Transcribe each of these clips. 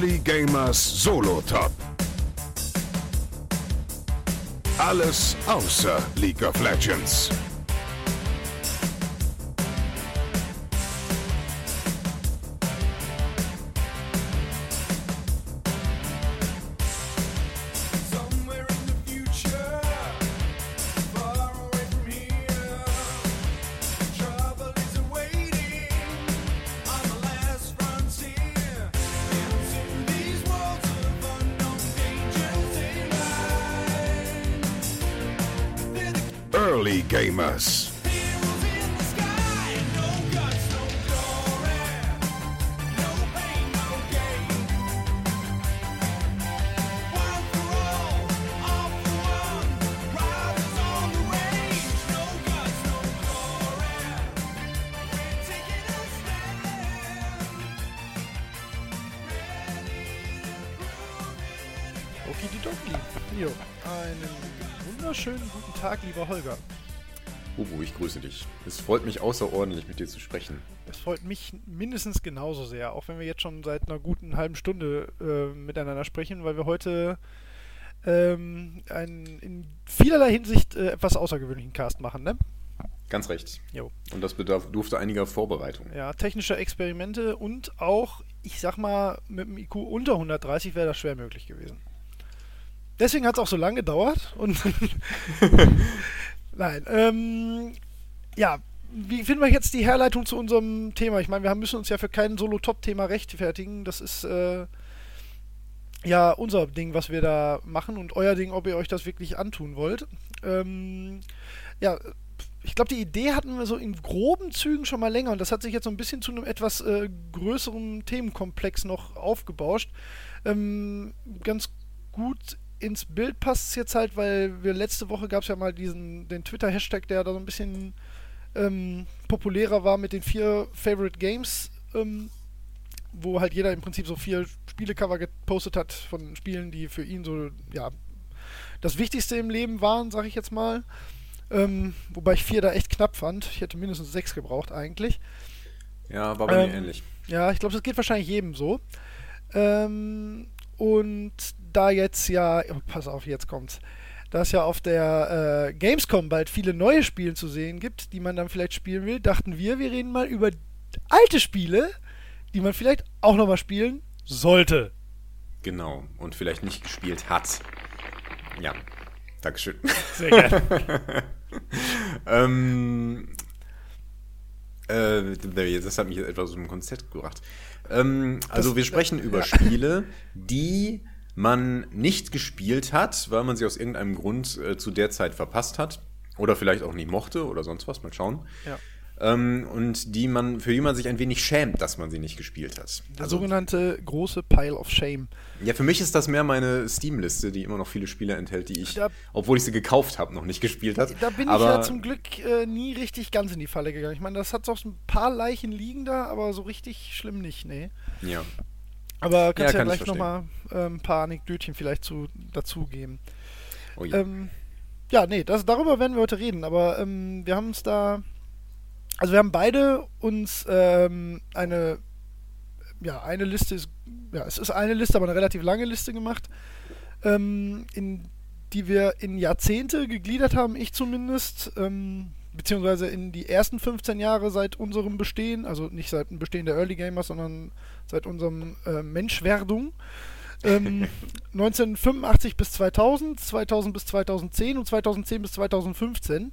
Early Gamers Solo Top. Alles außer League of Legends. Mich außerordentlich, mit dir zu sprechen. Es freut mich mindestens genauso sehr, auch wenn wir jetzt schon seit einer guten halben Stunde äh, miteinander sprechen, weil wir heute ähm, einen in vielerlei Hinsicht äh, etwas außergewöhnlichen Cast machen, ne? Ganz recht. Jo. Und das bedarf, durfte einiger Vorbereitung. Ja, technische Experimente und auch, ich sag mal, mit dem IQ unter 130 wäre das schwer möglich gewesen. Deswegen hat es auch so lange gedauert und Nein, ähm, ja, wie finden wir jetzt die Herleitung zu unserem Thema? Ich meine, wir müssen uns ja für kein Solo-Top-Thema rechtfertigen. Das ist äh, ja unser Ding, was wir da machen und euer Ding, ob ihr euch das wirklich antun wollt. Ähm, ja, ich glaube, die Idee hatten wir so in groben Zügen schon mal länger und das hat sich jetzt so ein bisschen zu einem etwas äh, größeren Themenkomplex noch aufgebauscht. Ähm, ganz gut ins Bild passt es jetzt halt, weil wir letzte Woche gab es ja mal diesen den Twitter-Hashtag, der da so ein bisschen ähm, populärer war mit den vier Favorite Games, ähm, wo halt jeder im Prinzip so vier Spielecover gepostet hat von Spielen, die für ihn so, ja, das Wichtigste im Leben waren, sag ich jetzt mal. Ähm, wobei ich vier da echt knapp fand. Ich hätte mindestens sechs gebraucht eigentlich. Ja, war bei Ähm, mir ähnlich. Ja, ich glaube, das geht wahrscheinlich jedem so. Ähm, und da jetzt ja, oh, pass auf, jetzt kommt's. Da es ja auf der äh, Gamescom bald viele neue Spiele zu sehen gibt, die man dann vielleicht spielen will, dachten wir, wir reden mal über alte Spiele, die man vielleicht auch nochmal spielen sollte. Genau. Und vielleicht nicht gespielt hat. Ja. Dankeschön. Sehr gerne. ähm, äh, das hat mich jetzt etwas aus dem Konzept gebracht. Ähm, also Das- wir sprechen über ja. Spiele, die man nicht gespielt hat, weil man sie aus irgendeinem Grund äh, zu der Zeit verpasst hat. Oder vielleicht auch nicht mochte oder sonst was, mal schauen. ja. Ähm, und die man, für die man sich ein wenig schämt, dass man sie nicht gespielt hat. Der sogenannte große Pile of Shame. Ja, für mich ist das mehr meine Steam-Liste, die immer noch viele Spiele enthält, die ich, Da- obwohl ich sie gekauft habe, noch nicht gespielt habe. Da bin aber ich ja zum Glück äh, nie richtig ganz in die Falle gegangen. Ich meine, das hat so ein paar Leichen liegen da, aber so richtig schlimm nicht, nee. Ja. Aber kannst ja, kann ich gleich nochmal äh, ein paar Anekdötchen vielleicht zu, dazugeben. Oh ja. Ähm, ja, nee, das, darüber werden wir heute reden, aber ähm, wir haben uns da. Also wir haben beide uns ähm, eine. Ja, eine Liste ist. Ja, es ist eine Liste, aber eine relativ lange Liste gemacht, ähm, in die wir in Jahrzehnte gegliedert haben, ich zumindest. Ähm, beziehungsweise in die ersten 15 Jahre seit unserem Bestehen, also nicht seit dem Bestehen der Early Gamers, sondern seit unserem äh, Menschwerdung. Ähm, 1985 bis 2000, 2000 bis 2010 und 2010 bis 2015.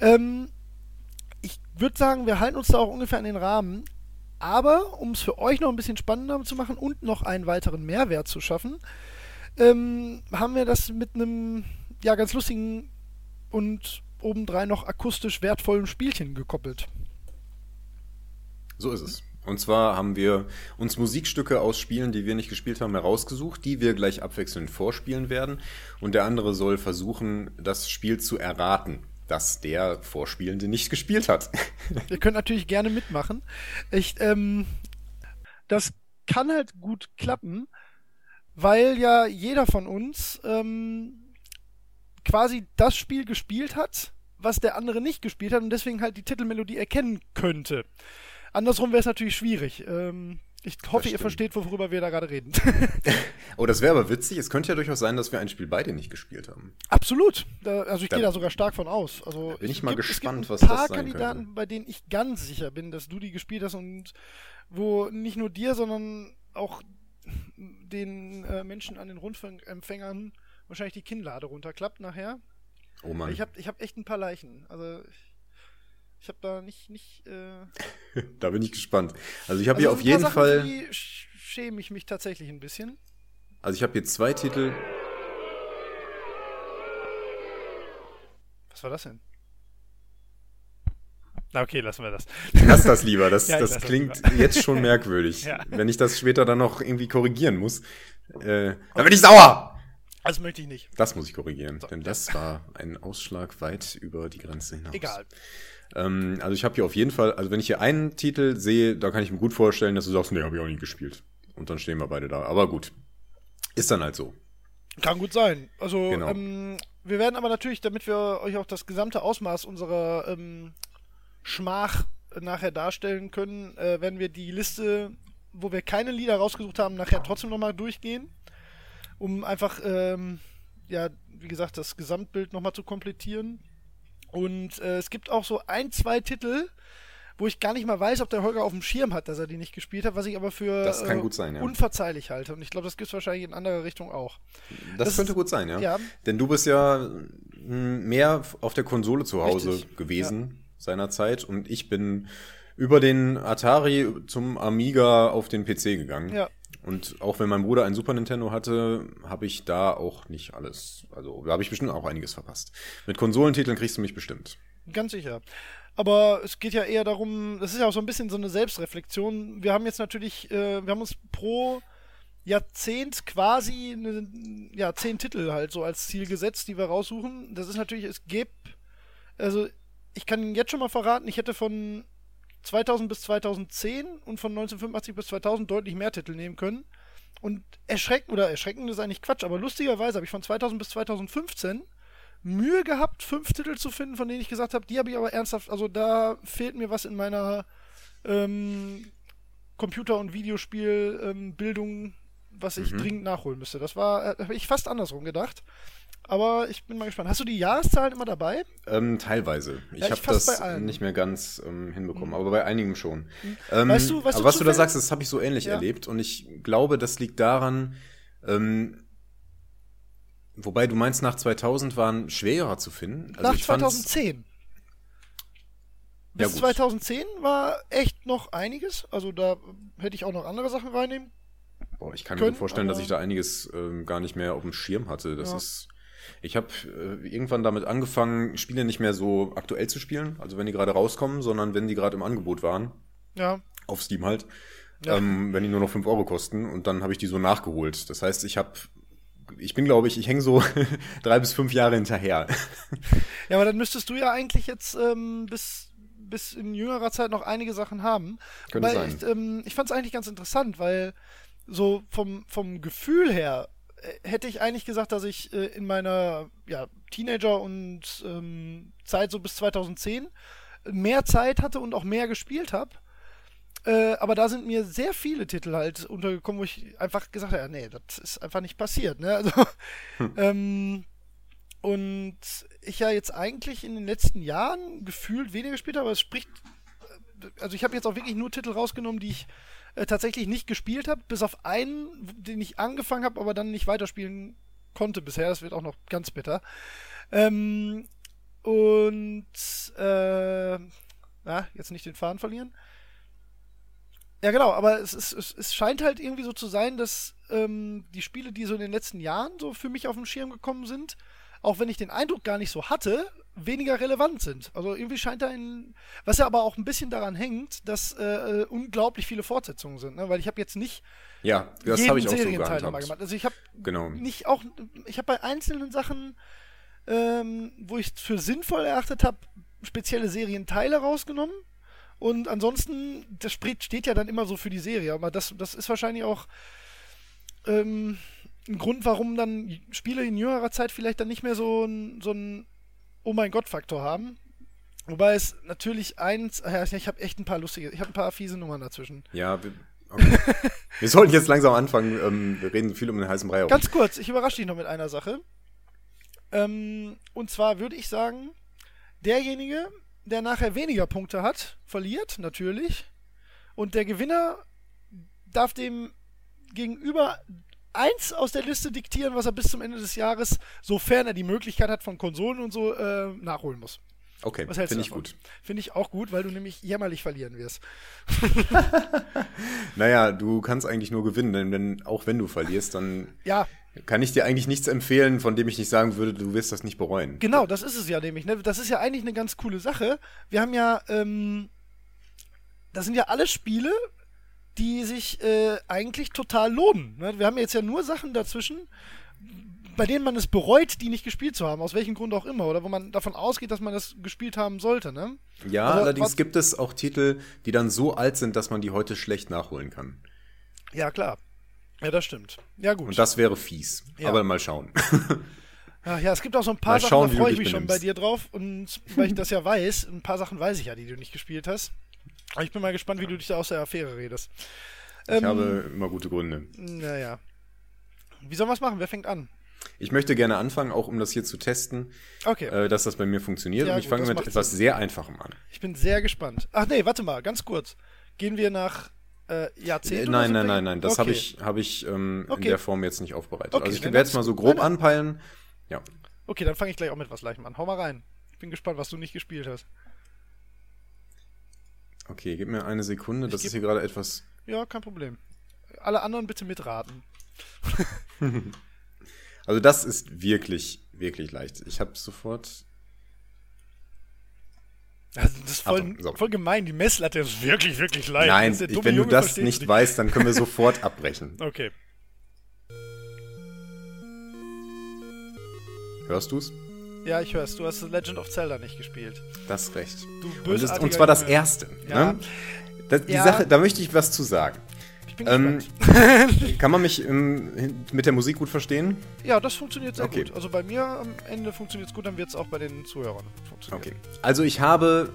Ähm, ich würde sagen, wir halten uns da auch ungefähr an den Rahmen. Aber um es für euch noch ein bisschen spannender zu machen und noch einen weiteren Mehrwert zu schaffen, ähm, haben wir das mit einem ja ganz lustigen und obendrein noch akustisch wertvollen Spielchen gekoppelt. So ist es. Und zwar haben wir uns Musikstücke aus Spielen, die wir nicht gespielt haben, herausgesucht, die wir gleich abwechselnd vorspielen werden. Und der andere soll versuchen, das Spiel zu erraten, das der Vorspielende nicht gespielt hat. Ihr könnt natürlich gerne mitmachen. Ich, ähm, das kann halt gut klappen, weil ja jeder von uns ähm, quasi das Spiel gespielt hat, was der andere nicht gespielt hat und deswegen halt die Titelmelodie erkennen könnte. Andersrum wäre es natürlich schwierig. Ähm, Ich hoffe, ihr versteht, worüber wir da gerade reden. Oh, das wäre aber witzig. Es könnte ja durchaus sein, dass wir ein Spiel beide nicht gespielt haben. Absolut. Da, also ich gehe da sogar stark von aus. Also bin ich mal gibt, gespannt, es gibt was ein das paar sein Kandidaten, bei denen ich ganz sicher bin, dass du die gespielt hast und wo nicht nur dir, sondern auch den äh, Menschen an den Rundfunkempfängern wahrscheinlich die Kinnlade runterklappt nachher. Oh Mann. Ich habe ich hab echt ein paar Leichen. Also ich, habe da nicht nicht. Äh, da bin ich gespannt. Also ich habe also hier auf jeden Sachen, Fall. die sch- schäme ich mich tatsächlich ein bisschen. Also ich habe hier zwei Titel. Was war das denn? Na okay, lassen wir das. Lass das lieber. Das, Ja, das das klingt lieber. jetzt schon merkwürdig. Ja. Wenn ich das später dann noch irgendwie korrigieren muss. Äh, dann bin ich sauer! Das möchte ich nicht. Das muss ich korrigieren, denn das war ein Ausschlag weit über die Grenze hinaus. Egal. Ähm, also ich habe hier auf jeden Fall, also wenn ich hier einen Titel sehe, da kann ich mir gut vorstellen, dass du sagst, nee, habe ich auch nie gespielt. Und dann stehen wir beide da. Aber gut. Ist dann halt so. Kann gut sein. Also, Genau. ähm, wir werden aber natürlich, damit wir euch auch das gesamte Ausmaß unserer ähm, Schmach nachher darstellen können, äh, werden wir die Liste, wo wir keine Lieder rausgesucht haben, nachher trotzdem nochmal durchgehen, um einfach, ähm, ja, wie gesagt, das Gesamtbild nochmal zu komplettieren. Und äh, es gibt auch so ein, zwei Titel, wo ich gar nicht mal weiß, ob der Holger auf dem Schirm hat, dass er die nicht gespielt hat, was ich aber für äh, sein, ja. unverzeihlich halte. Und ich glaube, das gibt es wahrscheinlich in anderer Richtung auch. Das, Das könnte ist- gut sein, ja. ja. Denn du bist ja mh, mehr auf der Konsole zu Hause Richtig, gewesen seinerzeit und ich bin über den Atari zum Amiga auf den PC gegangen. Ja. Und auch wenn mein Bruder ein Super Nintendo hatte, habe ich da auch nicht alles. Also da habe ich bestimmt auch einiges verpasst. Mit Konsolentiteln kriegst du mich bestimmt. Ganz sicher. Aber es geht ja eher darum, das ist ja auch so ein bisschen so eine Selbstreflexion. Wir haben jetzt natürlich, äh, wir haben uns pro Jahrzehnt quasi eine, ja, zehn Titel halt so als Ziel gesetzt, die wir raussuchen. Das ist natürlich, es gibt, also ich kann jetzt schon mal verraten, ich hätte von 2000 bis 2010 und von 1985 bis 2000 deutlich mehr Titel nehmen können. Und erschreckend, oder erschreckend ist eigentlich Quatsch, aber lustigerweise habe ich von 2000 bis 2015 Mühe gehabt, fünf Titel zu finden, von denen ich gesagt habe, die habe ich aber ernsthaft, also da fehlt mir was in meiner ähm, Computer- und Videospielbildung, was ich dringend nachholen müsste. Das war, äh, habe ich fast andersrum gedacht. Aber ich bin mal gespannt. Hast du die Jahreszahlen immer dabei? Ähm, teilweise. Ich Ja, habe das nicht mehr ganz ähm, hinbekommen, aber bei einigen schon. Ähm, Weißt du- weißt aber du was du da sagst, das habe ich so ähnlich Ja. erlebt und ich glaube, das liegt daran, ähm, wobei du meinst, nach 2000 waren schwerer zu finden. Also Nach ich fand's- 2010. Ja, Bis gut. 2010 war echt noch einiges. Also da hätte ich auch noch andere Sachen reinnehmen. Boah, ich kann mir können, gut vorstellen, dass ich da einiges ähm, gar nicht mehr auf dem Schirm hatte. Das Ja. ist. Ich habe äh, irgendwann damit angefangen, Spiele nicht mehr so aktuell zu spielen, also wenn die gerade rauskommen, sondern wenn die gerade im Angebot waren. Ja. auf Steam halt, Ja. ähm, wenn die nur noch 5 Euro kosten und dann habe ich die so nachgeholt. Das heißt, ich habe, ich bin glaube ich, ich hänge so drei bis fünf Jahre hinterher. Ja, aber dann müsstest du ja eigentlich jetzt ähm, bis, bis in jüngerer Zeit noch einige Sachen haben. Könnte Weil sein. Ich, ähm, ich fand es eigentlich ganz interessant, weil so vom, vom Gefühl her hätte ich eigentlich gesagt, dass ich äh, in meiner ja, Teenager- und ähm, Zeit so bis 2010 mehr Zeit hatte und auch mehr gespielt habe. Äh, aber da sind mir sehr viele Titel halt untergekommen, wo ich einfach gesagt habe, ja, nee, das ist einfach nicht passiert. Ne? Also, ähm, und ich ja jetzt eigentlich in den letzten Jahren gefühlt weniger gespielt habe, aber es spricht. Also ich habe jetzt auch wirklich nur Titel rausgenommen, die ich äh, tatsächlich nicht gespielt habe, bis auf einen, den ich angefangen habe, aber dann nicht weiterspielen konnte bisher. Das wird auch noch ganz bitter. Ähm, und äh, ja, jetzt nicht den Faden verlieren. Ja, genau, aber es, ist, es, es scheint halt irgendwie so zu sein, dass ähm, die Spiele, die so in den letzten Jahren so für mich auf den Schirm gekommen sind, auch wenn ich den Eindruck gar nicht so hatte, weniger relevant sind. Also irgendwie scheint da ein. Was ja aber auch ein bisschen daran hängt, dass äh, äh, unglaublich viele Fortsetzungen sind, ne? Weil ich habe jetzt nicht ja, das jeden habe ich auch so Serienteil nochmal gemacht. Also ich habe Genau. nicht auch. Ich habe bei einzelnen Sachen, ähm, wo ich es für sinnvoll erachtet habe, spezielle Serienteile rausgenommen. Und ansonsten, das steht ja dann immer so für die Serie, aber das, das ist wahrscheinlich auch ähm, ein Grund, warum dann Spiele in jüngerer Zeit vielleicht dann nicht mehr so ein, so ein Oh mein Gott-Faktor haben. Wobei es natürlich eins, ja, ich habe echt ein paar lustige, ich habe ein paar fiese Nummern dazwischen. Ja, wir- Wir sollten jetzt langsam anfangen. Ähm, wir reden viel um den heißen Brei herum. Ganz kurz, ich überrasche dich noch mit einer Sache. Ähm, und zwar würde ich sagen, derjenige, der nachher weniger Punkte hat, verliert, natürlich. Und der Gewinner darf dem gegenüber eins aus der Liste diktieren, was er bis zum Ende des Jahres, sofern er die Möglichkeit hat von Konsolen und so, äh, nachholen muss. Okay, finde ich gut. Finde ich auch gut, weil du nämlich jämmerlich verlieren wirst. Naja, du kannst eigentlich nur gewinnen, denn wenn, auch wenn du verlierst, dann Ja, kann ich dir eigentlich nichts empfehlen, von dem ich nicht sagen würde, du wirst das nicht bereuen. Genau, das ist es ja nämlich. Ne? Das ist ja eigentlich eine ganz coole Sache. Wir haben ja, ähm, das sind ja alle Spiele, die sich äh, eigentlich total lohnen. Ne? Wir haben jetzt ja nur Sachen dazwischen, bei denen man es bereut, die nicht gespielt zu haben, aus welchem Grund auch immer, oder wo man davon ausgeht, dass man das gespielt haben sollte. Ne? Ja, Aber allerdings gibt es auch Titel, die dann so alt sind, dass man die heute schlecht nachholen kann. Ja, klar. Ja, das stimmt. Ja, gut. Und das wäre fies. Ja. Aber mal schauen. Ach ja, es gibt auch so ein paar Mal Sachen, schauen, da freue ich mich schon bei dir drauf. Und weil ich das ja weiß, ein paar Sachen weiß ich ja, die du nicht gespielt hast. Ich bin mal gespannt, wie du dich da aus der Affäre redest. Ich habe immer gute Gründe. Naja. Wie sollen wir es machen? Wer fängt an? Ich möchte gerne anfangen, auch um das hier zu testen, Okay. äh, dass das bei mir funktioniert. Ja, Und ich gut, fange mit etwas Sinn. sehr Einfachem an. Ich bin sehr gespannt. Ach nee, warte mal, ganz kurz. Gehen wir nach äh, Äh, Jahrzehnten? nein, oder nein, wir- nein, nein. Das okay. habe ich, hab ich ähm, Okay. in der Form jetzt nicht aufbereitet. Okay, also ich werde jetzt ganz- mal so grob nein, nein. anpeilen. Ja. Okay, dann fange ich gleich auch mit was Leichem an. Hau mal rein. Ich bin gespannt, was du nicht gespielt hast. Okay, gib mir eine Sekunde. Das ist hier gerade etwas. Ja, kein Problem. Alle anderen bitte mitraten. Also das ist wirklich, wirklich leicht. Ich habe sofort. Also, das ist voll, so. voll gemein. Die Messlatte ist wirklich, wirklich leicht. Nein, Das ich, wenn du Junge, das versteht's nicht weißt, dann können wir sofort abbrechen. Okay. Hörst du's? Ja, ich hör's. Du hast Legend of Zelda nicht gespielt. Das recht. Du Und, das, und zwar das erste. Ja. Ne? Das, die Ja. Sache, da möchte ich was zu sagen. Ich bin Ähm, gespannt. Kann man mich ähm, mit der Musik gut verstehen? Ja, das funktioniert sehr Okay. gut. Also bei mir am Ende funktioniert es gut, dann wird es auch bei den Zuhörern funktionieren. Okay. Also ich habe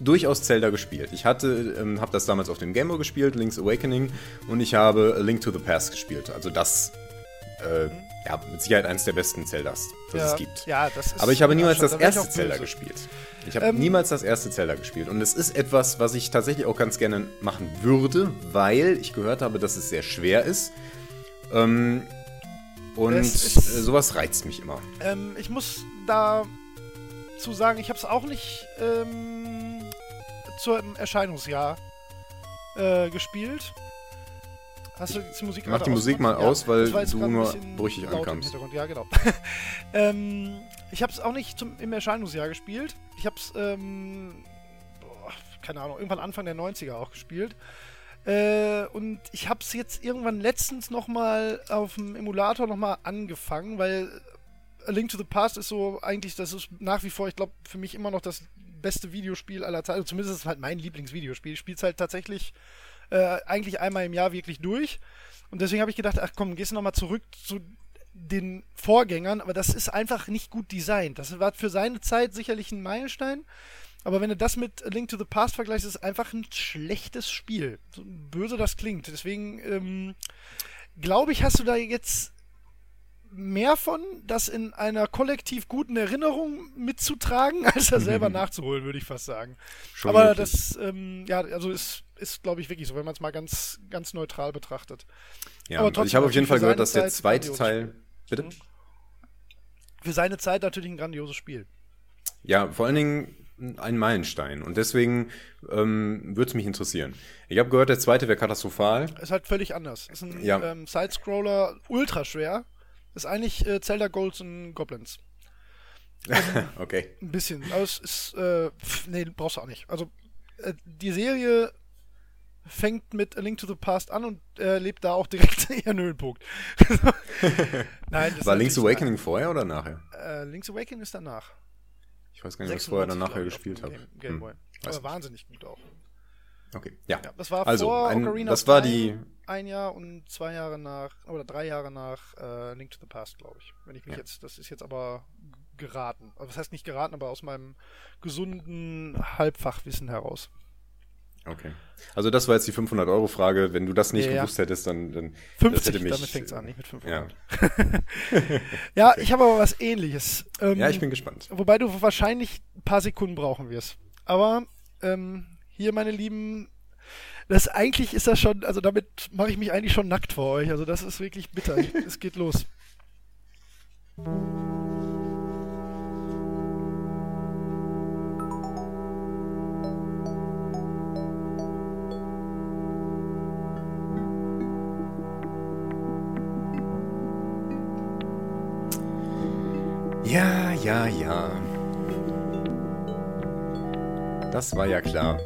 durchaus Zelda gespielt. Ich hatte, ähm, habe das damals auf dem Game Boy gespielt, Link's Awakening, und ich habe A Link to the Past gespielt. Also das, äh, ja, mit Sicherheit eines der besten Zeldas, das ja, es gibt. Ja, das ist Aber ich habe niemals das erste Zelda gespielt. Ich habe Ähm, niemals das erste Zelda gespielt. Und es ist etwas, was ich tatsächlich auch ganz gerne machen würde, weil ich gehört habe, dass es sehr schwer ist. Ähm, und ist- äh, sowas reizt mich immer. Ähm, ich muss da zu sagen, ich habe es auch nicht ähm, zum Erscheinungsjahr äh, gespielt. Hast du die Musik Mach die Musik mal aus, weil du nur brüchig ankamst. Ja, genau. ähm, ich habe es auch nicht zum, im Erscheinungsjahr gespielt. Ich habe es, ähm, boah, keine Ahnung, irgendwann Anfang der 90er auch gespielt. Äh, und ich habe es jetzt irgendwann letztens nochmal auf dem Emulator nochmal angefangen, weil A Link to the Past ist so eigentlich, das ist nach wie vor, ich glaube, für mich immer noch das beste Videospiel aller Zeiten. Also zumindest ist es halt mein Lieblingsvideospiel. Ich spiele es halt tatsächlich äh, eigentlich einmal im Jahr wirklich durch. Und deswegen habe ich gedacht, ach komm, gehst du nochmal zurück zu den Vorgängern, aber das ist einfach nicht gut designt. Das war für seine Zeit sicherlich ein Meilenstein. Aber wenn du das mit A Link to the Past vergleichst, ist es einfach ein schlechtes Spiel. So böse das klingt. Deswegen ähm, glaube ich, hast du da jetzt mehr von, das in einer kollektiv guten Erinnerung mitzutragen, als das selber nachzuholen, würde ich fast sagen. Schon Aber möglich. das, ähm, ja, also ist, ist glaube ich, wirklich so, wenn man es mal ganz, ganz neutral betrachtet. Ja, aber also ich trotzdem habe auf jeden Fall gehört, dass der zweite Teil. Bitte? Für seine Zeit natürlich ein grandioses Spiel. Ja, vor allen Dingen ein Meilenstein. Und deswegen ähm, würde es mich interessieren. Ich habe gehört, der zweite wäre katastrophal. Ist halt völlig anders. Ist ein Ja. ähm, Sidescroller, ultra schwer. Ist eigentlich äh, Zelda Golds und Goblins. Okay. Ein bisschen. Aber es ist, äh, pff, nee, brauchst du auch nicht. Also, äh, die Serie fängt mit A Link to the Past an und äh, lebt da auch direkt ihren Höhepunkt. Nein, das War Link's Awakening vorher oder nachher? Äh, Link's Awakening ist danach. Ich weiß gar nicht, was ich vorher oder 96, nachher gespielt habe. Game, Game. Hm, Aber wahnsinnig gut auch. Okay, ja. Ja, das war also, vor ein, Ocarina das war die. Ein Jahr und zwei Jahre nach, oder drei Jahre nach äh, Link to the Past, glaube ich. Wenn ich mich Ja. jetzt, das ist jetzt aber geraten. Also, Was heißt nicht geraten, aber aus meinem gesunden Halbfachwissen heraus. Okay. Also das war jetzt die 500-Euro-Frage. Wenn du das nicht Ja, ja. gewusst hättest, dann, dann das 50, hätte mich, damit fängt's an, nicht mit 500. Ja. Ja, ich habe aber was ähnliches. Ähm, ja, ich bin gespannt. Wobei du wahrscheinlich ein paar Sekunden brauchen wirst. Aber ähm, hier, meine Lieben, das eigentlich ist das schon, also damit mache ich mich eigentlich schon nackt vor euch. Also das ist wirklich bitter. es geht los. Ja, ja, ja. Das war ja klar.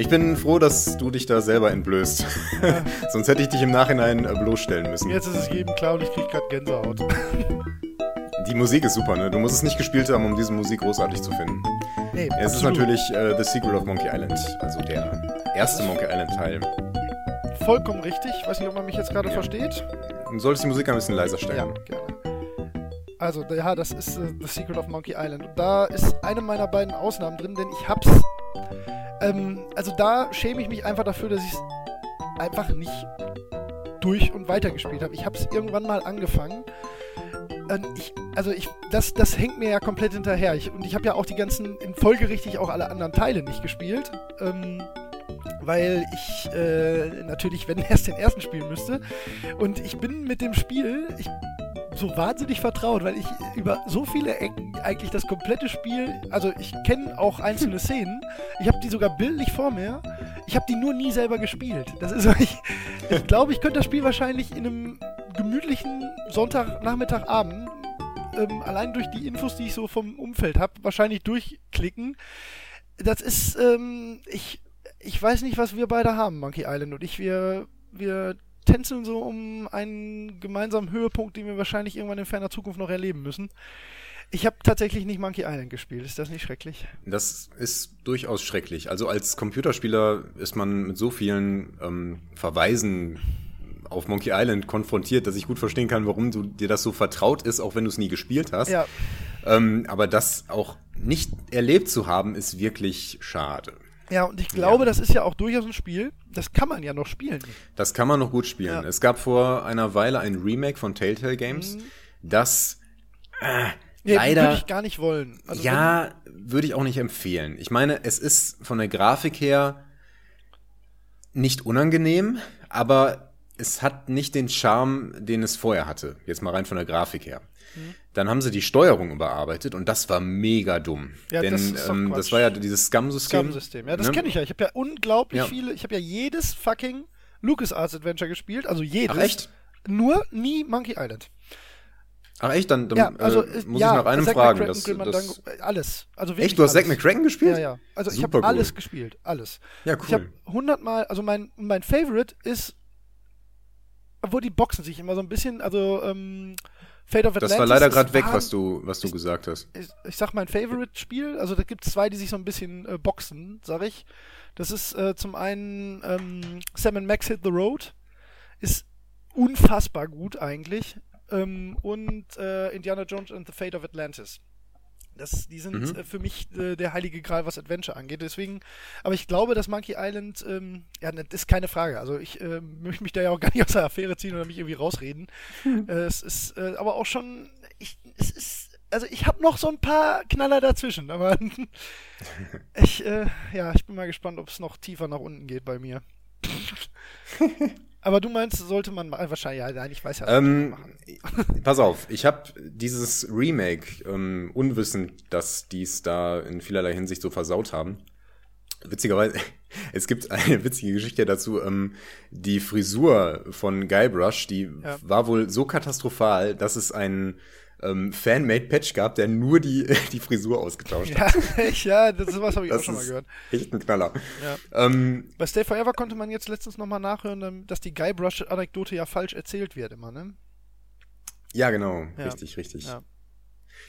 Ich bin froh, dass du dich da selber entblößt. Sonst hätte ich dich im Nachhinein äh, bloßstellen müssen. Jetzt ist es jedem klar und ich kriege gerade Gänsehaut. Die Musik ist super, ne? Du musst es nicht gespielt haben, um diese Musik großartig zu finden. Nee, Es ist absolut. natürlich äh, The Secret of Monkey Island, also der erste Monkey Island Teil. vollkommen richtig. Ich weiß nicht, ob man mich jetzt gerade Ja. versteht. Du solltest die Musik ein bisschen leiser Ja, stellen. gerne. Also, ja, das ist äh, The Secret of Monkey Island. Und da ist eine meiner beiden Ausnahmen drin, denn ich hab's. Ähm, also da schäme ich mich einfach dafür, dass ich es einfach nicht durch und weitergespielt habe. Ich hab's irgendwann mal angefangen. Ich, also ich, das, das hängt mir ja komplett hinterher. Ich, und ich habe ja auch die ganzen, in folgerichtig auch alle anderen Teile nicht gespielt. Ähm, weil ich äh, natürlich, wenn erst den ersten spielen müsste. Und ich bin mit dem Spiel, ich so wahnsinnig vertraut, weil ich über so viele Ecken eigentlich das komplette Spiel, also ich kenne auch einzelne Szenen, ich habe die sogar bildlich vor mir, ich habe die nur nie selber gespielt. Das ist, ich, ich glaube, ich könnte das Spiel wahrscheinlich in einem gemütlichen Sonntagnachmittagabend ähm, allein durch die Infos, die ich so vom Umfeld habe, wahrscheinlich durchklicken. Das ist, ähm, ich, ich weiß nicht, was wir beide haben, Monkey Island und ich, wir, wir tänzeln so um einen gemeinsamen Höhepunkt, den wir wahrscheinlich irgendwann in ferner Zukunft noch erleben müssen. Ich habe tatsächlich nicht Monkey Island gespielt. Ist das nicht schrecklich? Das ist durchaus schrecklich. Also als Computerspieler ist man mit so vielen ähm, Verweisen auf Monkey Island konfrontiert, dass ich gut verstehen kann, warum du dir das so vertraut ist, auch wenn du es nie gespielt hast. Ja, Ähm, aber das auch nicht erlebt zu haben, ist wirklich schade. Ja und ich glaube, Ja. das ist ja auch durchaus ein Spiel. Das kann man ja noch spielen. Das kann man noch gut spielen. Ja. Es gab vor einer Weile ein Remake von Telltale Games, das äh, Nee, leider würde ich gar nicht wollen. Also ja, würde ich auch nicht empfehlen. Ich meine, es ist von der Grafik her nicht unangenehm, aber es hat nicht den Charme, den es vorher hatte. Jetzt mal rein von der Grafik her. Mhm. Dann haben sie die Steuerung überarbeitet und das war mega dumm. Ja, Denn das ähm, das war ja dieses Scum-System. Scum-System. Ja, das ne? kenne ich ja. Ich habe ja unglaublich Ja. viele, ich habe ja jedes fucking LucasArts Adventure gespielt, also jedes. Ach, echt? Nur nie Monkey Island. Ach echt? Dann, dann Ja, also äh, muss ja, ich nach einem Zack fragen. Das, das, äh, alles. Also echt, du hast Zack. McCracken gespielt? Ja, ja. Also ich Super habe cool. alles gespielt, alles. Ja, Ich habe cool. hundertmal, also mein mein Favorite ist, obwohl die boxen sich immer so ein bisschen, also ähm, Fate of Atlantis. Das war leider gerade weg, was du, was du gesagt hast. ich, ich sag mein Favorite-Spiel, also da gibt es zwei, die sich so ein bisschen äh, boxen, sag ich. Das ist äh, zum einen ähm, Sam Max Hit the Road, ist unfassbar gut eigentlich. Ähm, und äh, Indiana Jones and the Fate of Atlantis. Das, die sind Mhm. äh, für mich äh, der heilige Gral, was Adventure angeht. Deswegen, aber ich glaube, dass Monkey Island, ähm, ja, das ist keine Frage. Also ich äh, möchte mich da ja auch gar nicht aus der Affäre ziehen oder mich irgendwie rausreden. äh, es ist äh, aber auch schon, ich, es ist, also ich habe noch so ein paar Knaller dazwischen, aber ich, äh, ja, ich bin mal gespannt, ob es noch tiefer nach unten geht bei mir. aber du meinst, sollte man ma- wahrscheinlich, ja, nein, ich weiß ja, Ähm, machen. pass auf, ich habe dieses Remake, ähm, unwissend, dass die es da in vielerlei Hinsicht so versaut haben. Witzigerweise, es gibt eine witzige Geschichte dazu. Ähm, die Frisur von Guybrush, die Ja. war wohl so katastrophal, dass es einen ähm, Fan-Made-Patch gab, der nur die, die Frisur ausgetauscht hat. Ja, echt, ja, das ist was habe ich auch Das schon mal gehört. echt ein Knaller. Ja. Ähm, Bei Stay Forever konnte man jetzt letztens nochmal nachhören, ähm, dass die Guybrush-Anekdote ja falsch erzählt wird immer, ne? ja, genau, Ja. richtig, richtig. Ja.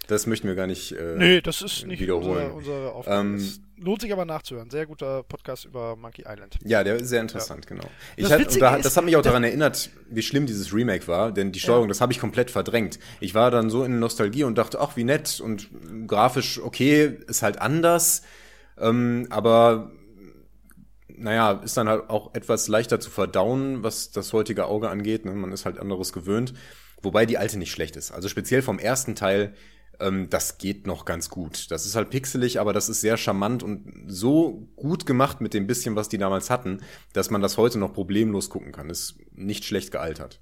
Das möchten wir gar nicht. Äh, Nee, das ist nicht wiederholen. unsere, unsere Aufgabe. Ähm, lohnt sich aber nachzuhören. Sehr guter Podcast über Monkey Island. Ja, der ist sehr interessant, genau. Ich Das hat, da, ist, das hat mich auch daran erinnert, wie schlimm dieses Remake war, denn die Steuerung, das habe ich komplett verdrängt. Ich war dann so in Nostalgie und dachte, ach, wie nett und grafisch okay, ist halt anders, ähm, aber naja, ist dann halt auch etwas leichter zu verdauen, was das heutige Auge angeht. Ne? Man ist halt anderes gewöhnt. Wobei die alte nicht schlecht ist. Also speziell vom ersten Teil, ähm, das geht noch ganz gut. Das ist halt pixelig, aber das ist sehr charmant und so gut gemacht mit dem bisschen, was die damals hatten, dass man das heute noch problemlos gucken kann. Ist nicht schlecht gealtert.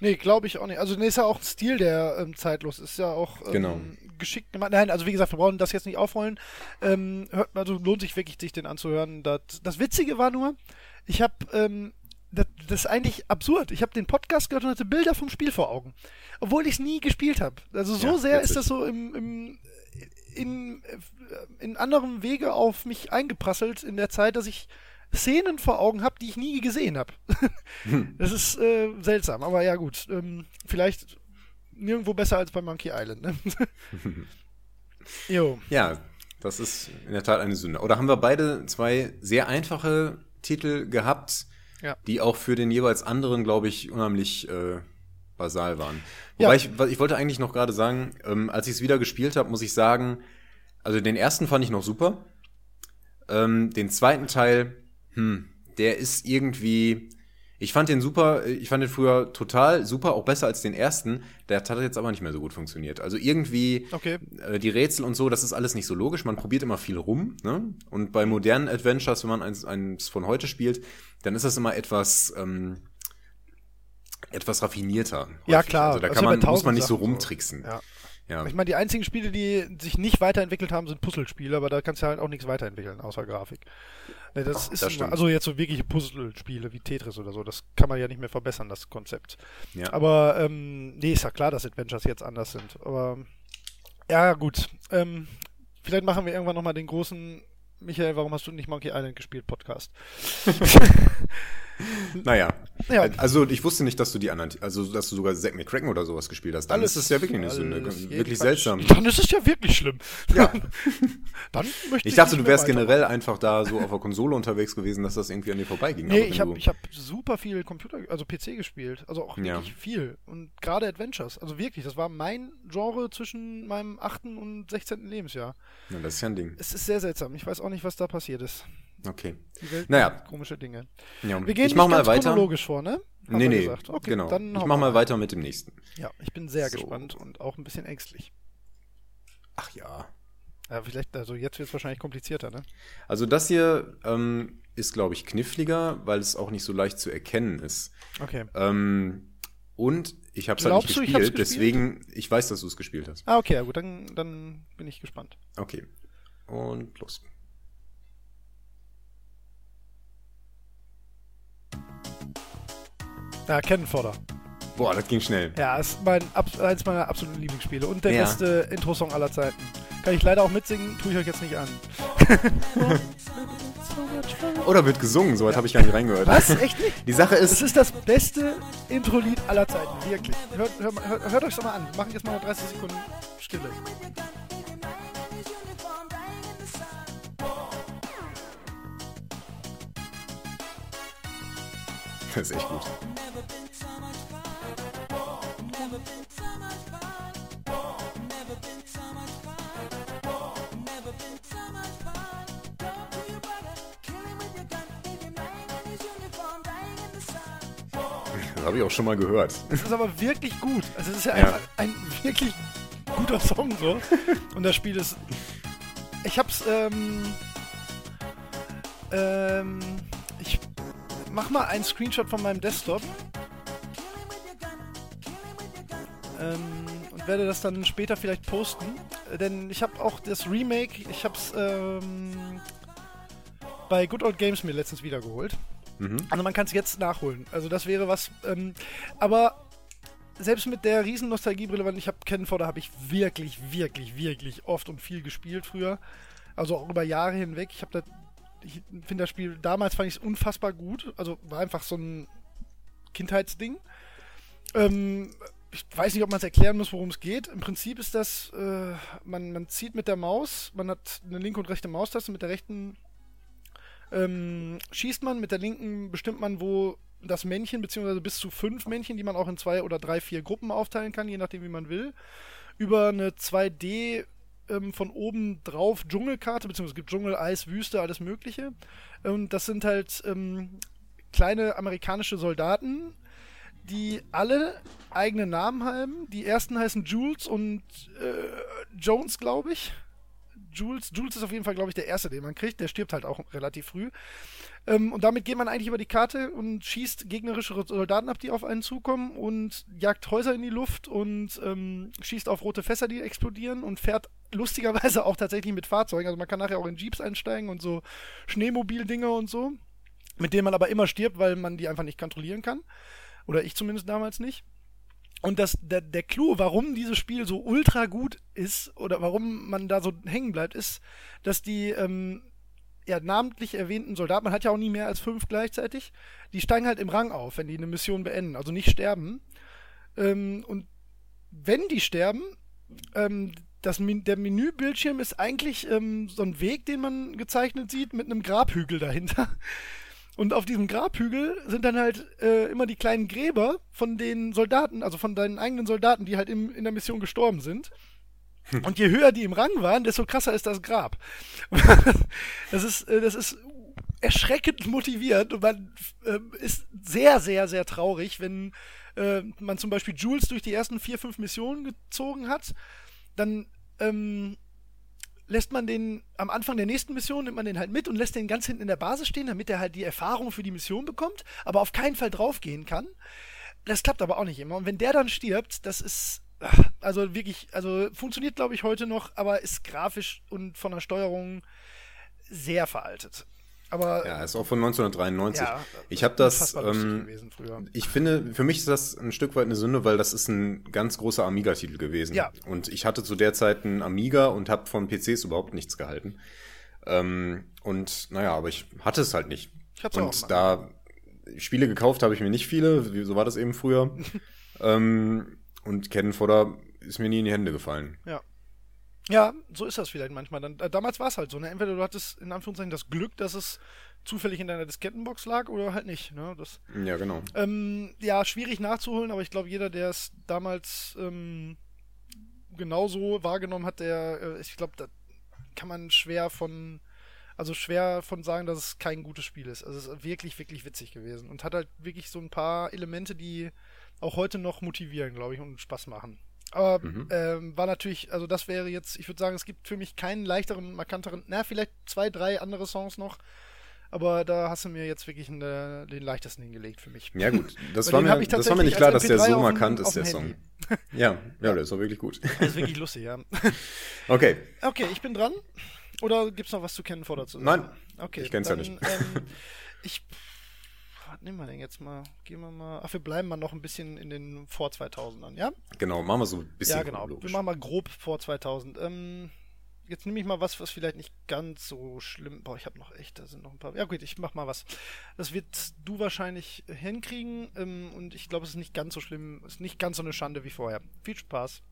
Nee, glaube ich auch nicht. Also, nee, ist ja auch ein Stil, der ähm, zeitlos ist. ja auch ähm, Genau. geschickt gemacht. Nein, also wie gesagt, wir brauchen das jetzt nicht aufrollen. Ähm, hört, also lohnt sich wirklich, sich den anzuhören. Das, das Witzige war nur, ich habe, ähm, das, das ist eigentlich absurd. Ich habe den Podcast gehört und hatte Bilder vom Spiel vor Augen. Obwohl ich es nie gespielt habe. Also so Ja, sehr witzig. ist das so im, im in, in anderem Wege auf mich eingeprasselt in der Zeit, dass ich Szenen vor Augen habe, die ich nie gesehen habe. das ist äh, seltsam, aber ja gut. Ähm, vielleicht nirgendwo besser als bei Monkey Island. Ne? jo. Ja, das ist in der Tat eine Sünde. Oder haben wir beide zwei sehr einfache Titel gehabt, Ja. die auch für den jeweils anderen, glaube ich, unheimlich äh, basal waren. Ja. Wobei ich, was- ich wollte eigentlich noch gerade sagen, ähm, als ich es wieder gespielt habe, muss ich sagen, also den ersten fand ich noch super. Ähm, den zweiten Teil, hm, der ist irgendwie. Ich fand den super, ich fand den früher total super, auch besser als den ersten. Der hat jetzt aber nicht mehr so gut funktioniert. Also irgendwie Okay. äh, die Rätsel und so, das ist alles nicht so logisch. Man probiert immer viel rum. Ne? Und bei modernen Adventures, wenn man eins, eins von heute spielt, dann ist das immer etwas, ähm, etwas raffinierter. Ja, häufig. klar. Also da kann ja man, muss man nicht so rumtricksen. Ja. Ja. Ich meine, die einzigen Spiele, die sich nicht weiterentwickelt haben, sind Puzzlespiele, aber da kannst du halt auch nichts weiterentwickeln, außer Grafik. Das ist Das also jetzt so wirkliche Puzzlespiele wie Tetris oder so, das kann man ja nicht mehr verbessern, das Konzept. Ja. Aber ähm, nee, ist ja klar, dass Adventures jetzt anders sind. Aber ja, gut. Ähm, vielleicht machen wir irgendwann nochmal den großen Michael, warum hast du nicht Monkey Island gespielt, Podcast. Naja. Ja. Also ich wusste nicht, dass du die anderen, also dass du sogar Zack McCracken oder sowas gespielt hast. Dann ist es ja wirklich eine Sünde. alles, Wirklich seltsam. Dann ist es ja wirklich schlimm. Ja. Dann möchte Ich dachte, nicht du wärst generell einfach da so auf der Konsole unterwegs gewesen, dass das irgendwie an dir vorbeiging. Nee, ich habe ich hab super viel Computer, also PC gespielt. Also auch Ja. wirklich viel. Und gerade Adventures. Also wirklich, das war mein Genre zwischen meinem 8. und 16. Lebensjahr. Ja, das ist ja ein Ding. Es ist sehr seltsam. Ich weiß auch nicht, was da passiert ist. Okay. Die Welt Naja. komische Dinge. Ja. Wir gehen ich mach mal weiter. chronologisch vor, ne? Haben Nee, nee. Okay, genau. Ich mach mal weiter mit dem nächsten. Ja, ich bin sehr So. gespannt und auch ein bisschen ängstlich. Ach ja. Ja, vielleicht, also jetzt wird es wahrscheinlich komplizierter, ne? Also das hier ähm, ist, glaube ich, kniffliger, weil es auch nicht so leicht zu erkennen ist. Okay. Ähm, und ich habe es halt nicht ich gespielt, gespielt? deswegen, ich weiß, dass du es gespielt hast. Ah, okay, ja gut, dann, dann bin ich gespannt. Okay. Und los. Ja, Kennenfodder. Boah, das ging schnell. Ja, ist mein, eins meiner absoluten Lieblingsspiele und der Ja. beste Intro-Song aller Zeiten. Kann ich leider auch mitsingen, tue ich euch jetzt nicht an. Oder wird gesungen, soweit habe ich gar nicht reingehört. Was? Echt nicht? Die Sache Das ist, ist das beste Intro-Lied aller Zeiten, wirklich. Hört, hört, hört, hört euch doch mal an. Wir machen jetzt mal noch 30 Sekunden Stille. das ist echt gut. Das habe ich auch schon mal gehört. Das ist aber wirklich gut. Also es ist ja, Ja. Ein, ein wirklich guter Song so. Und das Spiel ist. Ich hab's. Ähm, ähm, ich mach mal einen Screenshot von meinem Desktop. Ähm, und werde das dann später vielleicht posten. Äh, Denn ich habe auch das Remake, ich hab's ähm, bei Good Old Games mir letztens wiedergeholt. Mhm. Also man kann es jetzt nachholen. Also das wäre was. Ähm, aber selbst mit der riesen Nostalgiebrille, weil ich habe Ken Fodder habe ich wirklich, wirklich, wirklich oft und viel gespielt früher. Also auch über Jahre hinweg. Ich habe das, ich finde das Spiel damals fand ich es unfassbar gut. Also war einfach so ein Kindheitsding. Ähm, ich weiß nicht, ob man es erklären muss, worum es geht. Im Prinzip ist das, äh, man, man zieht mit der Maus, man hat eine linke und rechte Maustaste, mit der rechten ähm, schießt man, mit der linken bestimmt man, wo das Männchen, beziehungsweise bis zu fünf Männchen, die man auch in zwei oder drei, vier Gruppen aufteilen kann, je nachdem, wie man will, über eine 2D ähm, von oben drauf Dschungelkarte, beziehungsweise es gibt Dschungel, Eis, Wüste, alles Mögliche. Und das sind halt ähm, kleine amerikanische Soldaten, die alle eigene Namen haben. Die ersten heißen Jules und äh, Jones, glaube ich. Jules, Jules ist auf jeden Fall, glaube ich, der erste, den man kriegt. Der stirbt halt auch relativ früh. Ähm, und damit geht man eigentlich über die Karte und schießt gegnerische Soldaten ab, die auf einen zukommen und jagt Häuser in die Luft und ähm, schießt auf rote Fässer, die explodieren und fährt lustigerweise auch tatsächlich mit Fahrzeugen. Also man kann nachher auch in Jeeps einsteigen und so Schneemobildinger und so, mit denen man aber immer stirbt, weil man die einfach nicht kontrollieren kann. Oder ich zumindest damals nicht. Und das, der, der Clou, warum dieses Spiel so ultra gut ist oder warum man da so hängen bleibt, ist, dass die ähm, ja, namentlich erwähnten Soldaten, man hat ja auch nie mehr als fünf gleichzeitig, die steigen halt im Rang auf, wenn die eine Mission beenden, also nicht sterben. Ähm, und wenn die sterben, ähm, das, der Menübildschirm ist eigentlich ähm, so ein Weg, den man gezeichnet sieht, mit einem Grabhügel dahinter. Und auf diesem Grabhügel sind dann halt äh, immer die kleinen Gräber von den Soldaten, also von deinen eigenen Soldaten, die halt im, in der Mission gestorben sind. Und je höher die im Rang waren, desto krasser ist das Grab. das ist, äh, das ist erschreckend motivierend und man ähm, ist sehr, sehr, sehr traurig, wenn äh, man zum Beispiel Jules durch die ersten vier, fünf Missionen gezogen hat, dann ähm, lässt man den am Anfang der nächsten Mission, nimmt man den halt mit und lässt den ganz hinten in der Basis stehen, damit er halt die Erfahrung für die Mission bekommt, aber auf keinen Fall draufgehen kann. Das klappt aber auch nicht immer. Und wenn der dann stirbt, das ist also wirklich, also funktioniert glaube ich heute noch, aber ist grafisch und von der Steuerung sehr veraltet. Aber Ja, ist auch von 1993. Ja, ich habe das, ähm, ich finde, für mich ist das ein Stück weit eine Sünde, weil das ist ein ganz großer Amiga-Titel gewesen. Ja. Und ich hatte zu der Zeit einen Amiga und habe von PCs überhaupt nichts gehalten. Ähm, und naja, aber ich hatte es halt nicht. Ich hab's auch und mal. da Spiele gekauft habe ich mir nicht viele, so war das eben früher. ähm, und Cannon ist mir nie in die Hände gefallen. Ja. Ja, so ist das vielleicht manchmal. Dann, äh, damals war es halt so. Ne? Entweder du hattest in Anführungszeichen das Glück, dass es zufällig in deiner Diskettenbox lag oder halt nicht. Ne? Das, Ja, genau. ähm, ja, schwierig nachzuholen, aber ich glaube, jeder, der es damals ähm, genauso wahrgenommen hat, der, äh, ich glaube, da kann man schwer von, also schwer von sagen, dass es kein gutes Spiel ist. Also es ist wirklich, wirklich witzig gewesen und hat halt wirklich so ein paar Elemente, die auch heute noch motivieren, glaube ich, und Spaß machen. Aber ähm, war natürlich, also das wäre jetzt, ich würde sagen, es gibt für mich keinen leichteren, markanteren, na, vielleicht zwei, drei andere Songs noch. Aber da hast du mir jetzt wirklich eine, den leichtesten hingelegt für mich. Ja gut, das war mir, das war mir nicht klar, als dass der MP3 so dem- markant ist, der Song. Ja, ja, der ist auch wirklich gut. Das ist wirklich lustig, ja. Okay, Okay, ich bin dran. Oder gibt's noch was zu kennen vor dazu? Nein, okay, ich kenn's ja dann, nicht. Ähm, ich. Was nehmen wir denn jetzt mal? Gehen wir mal. Ach, wir bleiben mal noch ein bisschen in den vor 2000ern, ja? genau, machen wir so ein bisschen ja, genau. Wir machen mal grob vor 2000. Ähm, jetzt nehme ich mal was, was vielleicht nicht ganz so schlimm. Boah, ich habe noch echt, da sind noch ein paar. Ja gut, ich mach mal was. Das wird du wahrscheinlich hinkriegen ähm, und ich glaube, es ist nicht ganz so schlimm, es ist nicht ganz so eine Schande wie vorher. Viel Spaß.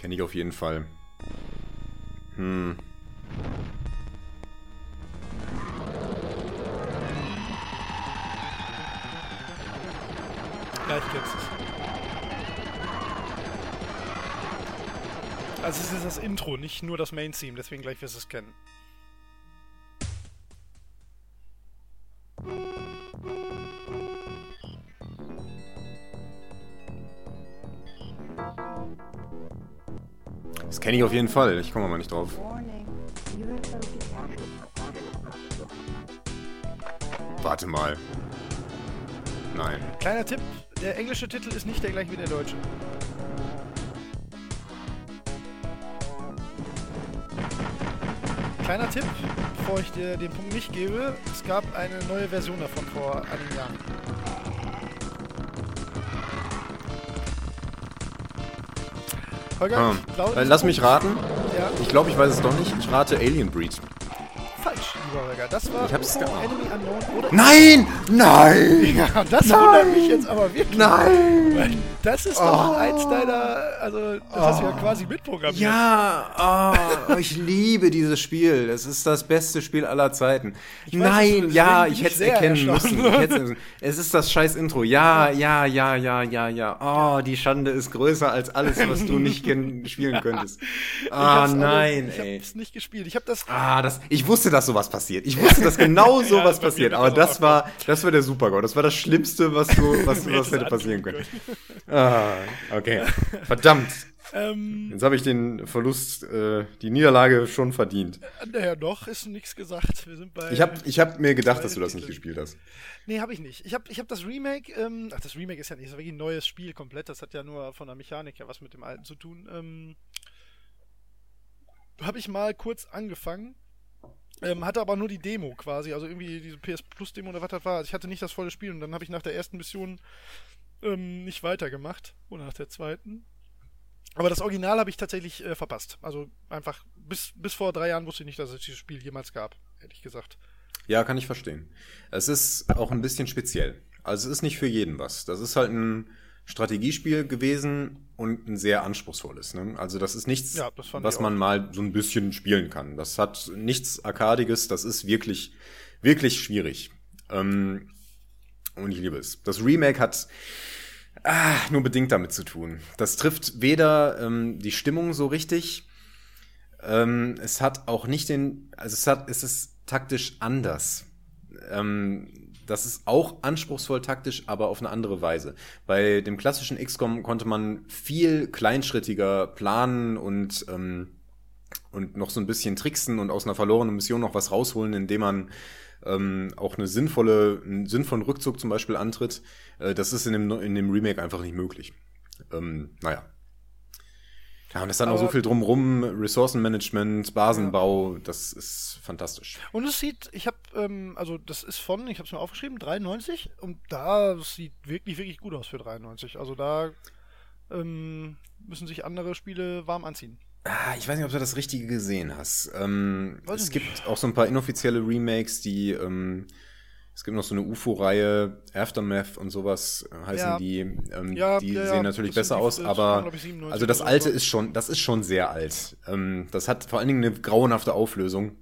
Kenne ich auf jeden Fall. Hm. Ja, ich kenn's es. Also es ist das Intro, nicht nur das Main-Theme, deswegen gleich wirst du es kennen. Kenne ich auf jeden Fall. Ich komme mal nicht drauf. Warte mal. Nein. Kleiner Tipp, der englische Titel ist nicht der gleiche wie der deutsche. Kleiner Tipp, bevor ich dir den Punkt nicht gebe, es gab eine neue Version davon vor einigen Jahren. Holger, Ah. ich glaube, Äh, lass mich raten. Ja, Ich glaube, ich weiß es doch nicht. Ich rate Alien Breed. Das war Ich hab's Enemy Unknown oder Nein! Nein! Ja, das wundert mich jetzt aber wirklich. Nein! Weil das ist doch eins deiner, also das hast du ja quasi mitprogrammiert. Ja, oh, ich liebe dieses Spiel. Es ist das beste Spiel aller Zeiten. weiß, Nein, ja, ich ich hätte es erkennen müssen. Ich es ist das scheiß Intro. Ja, ja, ja, ja, ja, ja. Oh, die Schande ist größer als alles, was du nicht spielen könntest. Ich Ah, aber- nein, Ich ey. hab's nicht gespielt. Ich hab das. Ah, das, ich wusste, dass sowas passiert. Ich wusste, dass genau sowas bei mir passiert. Aber das war, das war der Supergau. Das war das Schlimmste, was du, was, was hätte passieren können. Ah, okay. Verdammt. Ähm, Jetzt habe ich den Verlust, äh, die Niederlage schon verdient. naja, noch ist nichts gesagt. Wir sind bei. Ich habe ich hab mir gedacht, dass du das nicht gespielt hast. Nee, habe ich nicht. Ich habe ich hab das Remake, ähm, ach, das Remake ist ja nicht so wirklich ein neues Spiel komplett. Das hat ja nur von der Mechanik her was mit dem alten zu tun. Ähm, habe ich mal kurz angefangen. Ähm, hatte aber nur die Demo quasi, also irgendwie diese PS Plus Demo oder was das war. Also ich hatte nicht das volle Spiel und dann habe ich nach der ersten Mission ähm, nicht weitergemacht. Oder nach der zweiten. Aber das Original habe ich tatsächlich äh, verpasst. Also einfach bis, bis vor drei Jahren wusste ich nicht, dass es dieses Spiel jemals gab, ehrlich gesagt. Ja, kann ich verstehen. Es ist auch ein bisschen speziell. Also es ist nicht für jeden was. Das ist halt ein Strategiespiel gewesen und ein sehr anspruchsvolles. Ne? Also das ist nichts, Ja, das was man mal so ein bisschen spielen kann. Das hat nichts Arkadiges. Das ist wirklich, wirklich schwierig. Ähm, und ich liebe es. Das Remake hat ah, nur bedingt damit zu tun. Das trifft weder ähm, die Stimmung so richtig, ähm, es hat auch nicht den, also es hat, es ist taktisch anders. Ähm, das ist auch anspruchsvoll taktisch, aber auf eine andere Weise. Bei dem klassischen XCOM konnte man viel kleinschrittiger planen und ähm, und noch so ein bisschen tricksen und aus einer verlorenen Mission noch was rausholen, indem man ähm, auch eine sinnvolle, einen sinnvollen Rückzug zum Beispiel antritt. Äh, das ist in dem, in dem Remake einfach nicht möglich. Ähm, naja. Ja, und es hat noch so Aber- viel drumrum, Ressourcenmanagement, Basenbau, das ist fantastisch. Und es sieht, ich habe, ähm, also das ist von, ich habe es mir aufgeschrieben, 93 und da sieht wirklich, wirklich gut aus für 93. Also da ähm, müssen sich andere Spiele warm anziehen. Ah, ich weiß nicht, ob du das Richtige gesehen hast. Ähm, es ich gibt auch so ein paar inoffizielle Remakes, die, ähm, es gibt noch so eine UFO-Reihe, Aftermath und sowas heißen Ja. die. Ähm, Ja, die ja, sehen natürlich besser die- aus, aber ich, 97 also das alte ist schon, das ist schon sehr alt. Ähm, das hat vor allen Dingen eine grauenhafte Auflösung.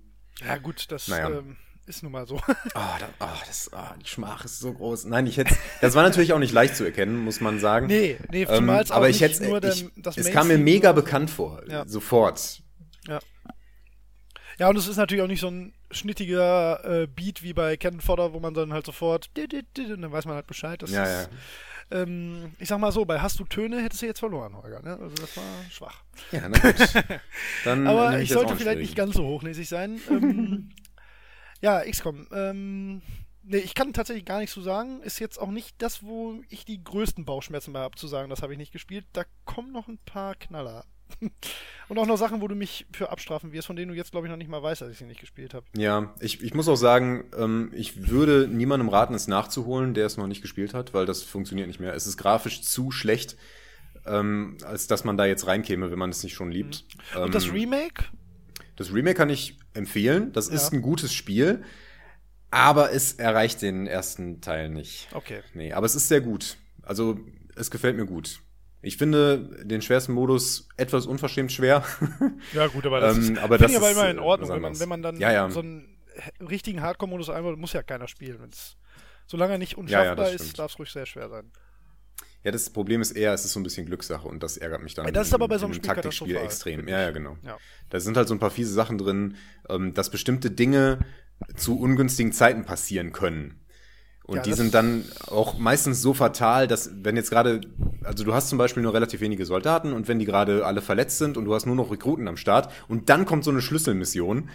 Ja gut, das Naja. ähm, ist nun mal so. Ah, da, ah, das, ah, die Schmach ist so groß. Nein, ich hätte, das war natürlich auch nicht leicht zu erkennen, muss man sagen. nee, nee, Ähm, zumal es auch aber ich hätte, nur ich, das es kam mir mega bekannt vor, sofort. Ja. Ja, und es ist natürlich auch nicht so ein schnittiger äh, Beat wie bei Cannon Fodder, wo man dann halt sofort und dann weiß man halt Bescheid. Das Ja, ist, Ähm, ich sag mal so, bei Hast du Töne hättest du jetzt verloren, Holger. Ne? Also das war schwach. Ja, na gut. Dann Aber ich sollte vielleicht nicht ganz so hochnäsig sein. ähm, ja, XCOM. Ähm, nee, ich kann tatsächlich gar nichts zu sagen. Ist jetzt auch nicht das, wo ich die größten Bauchschmerzen bei habe, zu sagen, das habe ich nicht gespielt. Da kommen noch ein paar Knaller. Und auch noch Sachen, wo du mich für abstrafen wirst, von denen du jetzt, glaube ich, noch nicht mal weißt, dass ich sie nicht gespielt habe. Ja, ich, ich muss auch sagen, ähm, ich würde niemandem raten, es nachzuholen, der es noch nicht gespielt hat, weil das funktioniert nicht mehr. Es ist grafisch zu schlecht, ähm, als dass man da jetzt reinkäme, wenn man es nicht schon liebt. Mhm. Und das Ähm, Remake? das Remake kann ich empfehlen. Das ist Ja. ein gutes Spiel, aber es erreicht den ersten Teil nicht. Okay. Nee, aber es ist sehr gut. Also, es gefällt mir gut. Ich finde den schwersten Modus etwas unverschämt schwer. Ja, gut, aber das das ist- aber finde das ich aber ist, immer in äh, Ordnung, wenn man, wenn man dann Ja, ja. so einen richtigen Hardcore-Modus einbaut, muss ja keiner spielen. Wenn's, solange er nicht Ja, ja, unschaffbar das ist, darf es ruhig sehr schwer sein. Ja, das Problem ist eher, es ist so ein bisschen Glückssache und das ärgert mich dann. Ja, das ist aber bei so in einem Spiel Taktikspiel extrem. Ja, ja, genau. Ja. Da sind halt so ein paar fiese Sachen drin, ähm, dass bestimmte Dinge zu ungünstigen Zeiten passieren können. Und Ja, die sind dann auch meistens so fatal, dass wenn jetzt gerade, also du hast zum Beispiel nur relativ wenige Soldaten und wenn die gerade alle verletzt sind und du hast nur noch Rekruten am Start und dann kommt so eine Schlüsselmission,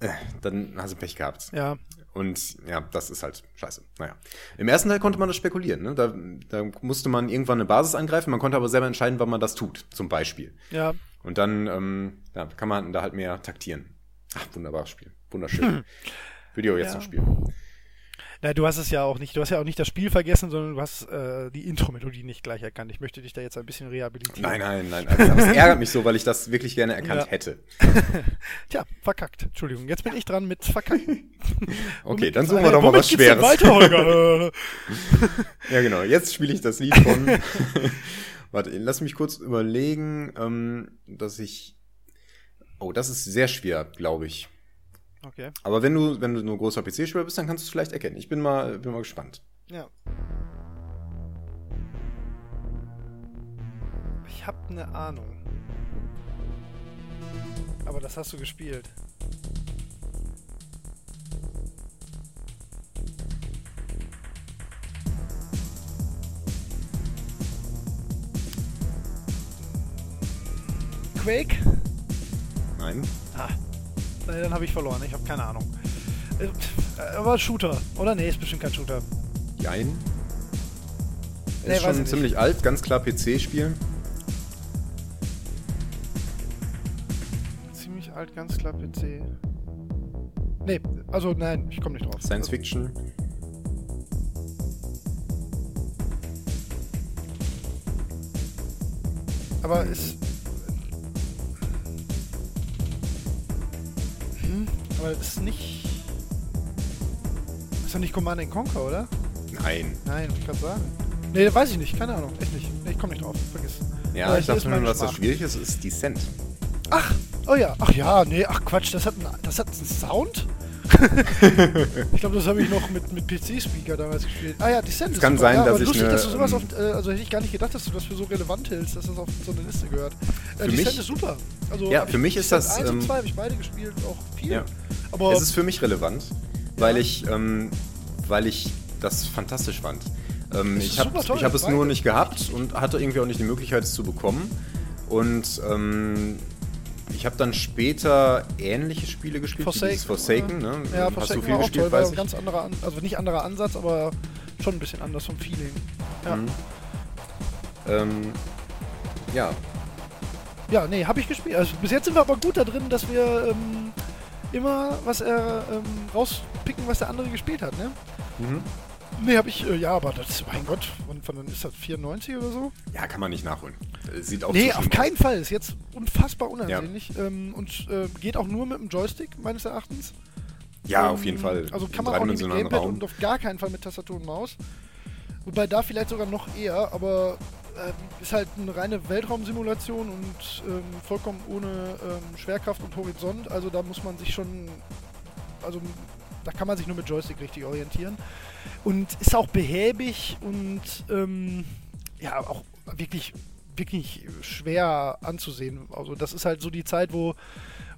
äh, dann hast du Pech gehabt. Ja, Und ja, das ist halt scheiße. Naja. Im ersten Teil konnte man das spekulieren. Ne? Da, da musste man irgendwann eine Basis angreifen. Man konnte aber selber entscheiden, wann man das tut, zum Beispiel. ja. Und dann ähm, ja, kann man da halt mehr taktieren. Ach, wunderbares Spiel. Wunderschön. Ich auch jetzt Ja. noch spielen. Na, du hast es ja auch nicht, du hast ja auch nicht das Spiel vergessen, sondern du hast äh, die Intro-Melodie nicht gleich erkannt. Ich möchte dich da jetzt ein bisschen rehabilitieren. Nein, nein, nein. Also, es ärgert mich so, weil ich das wirklich gerne erkannt Ja. hätte. Tja, verkackt. Entschuldigung, jetzt bin ich dran mit verkacken. Okay, dann suchen wir doch mal was Schweres. Weiter, Holger? Ja, genau. Jetzt spiele ich das Lied von. Warte, lass mich kurz überlegen, ähm, dass ich. Oh, das ist sehr schwer, glaube ich. Okay, Aber wenn du, wenn du nur großer PC-Spieler bist, dann kannst du es vielleicht erkennen. Ich bin mal, bin mal gespannt. ja. Ich habe eine Ahnung. Aber das hast du gespielt. Quake? Nein? Nee, dann habe ich verloren. Ich habe keine Ahnung. Äh, Aber Shooter. Oder? Nee, ist bestimmt kein Shooter. Jein. Nee, ist schon nicht. ziemlich alt, ganz klar PC-Spiel. Ziemlich alt, ganz klar PC. Nee, also nein, ich komme nicht drauf. Science also, Fiction. Aber ist. Aber das ist nicht. Ist doch nicht Command and Conquer, oder? Nein. Nein, wollte ich gerade sagen. Nee, weiß ich nicht, keine Ahnung, echt nicht. Nee, ich komme nicht drauf, vergiss. Ja, Aber ich dachte nur, dass das schwierig ist, ist Descent. Ach, oh ja, ach ja, nee, ach Quatsch, das hat, ein, das hat einen Sound? ich glaube, das habe ich noch mit, mit PC-Speaker damals gespielt. Ah ja, Descent ist kann super. sein, ja, dass aber ich lustig, eine, dass du sowas ähm, auf, äh, also hätte ich gar nicht gedacht, dass du das für so relevant hältst, dass das auf so eine Liste gehört. Äh, Für mich- ist super. Also, Ja, für ich mich ist Descent das, 1 und ähm, 2 habe ich beide gespielt, auch viel. Ja. Aber Es ist für mich relevant, weil Ja. ich, ähm, weil ich das fantastisch fand. Ähm, Das ich habe hab es beide. nur nicht gehabt und hatte irgendwie auch nicht die Möglichkeit, es zu bekommen. Und ähm, ich habe dann später ähnliche Spiele gespielt, wie dieses Forsaken. Ne? ja, Hast Forsaken du viel gespielt, toll, weiß ein ich. ganz anderer, An also nicht anderer Ansatz, aber schon ein bisschen anders vom Feeling. Ja, Mhm. Ähm, ja, ja nee, habe ich gespielt. Also bis jetzt sind wir aber gut da drin, dass wir ähm, immer was er ähm, rauspicken, was der andere gespielt hat, ne? Mhm. Nee, habe ich, äh, ja, aber das, mein Gott, von, von dann ist das 94 oder so? ja, kann man nicht nachholen. Äh, Sieht auch nee, auf keinen Fall. Ist jetzt unfassbar unansehnlich. Ähm, und äh, geht auch nur mit dem Joystick, meines Erachtens. aus. Ja, Ähm, auf jeden Fall. Also kann man auch nicht mit Gamepad Raum. und auf gar keinen Fall mit Tastatur und Maus. Wobei da vielleicht sogar noch eher, aber ist halt eine reine Weltraumsimulation und ähm, vollkommen ohne ähm, Schwerkraft und Horizont. Also da muss man sich schon, also da kann man sich nur mit Joystick richtig orientieren. Und ist auch behäbig und ähm, ja, auch wirklich, wirklich schwer anzusehen. Also das ist halt so die Zeit, wo,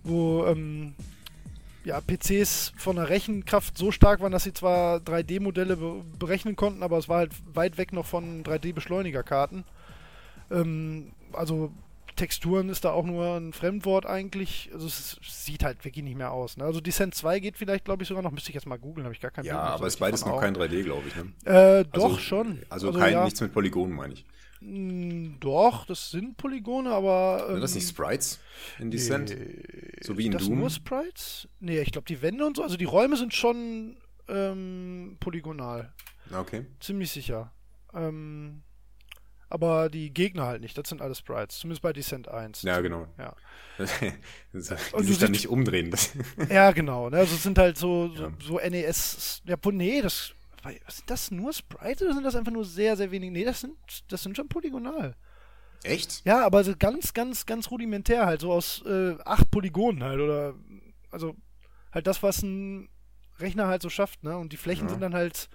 wo ähm, ja, PCs von der Rechenkraft so stark waren, dass sie zwar 3D-Modelle be berechnen konnten, aber es war halt weit weg noch von 3D-Beschleunigerkarten. Ähm, also Texturen ist da auch nur ein Fremdwort eigentlich. Also es sieht halt wirklich nicht mehr aus. Ne? Also Descent 2 geht vielleicht, glaube ich, sogar noch. Müsste ich jetzt mal googeln, habe ich gar kein Ja, Bild aber ist richtig beides noch Augen. kein 3D, glaube ich. Ne? Äh, doch also, schon. Also, kein, ja. nichts mit Polygonen, meine ich. Mm, Doch, das sind Polygone, aber. Sind das ähm, nicht Sprites in Descent? Nee, So wie in das Doom? nur Sprites? Nee, ich glaube, die Wände und so, also die Räume sind schon ähm, polygonal. Okay. Ziemlich sicher. Ähm, aber die Gegner halt nicht, das sind alles Sprites. Zumindest bei Descent 1. Ja, genau. Ja, die Und sich du dann nicht umdrehen. Ja genau. Ne? Also es sind halt so, so, Ja. so NES. Ja, nee, das. Sind das nur Sprites oder sind das einfach nur sehr, sehr wenig? Nee, das sind, das sind schon polygonal. Echt? Ja, aber so ganz, ganz, ganz rudimentär halt, so aus äh, acht Polygonen halt oder also halt das, was ein Rechner halt so schafft, ne? Und die Flächen Ja. sind dann halt.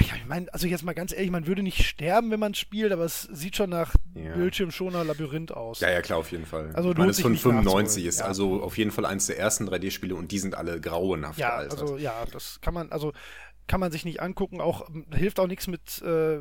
Ja, ich meine, also jetzt mal ganz ehrlich, man würde nicht sterben, wenn man spielt, aber es sieht schon nach Ja. Bildschirmschoner Labyrinth aus. Ja, ja, klar, auf jeden Fall. Also ich meine, lohnt es ist sich von nicht 95 nachzuholen, ist ja. also auf jeden Fall eins der ersten 3D-Spiele und die sind alle grauenhaft Ja, gealtert. also ja, das kann man, also kann man sich nicht angucken, auch ähm, hilft auch nichts mit, äh,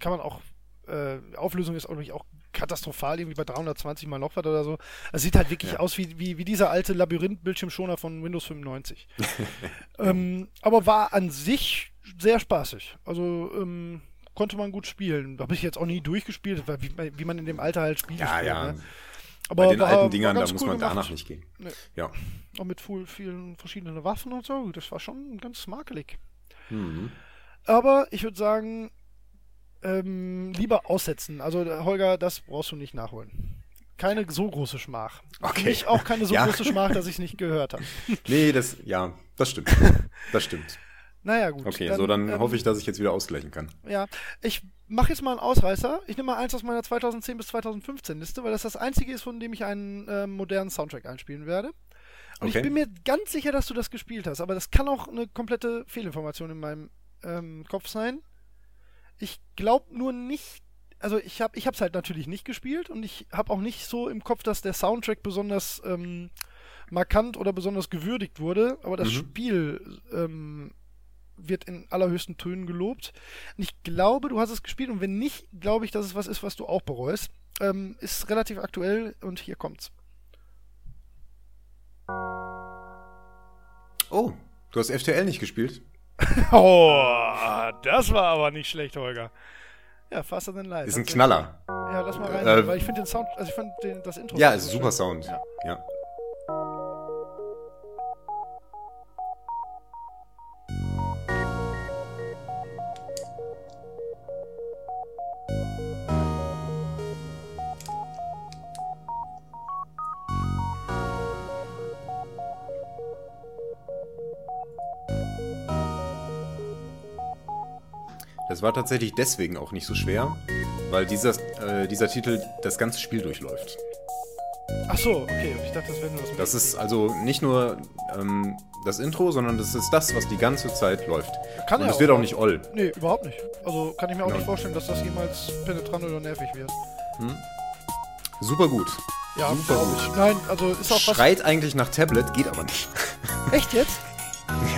kann man auch, äh, Auflösung ist auch, nicht auch katastrophal, irgendwie bei 320 mal noch was oder so. Es sieht halt wirklich Ja. aus wie, wie, wie dieser alte Labyrinth-Bildschirmschoner von Windows 95. ähm, aber war an sich sehr spaßig. Also ähm, konnte man gut spielen. Habe ich jetzt auch nie durchgespielt, weil wie, wie man in dem Alter halt Spiele ja, spielt. ja. Ne? Aber Bei den war- alten Dingern, da muss cool man gemacht. danach nicht gehen. Nee. Ja. Auch mit viel, vielen verschiedenen Waffen und so. Das war schon ganz makelig. Mhm. Aber ich würde sagen, ähm, lieber aussetzen. Also äh, Holger, das brauchst du nicht nachholen. Keine so große Schmach. Okay. Mich auch keine so Ja. große Schmach, dass ich es nicht gehört habe. Nee, das, ja, das stimmt. Das stimmt. Naja, gut. Okay, so dann ähm, hoffe ich, dass ich jetzt wieder ausgleichen kann. Ja, ich mache jetzt mal einen Ausreißer. Ich nehme mal eins aus meiner 2010 bis 2015 Liste, weil das das einzige ist, von dem ich einen ähm, modernen Soundtrack einspielen werde. Und Okay. ich bin mir ganz sicher, dass du das gespielt hast, aber das kann auch eine komplette Fehlinformation in meinem ähm, Kopf sein. Ich glaube nur nicht, also ich habe ich hab's halt natürlich nicht gespielt und ich habe auch nicht so im Kopf, dass der Soundtrack besonders ähm, markant oder besonders gewürdigt wurde, aber das Mhm. Spiel ähm, wird in allerhöchsten Tönen gelobt. Und ich glaube, du hast es gespielt und wenn nicht, glaube ich, dass es was ist, was du auch bereust. Ähm, ist relativ aktuell und hier kommt's. Oh, du hast FTL nicht gespielt? Oh, das war aber nicht schlecht, Holger. Ja, Faster than Light. Ist ein Knaller. Ja, lass mal rein, Äh, weil ich finde den Sound, also ich fand den, das Intro. Ja, ist ein super Sound. Ja. Ja. War tatsächlich deswegen auch nicht so schwer, weil dieser, äh, dieser Titel das ganze Spiel durchläuft. Ach so, okay. Ich dachte, das wäre nur das. Das ist also nicht nur ähm, das Intro, sondern das ist das, was die ganze Zeit läuft. Kann Und es wird auch. nicht oll. Nee, überhaupt nicht. Also kann ich mir auch Ja. nicht vorstellen, dass das jemals penetrant oder nervig wird. Super gut. Ja, Super gut. Nein, also ist auch was. Schreit eigentlich nach Tablet, geht aber nicht. Echt jetzt?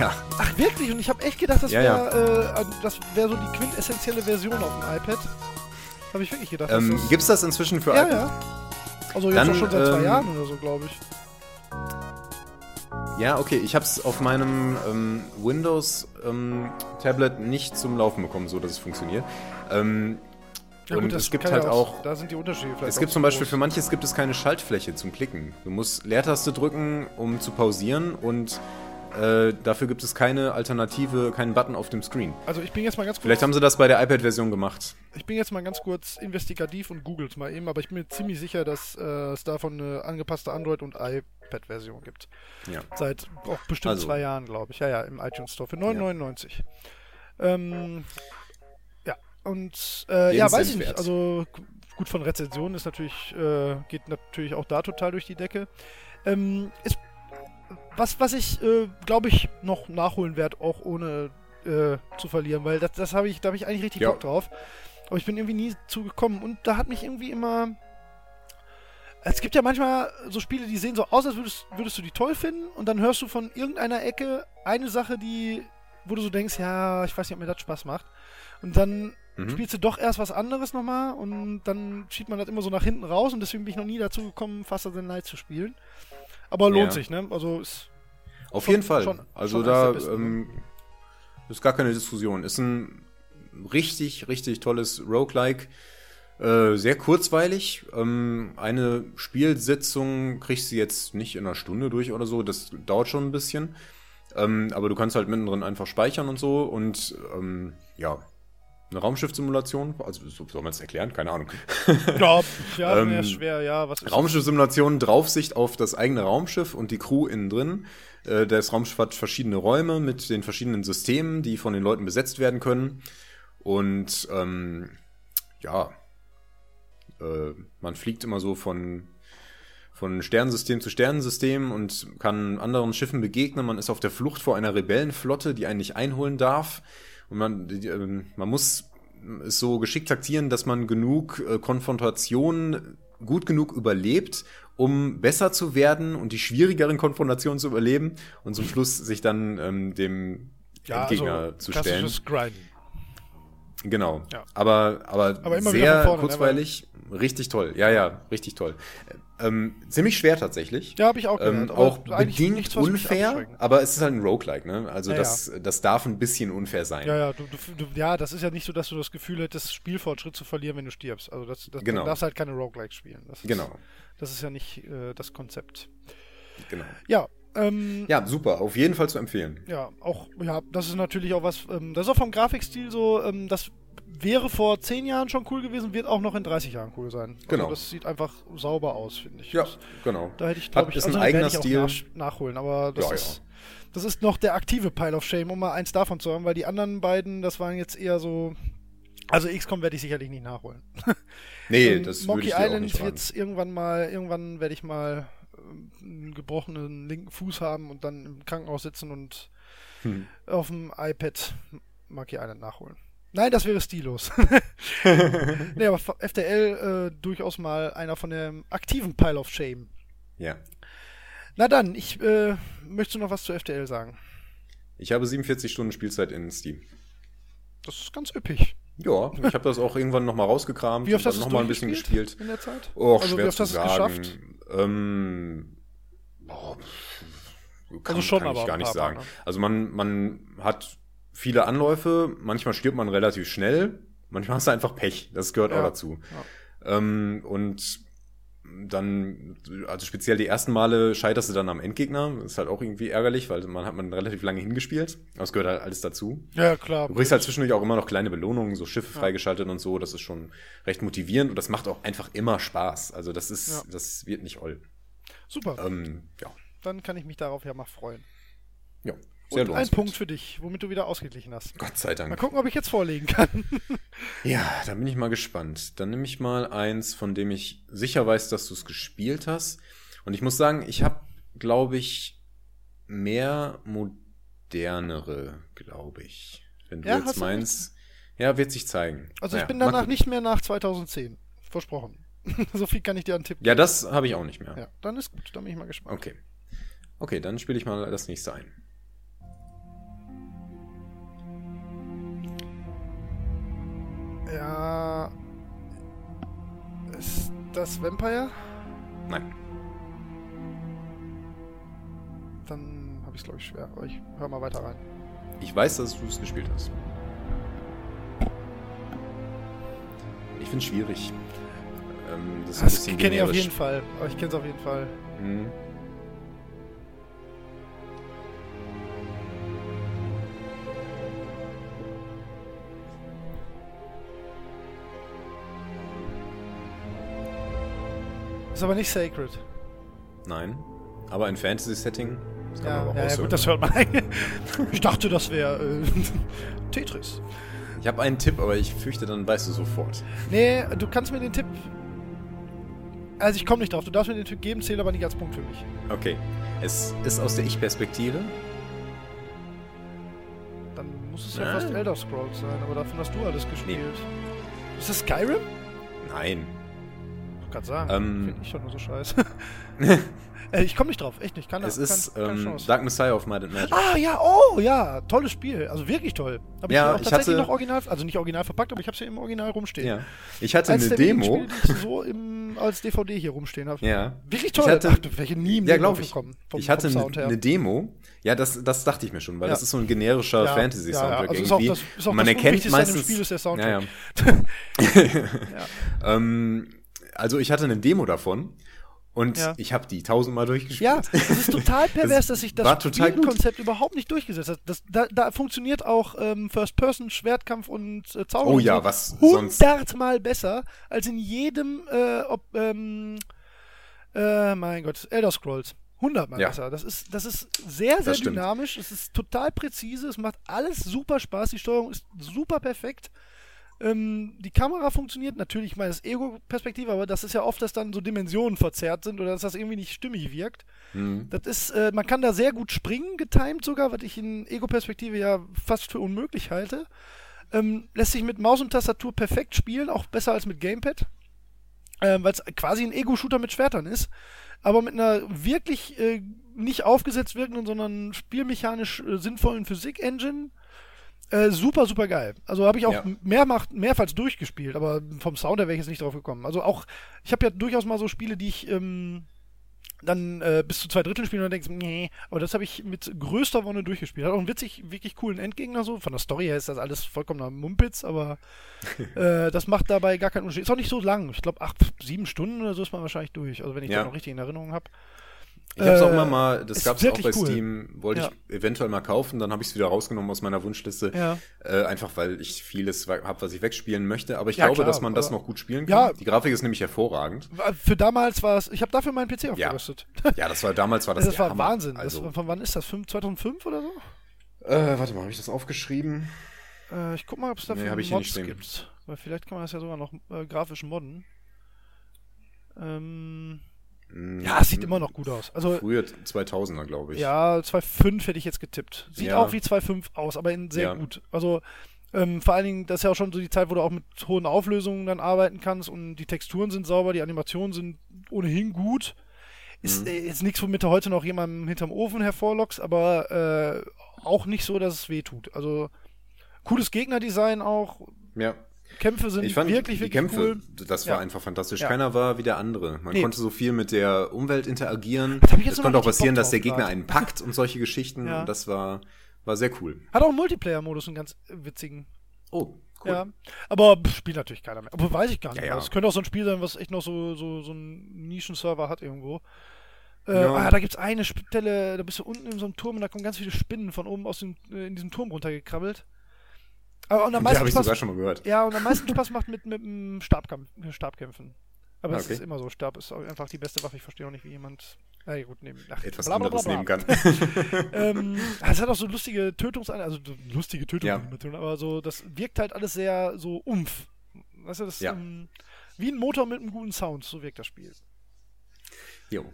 Ja. Ach wirklich? Und ich habe echt gedacht, das Ja, ja. wäre äh, das wäre so die quintessentielle Version auf dem iPad. Habe ich wirklich gedacht. Ähm, das- gibt's das inzwischen für ja, iPad? ja. Also jetzt Dann, auch schon seit zwei ähm, Jahren oder so, glaube ich. Ja, okay. Ich habe es auf meinem ähm, Windows-Tablet nicht zum Laufen bekommen, so dass es funktioniert. Ähm, Ja, und gut, es gibt halt ja auch Da sind die Unterschiede vielleicht. Es auch gibt zum Beispiel groß. für manches gibt es keine Schaltfläche zum Klicken. Du musst Leertaste drücken, um zu pausieren und äh, dafür gibt es keine Alternative, keinen Button auf dem Screen. Also ich bin jetzt mal ganz kurz. Vielleicht haben sie das bei der iPad-Version gemacht. Ich bin jetzt mal ganz kurz investigativ und googles mal eben, aber ich bin mir ziemlich sicher, dass äh, es davon eine angepasste Android- und iPad-Version gibt. Ja. Seit auch bestimmt Also- zwei Jahren, glaube ich. Ja, ja, im iTunes Store für 9,99. Ähm, ja, und äh, ja, weiß ich nicht. Also gut von Rezensionen ist natürlich, äh, geht natürlich auch da total durch die Decke. Ähm, ist was, was ich, äh, glaube ich, noch nachholen werde, auch ohne äh, zu verlieren, weil das, das habe ich, da habe ich eigentlich richtig Ja. Bock drauf. Aber ich bin irgendwie nie zugekommen und da hat mich irgendwie immer. Es gibt ja manchmal so Spiele, die sehen so aus, als würdest, würdest du die toll finden und dann hörst du von irgendeiner Ecke eine Sache, die, wo du so denkst, ja, ich weiß nicht, ob mir das Spaß macht. Und dann Mhm. spielst du doch erst was anderes nochmal und dann schiebt man das immer so nach hinten raus und deswegen bin ich noch nie dazu gekommen, Faster Than Light zu spielen. Aber lohnt Ja. sich, ne? Also ist. Auf Schon- jeden Fall. schon- also schon da ähm, ist gar keine Diskussion. Ist ein richtig, richtig tolles Roguelike. Äh, sehr kurzweilig. Ähm, eine Spielsitzung kriegst du jetzt nicht in einer Stunde durch oder so. Das dauert schon ein bisschen. Ähm, aber du kannst halt mittendrin einfach speichern und so. Und ähm, ja, eine Raumschiffsimulation. Also so soll man es erklären? Keine Ahnung. Ja, ja, Ähm, schwer, ja. Was ist Raumschiffsimulation, Draufsicht auf das eigene Raumschiff und die Crew innen drin. Äh, das Raumschiff hat verschiedene Räume mit den verschiedenen Systemen, die von den Leuten besetzt werden können. Und ähm, ja, äh, man fliegt immer so von, von Sternensystem zu Sternensystem und kann anderen Schiffen begegnen. Man ist auf der Flucht vor einer Rebellenflotte, die einen nicht einholen darf. Und man, ähm, man muss es so geschickt taktieren, dass man genug äh, Konfrontationen gut genug überlebt, um besser zu werden und die schwierigeren Konfrontationen zu überleben und zum Schluss sich dann ähm, dem ja, Endgegner also, zu stellen. Grinden. Genau. Ja. Aber, aber, Aber sehr vorne, ne, kurzweilig. Richtig toll. Ja, ja, richtig toll. Ähm, ziemlich schwer tatsächlich. Ja, habe ich auch gehört. Ähm, auch bedingt nichts, unfair, aber es ist halt ein Roguelike, ne? Also Ja, das, das darf ein bisschen unfair sein. Ja, ja, du, du, ja, das ist ja nicht so, dass du das Gefühl hättest, Spielfortschritt zu verlieren, wenn du stirbst. Also das, das Genau. du darfst halt keine Roguelikes spielen. Das ist, Genau, Das ist ja nicht äh, das Konzept. genau. Ja, Ähm, Ja, super, auf jeden Fall zu empfehlen. Ja, auch, ja, das ist natürlich auch was, ähm, das ist auch vom Grafikstil so, ähm, das wäre vor 10 Jahren schon cool gewesen, wird auch noch in 30 Jahren cool sein. Genau. Also das sieht einfach sauber aus, finde ich. Ja, Das, genau. da hätte ich, glaube ich, ist ein den eigener ich Stil. nach, nachholen, aber das Ja, ist, das ist noch der aktive Pile of Shame, um mal eins davon zu haben, weil die anderen beiden, das waren jetzt eher so, also XCOM werde ich sicherlich nicht nachholen. Nee, Ähm, das würde Monkey ich dir auch Island nicht wird raten. irgendwann mal, irgendwann werde ich mal ähm, einen gebrochenen linken Fuß haben und dann im Krankenhaus sitzen und Hm. auf dem iPad Monkey Island nachholen. Nein, das wäre stilos. nee, aber FDL äh, durchaus mal einer von dem aktiven Pile of Shame. Ja. Na dann, ich äh, möchte noch was zu FDL sagen. Ich habe 47 Stunden Spielzeit in Steam. Das ist ganz üppig. Ja, ich habe das auch irgendwann nochmal rausgekramt Wie oft und hast dann du nochmal ein bisschen gespielt. in der Zeit? Oh, also wie schwer oft zu hast sagen. geschafft? Ähm, boah, kann, Also schon, kann aber ich gar nicht sagen. Mal, ne? Also man, man hat viele Anläufe, manchmal stirbt man relativ schnell, manchmal hast du einfach Pech, das gehört Ja, auch dazu. Ähm, und dann, also speziell die ersten Male scheiterst du dann am Endgegner, das ist halt auch irgendwie ärgerlich, weil man hat man relativ lange hingespielt, aber es gehört halt alles dazu. Ja, klar. Du kriegst halt zwischendurch auch immer noch kleine Belohnungen, so Schiffe freigeschaltet und so. Das ist schon recht motivierend und das macht auch einfach immer Spaß. Also das ist, Ja. das wird nicht oll. Super. Ähm, ja, Dann kann ich mich darauf ja mal freuen. ja, sehr Und ein. Punkt für dich, womit du wieder ausgeglichen hast. Gott sei Mal Dank. gucken, ob ich jetzt vorlegen kann. Ja, da bin ich mal gespannt. Dann nehme ich mal eins, von dem ich sicher weiß, dass du es gespielt hast. Und ich muss sagen, ich habe, glaube ich, mehr modernere, glaube ich. Wenn du Ja, jetzt meinst, ja, wird sich zeigen. Also ich Naja, bin mal danach nicht mehr nach 2010. Versprochen. so viel kann ich dir an Tipp Ja, das habe ich auch nicht mehr. Ja, dann ist gut. Dann bin ich mal gespannt. Okay. Okay, dann spiele ich mal das nächste ein. Ja. Ist das Vampire? Nein. Dann habe ich es, glaube ich, schwer. Aber ich höre mal weiter rein. Ich weiß, dass du es gespielt hast. Ich finde es schwierig. Ähm, das ist Das kenne ich auf jeden Fall. Aber ich kenne es auf jeden Fall. Mhm. Ist aber nicht Sacred. Nein. Aber ein Fantasy-Setting. Das kann Ja, man aber ja, ja gut, das hört man. Ich dachte, das wäre äh, Tetris. Ich habe einen Tipp, aber ich fürchte, dann weißt du sofort. Nee, du kannst mir den Tipp. Also ich komme nicht drauf. Du darfst mir den Tipp geben, zählt aber nicht als Punkt für mich. Okay. Es ist aus der Ich-Perspektive. Dann muss es ja Ah. fast Elder Scrolls sein, aber davon hast du alles gespielt. Ist das Skyrim? Nein. Ich kann sagen. Ähm. Finde ich doch nur so scheiße. äh, ich komme nicht drauf, echt nicht. Kann, Es kann, ist keine ähm. Dark Messiah of Might and Magic. Ah, ja, oh, ja, tolles Spiel. Also wirklich toll. Ich Ja, hier auch ich tatsächlich hatte- noch original, also nicht original verpackt, aber ich habe es hier im Original rumstehen. Ja. Ich hatte Eins eine Demo. Ich so im, als DVD hier rumstehen habe. Ja. Wirklich Ich toll. hatte- Ach, welche nie im Ja, Leben ich. vom- ich hatte eine Sound her. eine Demo. Ja, das, das dachte ich mir schon, weil Ja. das ist so ein generischer Ja, Fantasy-Soundtrack ja. Also ist auch irgendwie. das- ist auch man das erkennt meistens. Spiel ist der Soundtrack. Ja, ja. ähm, also ich hatte eine Demo davon und Ja. ich habe die tausendmal durchgespielt. Ja, es ist total pervers, dass sich das. Spielkonzept überhaupt nicht durchgesetzt hat. Das, da, da funktioniert auch ähm, First-Person-Schwertkampf und äh, Zauber Oh und ja, so was sonst- hundertmal besser als in jedem, äh, ob, ähm, äh, mein Gott, Elder Scrolls. Hundertmal Ja. besser. Das ist, das ist sehr, sehr dynamisch. Es ist total präzise. Es macht alles super Spaß. Die Steuerung ist super perfekt. Ähm, die Kamera funktioniert natürlich, ich meine, das ist Ego-Perspektive, aber das ist ja oft, dass dann so Dimensionen verzerrt sind oder dass das irgendwie nicht stimmig wirkt. Mhm. Das ist, äh, man kann da sehr gut springen, getimed sogar, was ich in Ego-Perspektive ja fast für unmöglich halte. Ähm, lässt sich mit Maus und Tastatur perfekt spielen, auch besser als mit Gamepad. Ähm, Weil es quasi ein Ego-Shooter mit Schwertern ist. Aber mit einer wirklich äh, nicht aufgesetzt wirkenden, sondern spielmechanisch äh, sinnvollen Physik-Engine. Äh, super, super geil. Also habe ich auch Ja. mehrmach, mehrfals durchgespielt, aber vom Sound her wäre ich jetzt nicht drauf gekommen. Also auch, ich habe ja durchaus mal so Spiele, die ich ähm, dann äh, bis zu zwei Dritteln spielen und dann denkst, nee, aber das habe ich mit größter Wonne durchgespielt. Hat auch einen witzig, wirklich coolen Endgegner so. Von der Story her ist das alles vollkommener Mumpitz, aber äh, das macht dabei gar keinen Unterschied. Ist auch nicht so lang. Ich glaube, acht, sieben Stunden oder so ist man wahrscheinlich durch. Also wenn ich Ja. das noch richtig in Erinnerung habe. Ich habe es auch Äh, immer mal, das gab es auch bei cool. Steam, wollte Ja. ich eventuell mal kaufen, dann habe ich es wieder rausgenommen aus meiner Wunschliste. Ja. Äh, einfach weil ich vieles habe, was ich wegspielen möchte. Aber ich Ja, glaube, klar, dass man das noch gut spielen Ja. kann. Die Grafik ist nämlich hervorragend. Für damals war es, ich habe dafür meinen PC aufgerüstet. Ja, das war damals war das, Das, war Hammer. Wahnsinn. Also, das, von wann ist das? Fünf- 2005 oder so? äh, warte mal, habe ich das aufgeschrieben? Äh, ich guck mal, ob es dafür Nee, Mods gibt. Weil vielleicht kann man das ja sogar noch äh, grafisch modden. Ähm, Hm, ja, es sieht immer noch gut aus. Also, Frühe 2000er, glaube ich. ja, 2.5 hätte ich jetzt getippt. Sieht Ja. auch wie 2.5 aus, aber in sehr Ja. gut. Also, ähm, vor allen Dingen, das ist ja auch schon so die Zeit, wo du auch mit hohen Auflösungen dann arbeiten kannst und die Texturen sind sauber, die Animationen sind ohnehin gut. Ist Mhm. äh, jetzt nichts, womit du heute noch jemanden hinterm Ofen hervorlockst, aber äh, auch nicht so, dass es weh tut. Also, cooles Gegnerdesign auch. ja. Kämpfe sind Ich fand wirklich, die wirklich Kämpfe, cool. das war Ja. einfach fantastisch. Ja. Keiner war wie der andere. Man Nee. konnte so viel mit der Umwelt interagieren. Es konnte auch passieren, dass der Gegner einen packt und solche Geschichten. Ja. Und das war, war sehr cool. Hat auch einen Multiplayer-Modus, einen ganz witzigen. Oh, cool. Ja. Aber pff, spielt natürlich keiner mehr. Aber weiß ich gar nicht. Ja, ja. Es könnte auch so ein Spiel sein, was echt noch so, so, so einen Nischenserver hat irgendwo. Äh, Ja. ah, da gibt es eine Stelle, da bist du unten in so einem Turm und da kommen ganz viele Spinnen von oben aus dem, äh, in diesem Turm runtergekrabbelt. Aber und am Ja, meisten habe ich Spaß, sogar schon mal gehört. ja, und am meisten Spaß macht mit, mit dem Stabkampf, äh, Stabkämpfen. Aber Ah, es okay. ist immer so, Stab ist einfach die beste Waffe. Ich verstehe auch nicht, wie jemand. Na ja, gut, nehmen. Ach, Etwas anderes nehmen kann. ähm, es hat auch so lustige Tötungsanimation, also so lustige Ja. Tötungsanimation, aber so, das wirkt halt alles sehr so umf. Weißt du, das Ja. ähm, wie ein Motor mit einem guten Sound, so wirkt das Spiel. jo.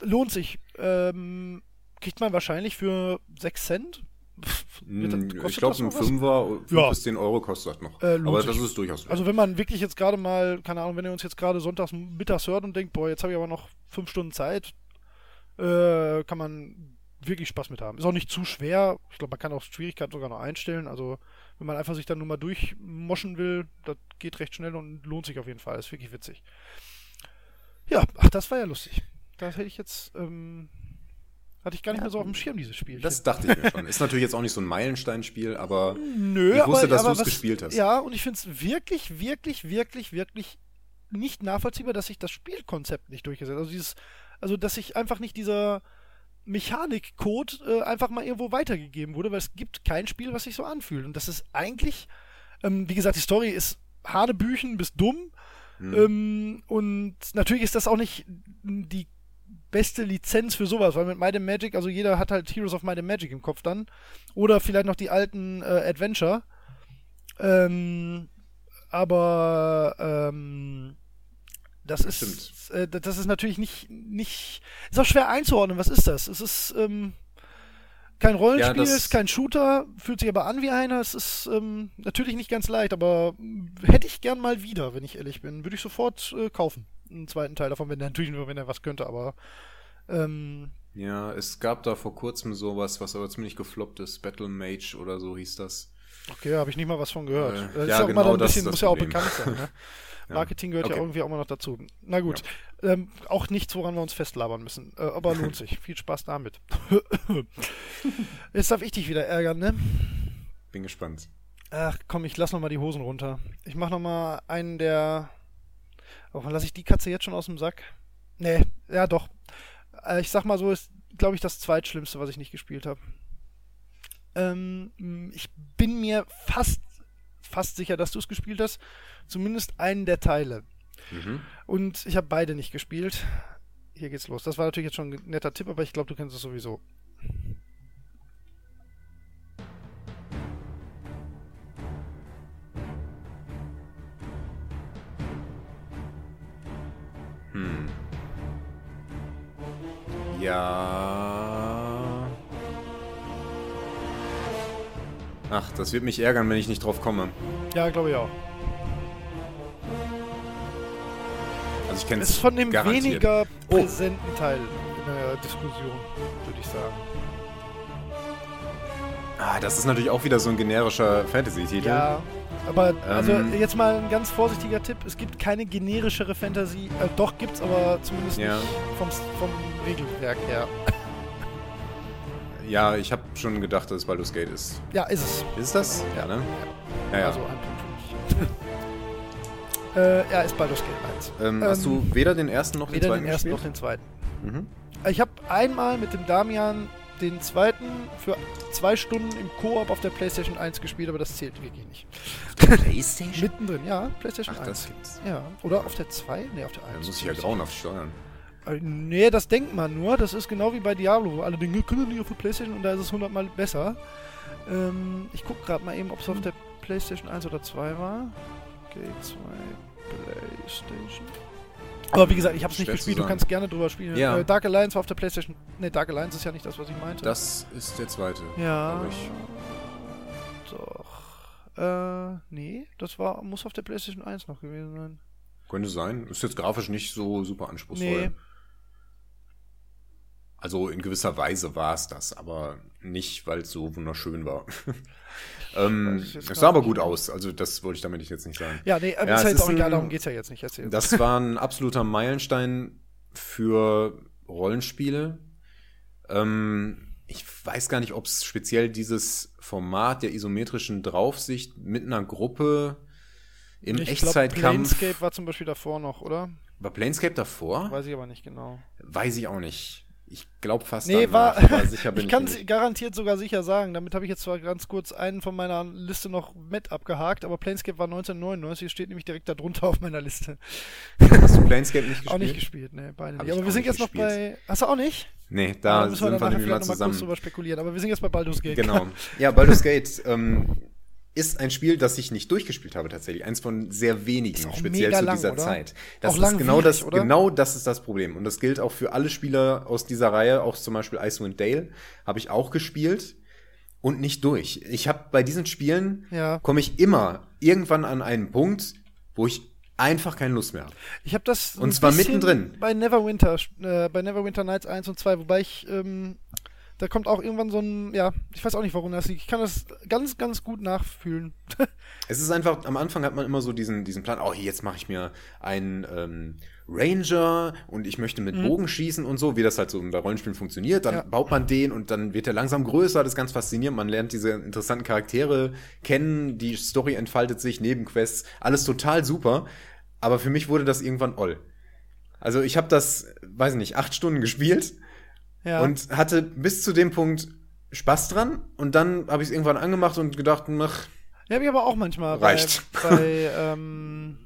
Lohnt sich. Ähm, kriegt man wahrscheinlich für 6 Cent? Pff, wird Ich glaube, ein? Fünfer, fünf Ja. bis 10 Euro kostet das noch. Äh, Aber das ist durchaus. Also wenn man wirklich jetzt gerade mal, keine Ahnung, wenn ihr uns jetzt gerade sonntags mittags hört und denkt, boah, jetzt habe ich aber noch 5 Stunden Zeit, äh, kann man wirklich Spaß mit haben. Ist auch nicht zu schwer. Ich glaube, man kann auch Schwierigkeit sogar noch einstellen. Also wenn man einfach sich dann nur mal durchmoschen will, das geht recht schnell und lohnt sich auf jeden Fall. Ist wirklich witzig. Ja, ach, das war ja lustig. Das hätte ich jetzt, ähm, hatte ich gar nicht mehr so auf dem Schirm, dieses Spiel. das dachte ich mir schon. Ist natürlich jetzt auch nicht so ein Meilensteinspiel, aber Nö, Ich wusste, dass aber du's was- gespielt hast. Ja, und ich finde es wirklich, wirklich, wirklich, wirklich nicht nachvollziehbar, dass sich das Spielkonzept nicht durchgesetzt hat. Also dieses, also dass sich einfach nicht dieser Mechanikcode äh, einfach mal irgendwo weitergegeben wurde, weil es gibt kein Spiel, was sich so anfühlt. Und das ist eigentlich, ähm, wie gesagt, die Story ist Hanebüchen bis dumm. hm, Ähm, und natürlich ist das auch nicht die beste Lizenz für sowas, weil mit Might and Magic, also jeder hat halt Heroes of Might and Magic im Kopf dann. Oder vielleicht noch die alten äh, Adventure. Ähm, aber ähm, das ist Stimmt. äh, das ist natürlich nicht nicht ist auch schwer einzuordnen. Was ist das? Es ist ähm, kein Rollenspiel, das- es ist kein Shooter, fühlt sich aber an wie einer. Es ist ähm, natürlich nicht ganz leicht, aber hätte ich gern mal wieder, wenn ich ehrlich bin. Würde ich sofort äh, kaufen. Einen zweiten Teil davon, wenn er natürlich nur, wenn er was könnte, aber ähm, ja, es gab da vor kurzem sowas, was aber ziemlich gefloppt ist. Battle Mage oder so hieß das. okay, habe ich nicht mal was von gehört. Äh, Das ist ja, ja auch genau ein das bisschen, das muss ja auch bekannt sein. Ne? Ja. Marketing gehört ja Okay. irgendwie auch immer noch dazu. Na gut, ähm, auch nichts, woran wir uns festlabern müssen. Äh, aber lohnt sich. Viel Spaß damit. Jetzt darf ich dich wieder ärgern, ne? Bin gespannt. Ach komm, ich lass noch mal die Hosen runter. Ich mach noch mal einen der. Oh, lass ich die Katze jetzt schon aus dem Sack? Nee, ja doch. Äh, ich sag mal so, ist, glaube ich, das zweitschlimmste, was ich nicht gespielt habe. Ähm, ich bin mir fast, fast sicher, dass du es gespielt hast. Zumindest einen der Teile. Mhm. Und ich habe beide nicht gespielt. Hier geht's los. Das war natürlich jetzt schon ein netter Tipp, aber ich glaube, du kennst es sowieso. Ja. Ach, das wird mich ärgern, wenn ich nicht drauf komme. Ja, glaube ich auch. Also ich kenne Es ist von dem garantiert. weniger Oh. präsenten Teil in der Diskussion, würde ich sagen. Ah, das ist natürlich auch wieder so ein generischer Fantasy-Titel. Ja, aber also Ähm. jetzt mal ein ganz vorsichtiger Tipp: Es gibt keine generischere Fantasy. Äh, doch gibt's, aber zumindest Ja. nicht vom, vom Regelwerk her. Ja, ich habe schon gedacht, dass es Baldur's Gate ist. Ja, ist es. Ist es das? Ja, ne? Ja, ja. Also ein Punkt für mich. äh, ja, ist Baldur's Gate 1. ähm, hast ähm, du weder den ersten noch den Weder zweiten den ersten noch gespielt? den zweiten. Mhm. Ich habe einmal mit dem Damian den zweiten für zwei Stunden im Koop auf der PlayStation 1 gespielt, aber das zählt wirklich nicht. Playstation? Mittendrin, ja, PlayStation Ach, 1. das gibt's. Ja, oder auf der 2? Nee, auf der 1. Da muss ich ja grauenhaft steuern. Äh, Nee, das denkt man nur. Das ist genau wie bei Diablo. Alle denken, können nicht auf der Playstation und da ist es hundertmal besser. Ähm, ich guck gerade mal eben, ob es auf der Playstation 1 oder 2 war. Okay, 2 Playstation. Aber wie gesagt, ich habe es nicht gespielt. Du kannst gerne drüber spielen. Ja. Äh, Dark Alliance war auf der Playstation. Ne, Dark Alliance ist ja nicht das, was ich meinte. Das ist der zweite. ja. Doch. Äh, nee, das war, muss auf der Playstation 1 noch gewesen sein. Könnte sein. Ist jetzt grafisch nicht so super anspruchsvoll. Nee. Also in gewisser Weise war es das, aber nicht, weil es so wunderschön war. ähm, es es gar sah aber gut aus. Also das wollte ich damit jetzt nicht sagen. Ja, nee, äh, Ja, ist es ist auch egal, darum geht's ja jetzt nicht. Erzähl. Das war ein absoluter Meilenstein für Rollenspiele. Ähm, ich weiß gar nicht, ob es speziell dieses Format der isometrischen Draufsicht mit einer Gruppe im ich glaub, Echtzeitkampf. Planescape war zum Beispiel davor noch, oder? war Planescape davor? Weiß ich aber nicht genau. Weiß ich auch nicht. Ich glaube fast Nee, danach, war. aber sicher bin ich ich, kann es garantiert sogar sicher sagen. Damit habe ich jetzt zwar ganz kurz einen von meiner Liste noch mit abgehakt, aber Planescape war 1999, steht nämlich direkt darunter auf meiner Liste. Hast du Planescape nicht gespielt? Auch nicht gespielt, ne, beide nicht. ich Aber wir sind jetzt noch gespielt. bei. Hast du auch nicht? Nee, da Ja, müssen wir sind wir nämlich mal vielleicht nochmal kurz zusammen. drüber spekulieren. Aber wir sind jetzt bei Baldur's Gate. Genau. Ja, Baldur's Gate ähm, ist ein Spiel, das ich nicht durchgespielt habe tatsächlich. Eins von sehr wenigen, auch speziell zu lang, dieser oder? Zeit. Auch Das ist langwierig, genau das, oder? genau das ist das Problem. Und das gilt auch für alle Spieler aus dieser Reihe, auch zum Beispiel Icewind Dale, habe ich auch gespielt und nicht durch. Ich habe bei diesen Spielen Ja. komme ich immer irgendwann an einen Punkt, wo ich einfach keine Lust mehr habe. Ich habe das Und zwar mittendrin. bei Neverwinter, äh, bei Neverwinter Nights 1 und 2, wobei ich, ähm, da kommt auch irgendwann so ein, ja, ich weiß auch nicht, warum das liegt. Ich kann das ganz, ganz gut nachfühlen. Es ist einfach, am Anfang hat man immer so diesen, diesen Plan, oh, jetzt mache ich mir einen ähm, Ranger und ich möchte mit Bogen schießen und so, wie das halt so bei Rollenspielen funktioniert. Dann Mhm. Ja. baut man den und dann wird er langsam größer, das ist ganz faszinierend. Man lernt diese interessanten Charaktere kennen, die Story entfaltet sich, Nebenquests, alles total super. Aber für mich wurde das irgendwann oll. Also ich habe das, weiß ich nicht, acht Stunden gespielt Ja. und hatte bis zu dem Punkt Spaß dran und dann habe ich es irgendwann angemacht und gedacht, ach, Ja, hab ich aber auch manchmal Reicht. bei, bei, ähm,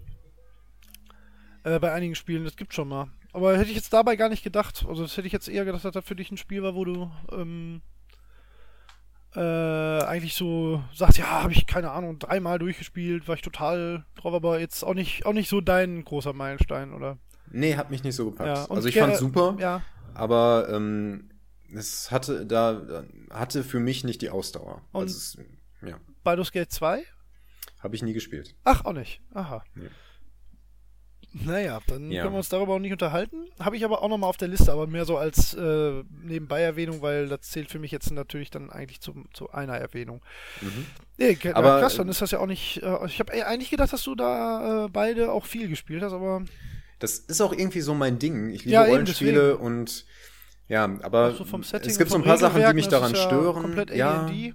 äh, bei einigen Spielen, das gibt schon mal. Aber hätte ich jetzt dabei gar nicht gedacht. Also das hätte ich jetzt eher gedacht, dass das für dich ein Spiel war, wo du ähm, äh, eigentlich so sagst, ja, habe ich keine Ahnung, dreimal durchgespielt, war ich total drauf, aber jetzt auch nicht, auch nicht so dein großer Meilenstein, oder? Nee, hat mich nicht so gepackt. Ja, also ich fand's super, Ja, aber ähm, es hatte da hatte für mich nicht die Ausdauer. Und- also es, ja, Baldur's Gate 2? habe ich nie gespielt. Ach, auch nicht. Aha. Nee. Naja, dann Ja. können wir uns darüber auch nicht unterhalten. Habe ich aber auch nochmal auf der Liste, aber mehr so als äh, Nebenbei-Erwähnung, weil das zählt für mich jetzt natürlich dann eigentlich zu, zu einer Erwähnung. Nee, ke- Aber, krass, dann äh, ist das ja auch nicht. Äh, ich habe eigentlich gedacht, dass du da äh, beide auch viel gespielt hast, aber Das ist auch irgendwie so mein Ding. Ich liebe Ja, Rollenspiele und ja, aber so Setting. es gibt so ein paar vom Sachen, die mich Regelwerk, daran ist ja stören. Komplett ja, AD&D.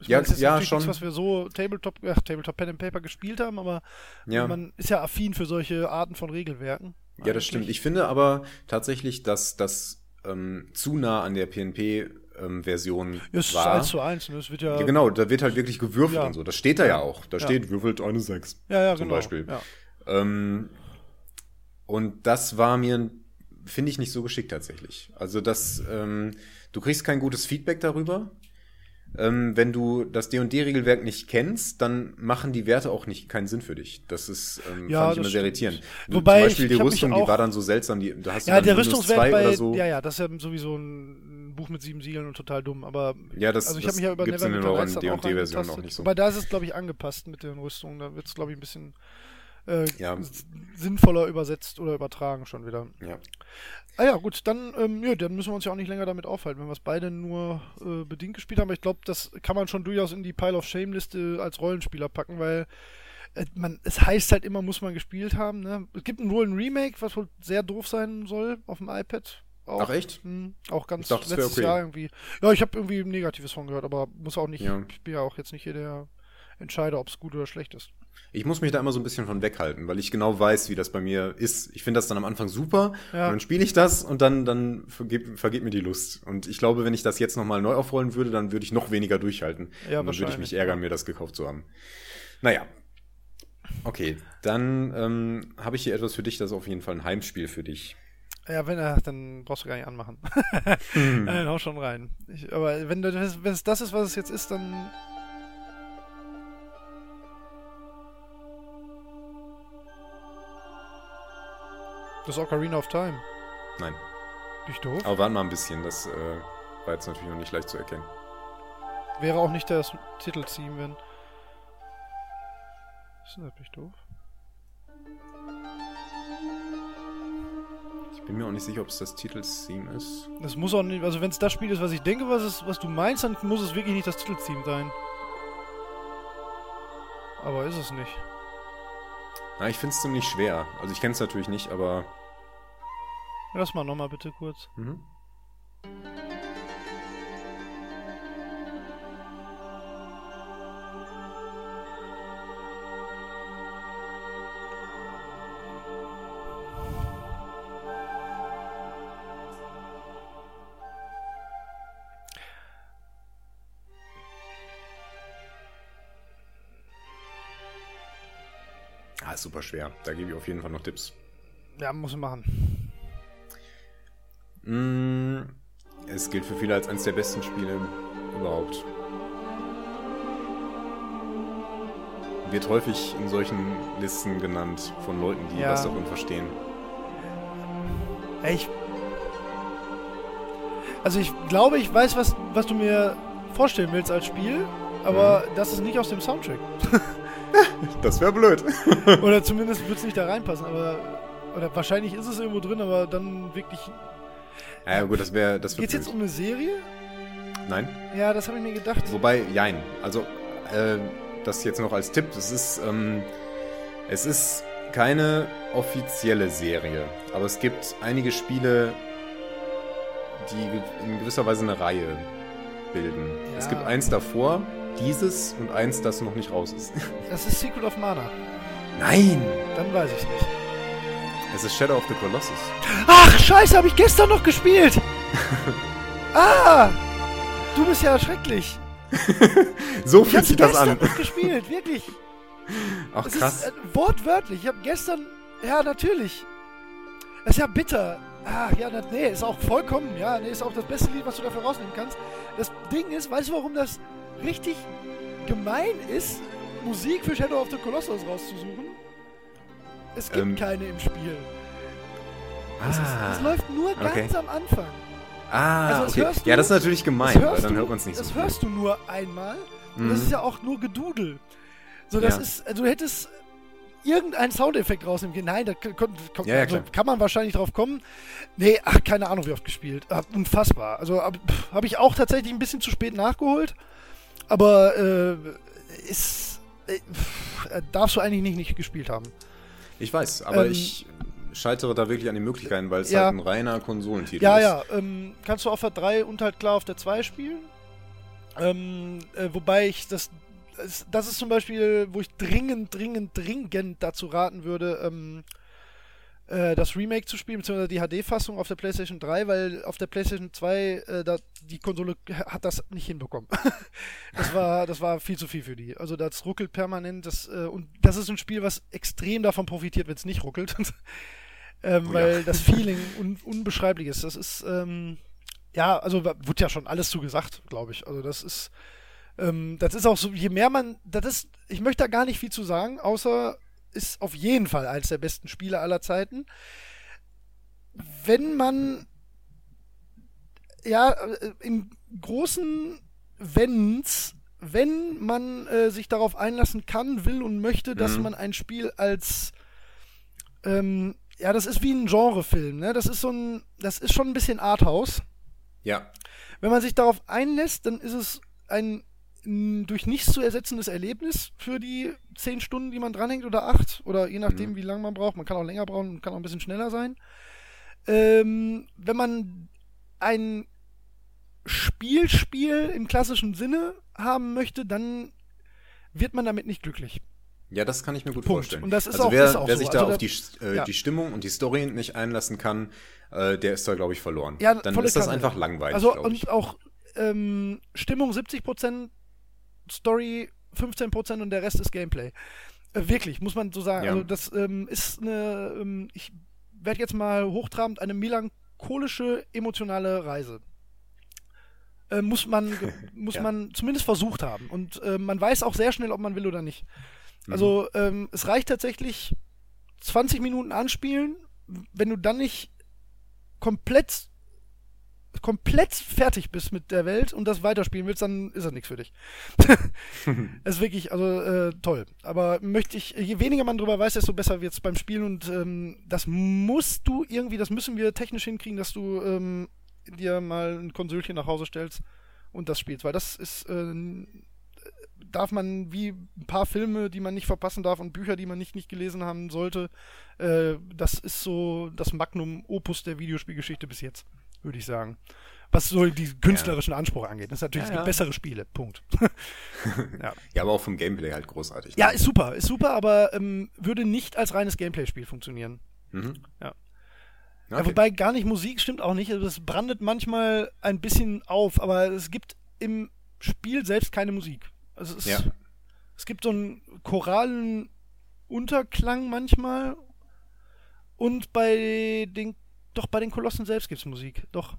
Ich Ja, meine, das ist ja, schon. nichts, was wir so Tabletop, ach, Tabletop Pen and Paper gespielt haben, aber Ja. man ist ja affin für solche Arten von Regelwerken. ja, das stimmt. Ich finde aber tatsächlich, dass das ähm, zu nah an der PNP-Version Ja, es ist war. 1 zu 1, ne? Es wird ja. Ja, genau, da wird halt wirklich gewürfelt Ja. und so. Das steht da ja, auch. Da steht, würfelt eine 6. Ja, ja, zum genau. Beispiel. Ja. Ähm, und das war mir, finde ich, nicht so geschickt tatsächlich. Also das, ähm, du kriegst kein gutes Feedback darüber. Ähm, wenn du das D&D-Regelwerk nicht kennst, dann machen die Werte auch nicht keinen Sinn für dich. Das ist, ähm, Ja, fand ich immer sehr irritierend. Du, Wobei zum Beispiel ich- die ich mich Rüstung, die war dann so seltsam. Die, da hast du Ja, dann der Rüstungswert zwei bei. oder so. Ja, ja, das ist ja sowieso ein Buch mit sieben Siegeln und total dumm. Aber Ja, das- also ich habe mich ja über gibt's in den Neverwinter Nights auch auch nicht so. Aber da ist es, glaube ich, angepasst mit den Rüstungen. Da wird es, glaube ich, ein bisschen äh, Ja. sinnvoller übersetzt oder übertragen schon wieder. Ja. Ah ja, gut, dann, ähm, ja, dann müssen wir uns ja auch nicht länger damit aufhalten, wenn wir es beide nur äh, bedingt gespielt haben. Aber ich glaube, das kann man schon durchaus in die Pile of Shame-Liste als Rollenspieler packen, weil äh, man, es heißt halt immer, muss man gespielt haben. Ne? Es gibt wohl ein Remake, was wohl sehr doof sein soll auf dem iPad. Auch. Ach, echt? Hm, auch ganz dachte, letztes okay. Jahr irgendwie. Ja, ich habe irgendwie Negatives von gehört, aber muss auch nicht. Ja. Ich bin ja auch jetzt nicht hier der entscheide, ob es gut oder schlecht ist. Ich muss mich da immer so ein bisschen von weghalten, weil ich genau weiß, wie das bei mir ist. Ich finde das dann am Anfang super Ja. und dann spiele ich das und dann, dann vergeht, vergeht mir die Lust. Und ich glaube, wenn ich das jetzt nochmal neu aufrollen würde, dann würde ich noch weniger durchhalten. Ja, und dann würde ich mich ärgern, mir das gekauft zu haben. Naja. Okay, dann ähm, habe ich hier etwas für dich, das ist auf jeden Fall ein Heimspiel für dich. Ja, wenn er, dann brauchst du gar nicht anmachen. Nein, hau schon rein. Ich, aber wenn, wenn es das ist, was es jetzt ist, dann. Das Ocarina of Time. Nein. Bin ich doof? Aber warte mal ein bisschen, das äh, war jetzt natürlich noch nicht leicht zu erkennen. Wäre auch nicht das Titeltheme, wenn. Ist das nicht doof? Ich bin mir auch nicht sicher, ob es das Titeltheme ist. Das muss auch nicht, also wenn es das Spiel ist, was ich denke, was, es, was du meinst, dann muss es wirklich nicht das Titeltheme sein. Aber ist es nicht. Na, ich finde es ziemlich schwer. Also ich kenne es natürlich nicht, aber Lass mal nochmal bitte kurz. mhm. Super schwer. Da gebe ich auf jeden Fall noch Tipps. Ja, muss ich machen. Mm, es gilt für viele als eines der besten Spiele überhaupt. Wird häufig in solchen Listen genannt von Leuten, die Ja. was davon verstehen. Ich. Also ich glaube, ich weiß, was, was du mir vorstellen willst als Spiel, aber das ist nicht aus dem Soundtrack. Das wäre blöd. Oder zumindest wird es nicht da reinpassen, aber. Oder wahrscheinlich ist es irgendwo drin, aber dann wirklich. ja, gut, das wäre das wär Geht's jetzt blöd. um eine Serie? Nein. Ja, das habe ich mir gedacht. Wobei, jein. Also, äh, das jetzt noch als Tipp. Das ist, ähm, es ist keine offizielle Serie. Aber es gibt einige Spiele, die in gewisser Weise eine Reihe bilden. Ja. Es gibt eins davor, dieses und eins, das noch nicht raus ist. Das ist Secret of Mana. Nein! Dann weiß ich nicht. Es ist Shadow of the Colossus. Ach, scheiße, habe ich gestern noch gespielt. ah! Du bist ja schrecklich. So Ich fühlt habe sich das gestern an. noch gespielt, wirklich. Ach Es krass. ist äh, wortwörtlich. Ich habe gestern. Ja, natürlich. Das ist ja bitter. Ah, ja, na, nee, ist auch vollkommen. Ja, nee, ist auch das beste Lied, was du dafür rausnehmen kannst. Das Ding ist, weißt du, warum das richtig gemein ist, Musik für Shadow of the Colossus rauszusuchen? Es gibt Ähm. keine im Spiel. Das, ist, Ah. das läuft nur ganz okay. am Anfang. Ah, Also das okay. hörst du- ja, das ist natürlich Das gemein, weil dann hört man es nicht das so. hörst du nur einmal. Und das Mhm. ist ja auch nur Gedudel. So, das Ja. ist, also du hättest irgendeinen Soundeffekt rausnehmen können. Nein, da kann, kon- kon- Ja, ja, also kann man wahrscheinlich drauf kommen. Nee, ach, keine Ahnung, wie oft gespielt. Ah, unfassbar. Also habe ich auch tatsächlich ein bisschen zu spät nachgeholt. Aber äh, ist. Äh, darfst du eigentlich nicht, nicht gespielt haben. Ich weiß, aber Ähm, ich scheitere da wirklich an den Möglichkeiten, weil es Ja. halt ein reiner Konsolentitel Ja, ist. ja. Ähm, kannst du auf der 3 und halt klar auf der 2 spielen. Ähm, äh, wobei ich das, das. Das ist zum Beispiel, wo ich dringend, dringend, dringend dazu raten würde, ähm, äh, das Remake zu spielen, beziehungsweise die HD-Fassung auf der PlayStation 3, weil auf der PlayStation 2 äh, da, die Konsole hat das nicht hinbekommen. das, war, das war viel zu viel für die. Also das ruckelt permanent. Das, äh, und das ist ein Spiel, was extrem davon profitiert, wenn es nicht ruckelt. ähm, Oh ja. weil das Feeling un unbeschreiblich ist. Das ist, ähm, ja, also w- wurde ja schon alles zugesagt, glaube ich. Also das ist, ähm, das ist auch so, je mehr man, das ist, ich möchte da gar nicht viel zu sagen, außer ist auf jeden Fall eines der besten Spiele aller Zeiten. Wenn man, ja, äh, im großen Wenns, wenn man äh, sich darauf einlassen kann, will und möchte, dass Mhm. man ein Spiel als ähm, ja, das ist wie ein Genrefilm, ne? Das ist so ein, das ist schon ein bisschen Arthouse. Ja. Wenn man sich darauf einlässt, dann ist es ein durch nichts zu ersetzendes Erlebnis für die zehn Stunden, die man dranhängt oder acht oder je nachdem, Mhm. wie lange man braucht. Man kann auch länger brauchen kann auch ein bisschen schneller sein. Ähm, wenn man ein Spielspiel im klassischen Sinne haben möchte, dann wird man damit nicht glücklich. Ja, das kann ich mir gut Punkt. vorstellen. Und das ist also auch- wer, ist auch wer so. sich da Also auf die, äh, ja. die Stimmung und die Story nicht einlassen kann, äh, der ist da, glaube ich, verloren. Ja, Dann ist das Kanne. einfach langweilig, Also und auch ähm, Stimmung 70%, Story 15% und der Rest ist Gameplay. Äh, wirklich, muss man so sagen. Ja. Also das ähm, ist eine, ähm, ich werde jetzt mal hochtrabend, eine melancholische, emotionale Reise. Äh, muss man, muss Ja. man zumindest versucht haben. Und äh, man weiß auch sehr schnell, ob man will oder nicht. Mhm. Also ähm, es reicht tatsächlich 20 Minuten anspielen, wenn du dann nicht komplett komplett fertig bist mit der Welt und das weiterspielen willst, dann ist das nichts für dich. Es ist wirklich, also äh, toll. Aber möchte ich, je weniger man drüber weiß, desto besser wird es beim Spielen und ähm, das musst du irgendwie, das müssen wir technisch hinkriegen, dass du ähm, dir mal ein Konsolchen nach Hause stellst und das spielst, weil das ist, äh, darf man wie ein paar Filme, die man nicht verpassen darf und Bücher, die man nicht, nicht gelesen haben sollte, äh, das ist so das Magnum Opus der Videospielgeschichte bis jetzt, würde ich sagen. Was so die künstlerischen Anspruch angeht. Das ist natürlich, Ja, es gibt ja. bessere Spiele. Punkt. ja. Ja, aber auch vom Gameplay halt großartig. ja, ist super, ist super, aber ähm, würde nicht als reines Gameplay-Spiel funktionieren. Mhm. Ja. Okay. Ja, wobei gar nicht Musik stimmt auch nicht. Also es brandet manchmal ein bisschen auf, aber es gibt im Spiel selbst keine Musik. Also es, Ja. es gibt so einen choralen Unterklang manchmal und bei den doch bei den Kolossen selbst gibt es Musik. Doch.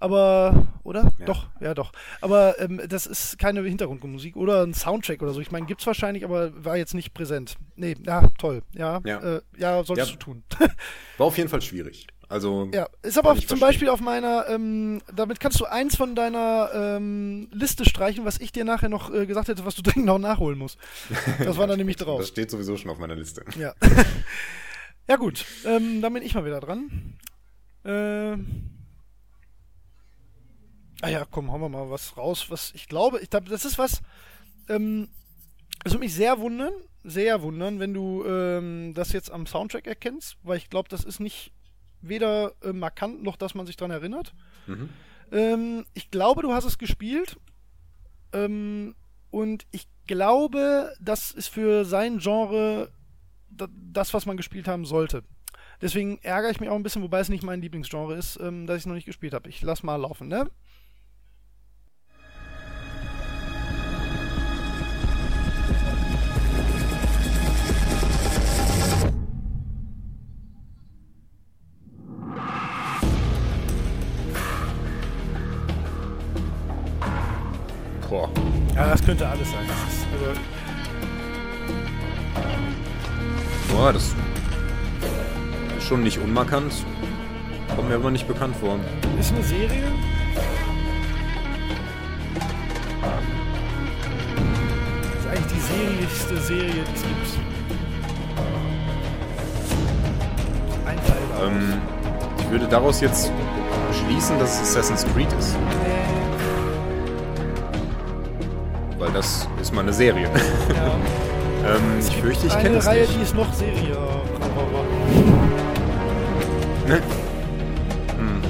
Aber, oder? Ja. Doch, ja doch. Aber ähm, das ist keine Hintergrundmusik oder ein Soundtrack oder so. Ich meine, gibt's wahrscheinlich, aber war jetzt nicht präsent. Nee, ja, toll. Ja, Ja. Äh, ja solltest Ja. du tun. War auf jeden Fall schwierig. Also, Ja, ist aber zum verstehen. Beispiel auf meiner, ähm, damit kannst du eins von deiner ähm, Liste streichen, was ich dir nachher noch äh, gesagt hätte, was du dringend noch nachholen musst. Das war dann nämlich das drauf. steht sowieso schon auf meiner Liste. Ja. ja gut, ähm, dann bin ich mal wieder dran. Äh, ah ja, komm, hauen wir mal was raus, was ich glaube, ich glaube, das ist was, ähm, es würde mich sehr wundern, sehr wundern, wenn du ähm, das jetzt am Soundtrack erkennst, weil ich glaube, das ist nicht weder äh, markant noch, dass man sich dran erinnert. Mhm. Ähm, ich glaube, du hast es gespielt. Ähm, und ich glaube, das ist für sein Genre das, was man gespielt haben sollte. Deswegen ärgere ich mich auch ein bisschen, wobei es nicht mein Lieblingsgenre ist, ähm, dass ich es noch nicht gespielt habe. Ich lass mal laufen, ne? Boah. Ja, das könnte alles sein. Das ist, also, Boah, das ist schon nicht unmarkant. Kommt mir aber nicht bekannt vor. ist eine Serie. Das ist eigentlich die seriöseste Serie, die es gibt. Ein Teil. Ähm, ich würde daraus jetzt schließen, dass es Assassin's Creed ist. Weil das ist mal eine Serie. Ja. ähm, ich fürchte, ich kenne Eine es Reihe, nicht. die ist noch Serie. Ne? Hm.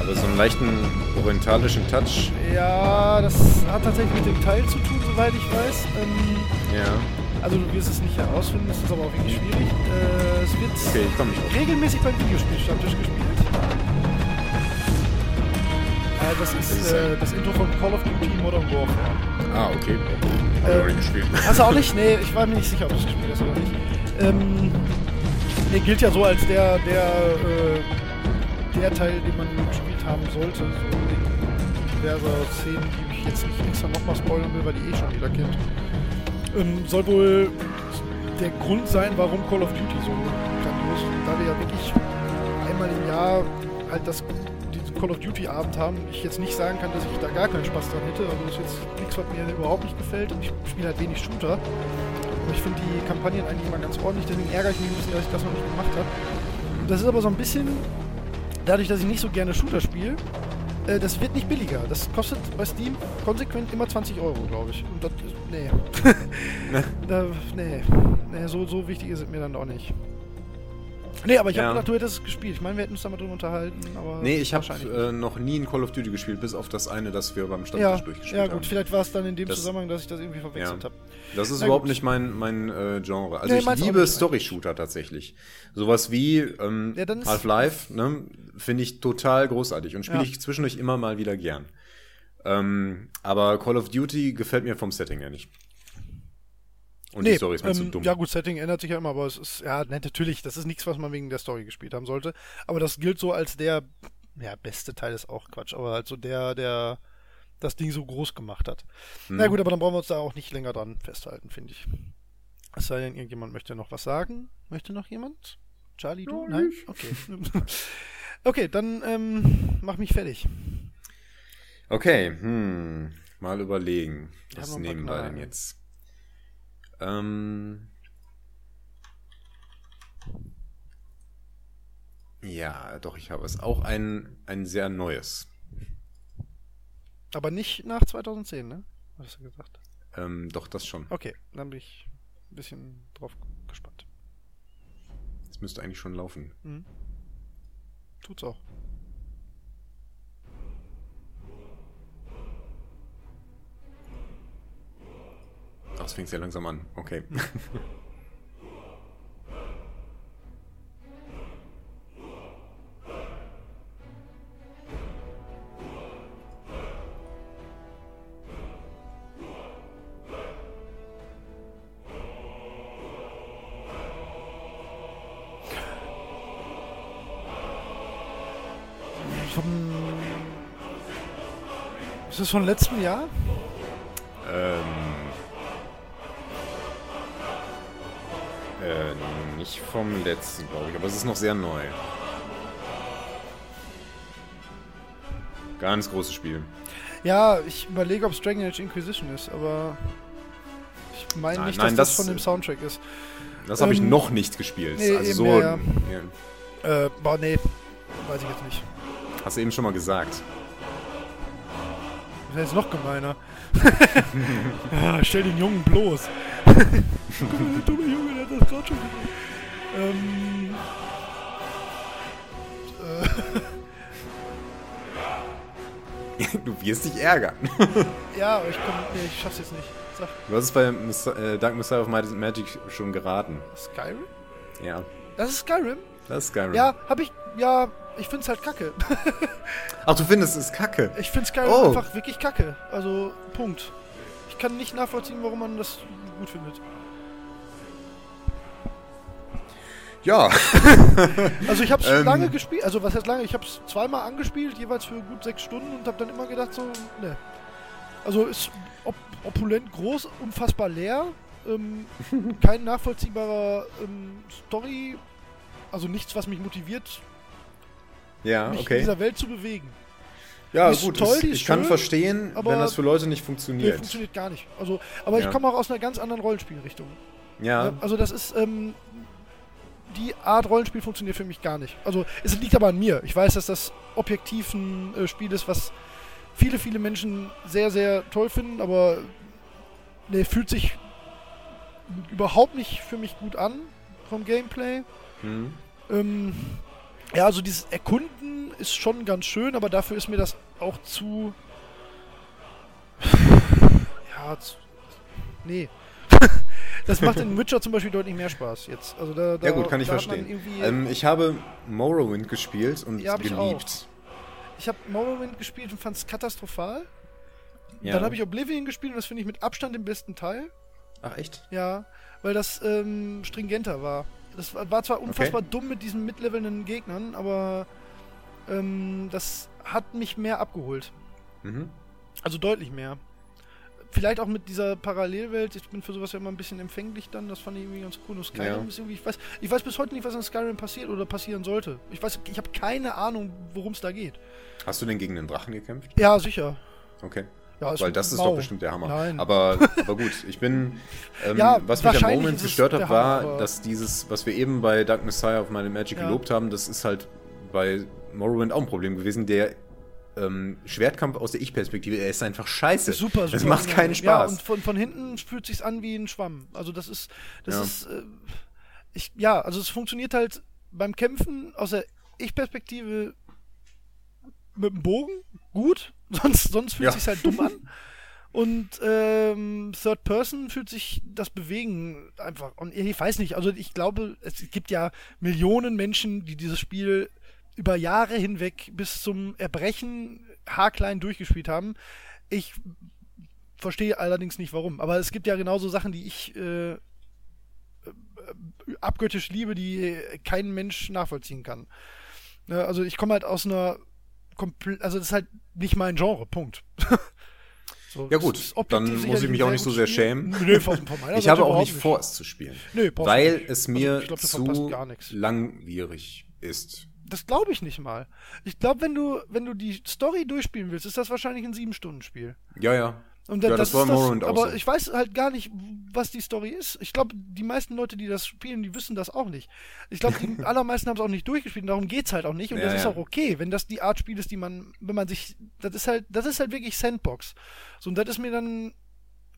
Aber so einen leichten orientalischen Touch. Ja, das hat tatsächlich mit dem Teil zu tun, soweit ich weiß. Ähm, Ja. also du wirst es nicht herausfinden, das ist aber auch wirklich schwierig. Äh, es wird Okay, regelmäßig beim Videospielstammtisch gespielt. Äh, das ist äh, das Intro von Call of Duty Modern Warfare. Ah, okay. Hab Äh, nicht gespielt. Hast du auch nicht? Nee, ich war mir nicht sicher, ob du es gespielt hast oder nicht. Ähm, nee, gilt ja so als der, der, äh, der Teil, den man gespielt haben sollte. So wegen diverser Szenen, die ich jetzt nicht extra nochmal spoilern will, weil die eh schon jeder kennt. Ähm, soll wohl der Grund sein, warum Call of Duty so grandios ist. Da wir ja wirklich einmal im Jahr halt das Call of Duty Abend haben, ich jetzt nicht sagen kann, dass ich da gar keinen Spaß dran hätte. Also das ist jetzt nichts, was mir überhaupt nicht gefällt. Und ich spiele halt wenig Shooter. Aber ich finde die Kampagnen eigentlich immer ganz ordentlich, deswegen ärgere ich mich ein bisschen, dass ich das noch nicht gemacht habe. Das ist aber so ein bisschen, dadurch, dass ich nicht so gerne Shooter spiele, äh, das wird nicht billiger. Das kostet bei Steam konsequent immer 20 Euro, glaube ich. Und das nee. da, nee. Nee, so, so wichtig ist es mir dann auch nicht. Nee, aber ich Ja. habe gedacht, du hättest es gespielt. Ich meine, wir hätten uns da mal drüber unterhalten, aber. Nee, ich habe äh, noch nie ein Call of Duty gespielt, bis auf das eine, das wir beim. Stammtisch ja, durchgespielt ja, haben. gut, vielleicht war es dann in dem Das- Zusammenhang, dass ich das irgendwie verwechselt Ja. habe. Das ist Na überhaupt gut. nicht mein, mein äh, Genre. Also Nee, ich liebe. Story-Shooter tatsächlich. Sowas wie ähm, Ja, Half-Life, ne, finde ich total großartig und spiele Ja. ich zwischendurch immer mal wieder gern. Ähm, aber Call of Duty gefällt mir vom Setting her nicht. Und die Story ist mir zu ähm, dumm. Ja gut, Setting ändert sich ja immer, aber es ist, ja, ne, natürlich, das ist nichts, was man wegen der Story gespielt haben sollte. Aber das gilt so als der, ja, beste Teil ist auch Quatsch, aber halt so der, der das Ding so groß gemacht hat. Hm. Na gut, aber dann brauchen wir uns da auch nicht länger dran festhalten, finde ich. Es sei denn, irgendjemand möchte noch was sagen. Möchte noch jemand? Charlie, du? Nein? Okay. okay, dann ähm, mach mich fertig. Okay, hm, mal überlegen. Was nehmen wir denn jetzt? Ähm, ja, doch, ich habe es. Auch ein, ein sehr neues. Aber nicht nach 2010, ne? Hast du gesagt? Ähm, doch, das schon. Okay, dann bin ich ein bisschen drauf gespannt. Das müsste eigentlich schon laufen. Tut's auch. Es fängt sehr langsam an. Okay. Vom. Ist das von letztem Jahr? Nicht vom letzten, glaube ich, aber es ist noch sehr neu. Ganz großes Spiel. Ja, ich überlege, ob es Dragon Age Inquisition ist, aber. Ich meine nicht, nein, dass das, das- von dem Soundtrack ist. Das habe ich Ähm, noch nicht gespielt. nee, also so, ja, ja. Äh, boah, nee. Weiß ich jetzt nicht. Hast du eben schon mal gesagt. Das ist noch gemeiner. ja, stell den Jungen bloß. Guck mal, der dumme Junge, der hat das gerade schon Ähm. du wirst dich ärgern. Ja, aber ich komm, nee, ich schaff's jetzt nicht. Sag, Du hast es bei Mess äh, Dark Messiah of Might and Magic schon geraten. Skyrim? Ja, Das ist Skyrim? das ist Skyrim. Ja, hab ich. Ja, ich find's halt kacke. Ach, du findest es kacke. Ich find Skyrim Oh. einfach wirklich kacke. Also, Punkt. Ich kann nicht nachvollziehen, warum man das gut findet. Ja. Also ich habe es Ähm. lange gespielt, also was heißt lange? Ich habe es zweimal angespielt, jeweils für gut sechs Stunden und habe dann immer gedacht so, ne. Also ist op opulent groß, unfassbar leer, ähm, kein nachvollziehbarer ähm, Story, also nichts, was mich motiviert, Ja, mich in okay. dieser Welt zu bewegen. Ja, ist gut, toll, ist ich kann schön, verstehen, aber- wenn das für Leute nicht Nee, funktioniert. funktioniert gar nicht. Also, aber ich Ja. komme auch aus einer ganz anderen Rollenspielrichtung. ja, Ja, Also das ist, ähm, die Art Rollenspiel funktioniert für mich gar nicht. Also es liegt aber an mir. Ich weiß, dass das objektiv ein äh, Spiel ist, was viele, viele Menschen sehr, sehr toll finden, aber ne, fühlt sich überhaupt nicht für mich gut an vom Gameplay. hm. Ähm, ja, also dieses Erkunden ist schon ganz schön, aber dafür ist mir das auch zu. Ja, zu, nee. das macht in Witcher zum Beispiel deutlich mehr Spaß jetzt. Also da, da, ja gut, kann ich verstehen. Ähm, ich habe Morrowind gespielt und Ja, hab ich geliebt. ich habe Morrowind gespielt und fand es katastrophal. Ja. Dann habe ich Oblivion gespielt und das finde ich mit Abstand den besten Teil. Ach echt? Ja, weil das ähm, stringenter war. Das war, war zwar unfassbar dumm mit diesen mitlevelnden Gegnern, aber ähm, das hat mich mehr abgeholt. Mhm. Also deutlich mehr. Vielleicht auch mit dieser Parallelwelt. Ich bin für sowas ja immer ein bisschen empfänglich dann. Das fand ich irgendwie ganz cool. Und Skyrim Ja. ist irgendwie, ich weiß, ich weiß bis heute nicht, was in Skyrim passiert oder passieren sollte. Ich weiß, ich habe keine Ahnung, worum es da geht. Hast du denn gegen den Drachen gekämpft? Ja, sicher. Okay. Ja, Weil das ist mau. doch bestimmt der Hammer. Nein. Aber, aber gut, ich bin. Ähm, Ja, was mich am Moment gestört hat, war, Hammer, dass dieses, was wir eben bei Dark Messiah Might and Magic Ja. gelobt haben, das ist halt bei Morrowind auch ein Problem gewesen. Der ähm, Schwertkampf aus der Ich-Perspektive, er ist einfach scheiße. Super, super. Das macht keinen Ja, Spaß. und von, von hinten fühlt sich's an wie ein Schwamm. Also das ist, das Ja. ist, äh, ich, ja, also es funktioniert halt beim Kämpfen aus der Ich-Perspektive mit dem Bogen gut, sonst, sonst fühlt Ja. sich's halt dumm an. Und ähm, Third Person fühlt sich das Bewegen einfach. Und ich weiß nicht, also ich glaube, es gibt ja Millionen Menschen, die dieses Spiel über Jahre hinweg bis zum Erbrechen haarklein durchgespielt haben. Ich verstehe allerdings nicht warum. Aber es gibt ja genauso Sachen, die ich äh, äh, abgöttisch liebe, die kein Mensch nachvollziehen kann. Ne, also ich komme halt aus einer komple- also das ist halt nicht mein Genre, Punkt. So, Ja gut, dann muss ich mich auch nicht so sehr Spiel. schämen. Nö, von, von Ich habe auch nicht vor, es zu spielen. Nö, weil nicht. es Also, mir ich glaub, zu langwierig ist. Das glaube ich nicht mal. Ich glaube, wenn du, wenn du die Story durchspielen willst, ist das wahrscheinlich ein Sieben-Stunden-Spiel. Ja, ja. Und Ja, da- das war ist Morrowind auch Aber so. ich weiß halt gar nicht, was die Story ist. Ich glaube, die meisten Leute, die das spielen, die wissen das auch nicht. Ich glaube, die allermeisten haben es auch nicht durchgespielt. und Darum geht's halt auch nicht. Und Ja, das ist ja. auch okay, wenn das die Art Spiel ist, die man, wenn man sich, das ist halt, das ist halt wirklich Sandbox. So und das ist mir dann,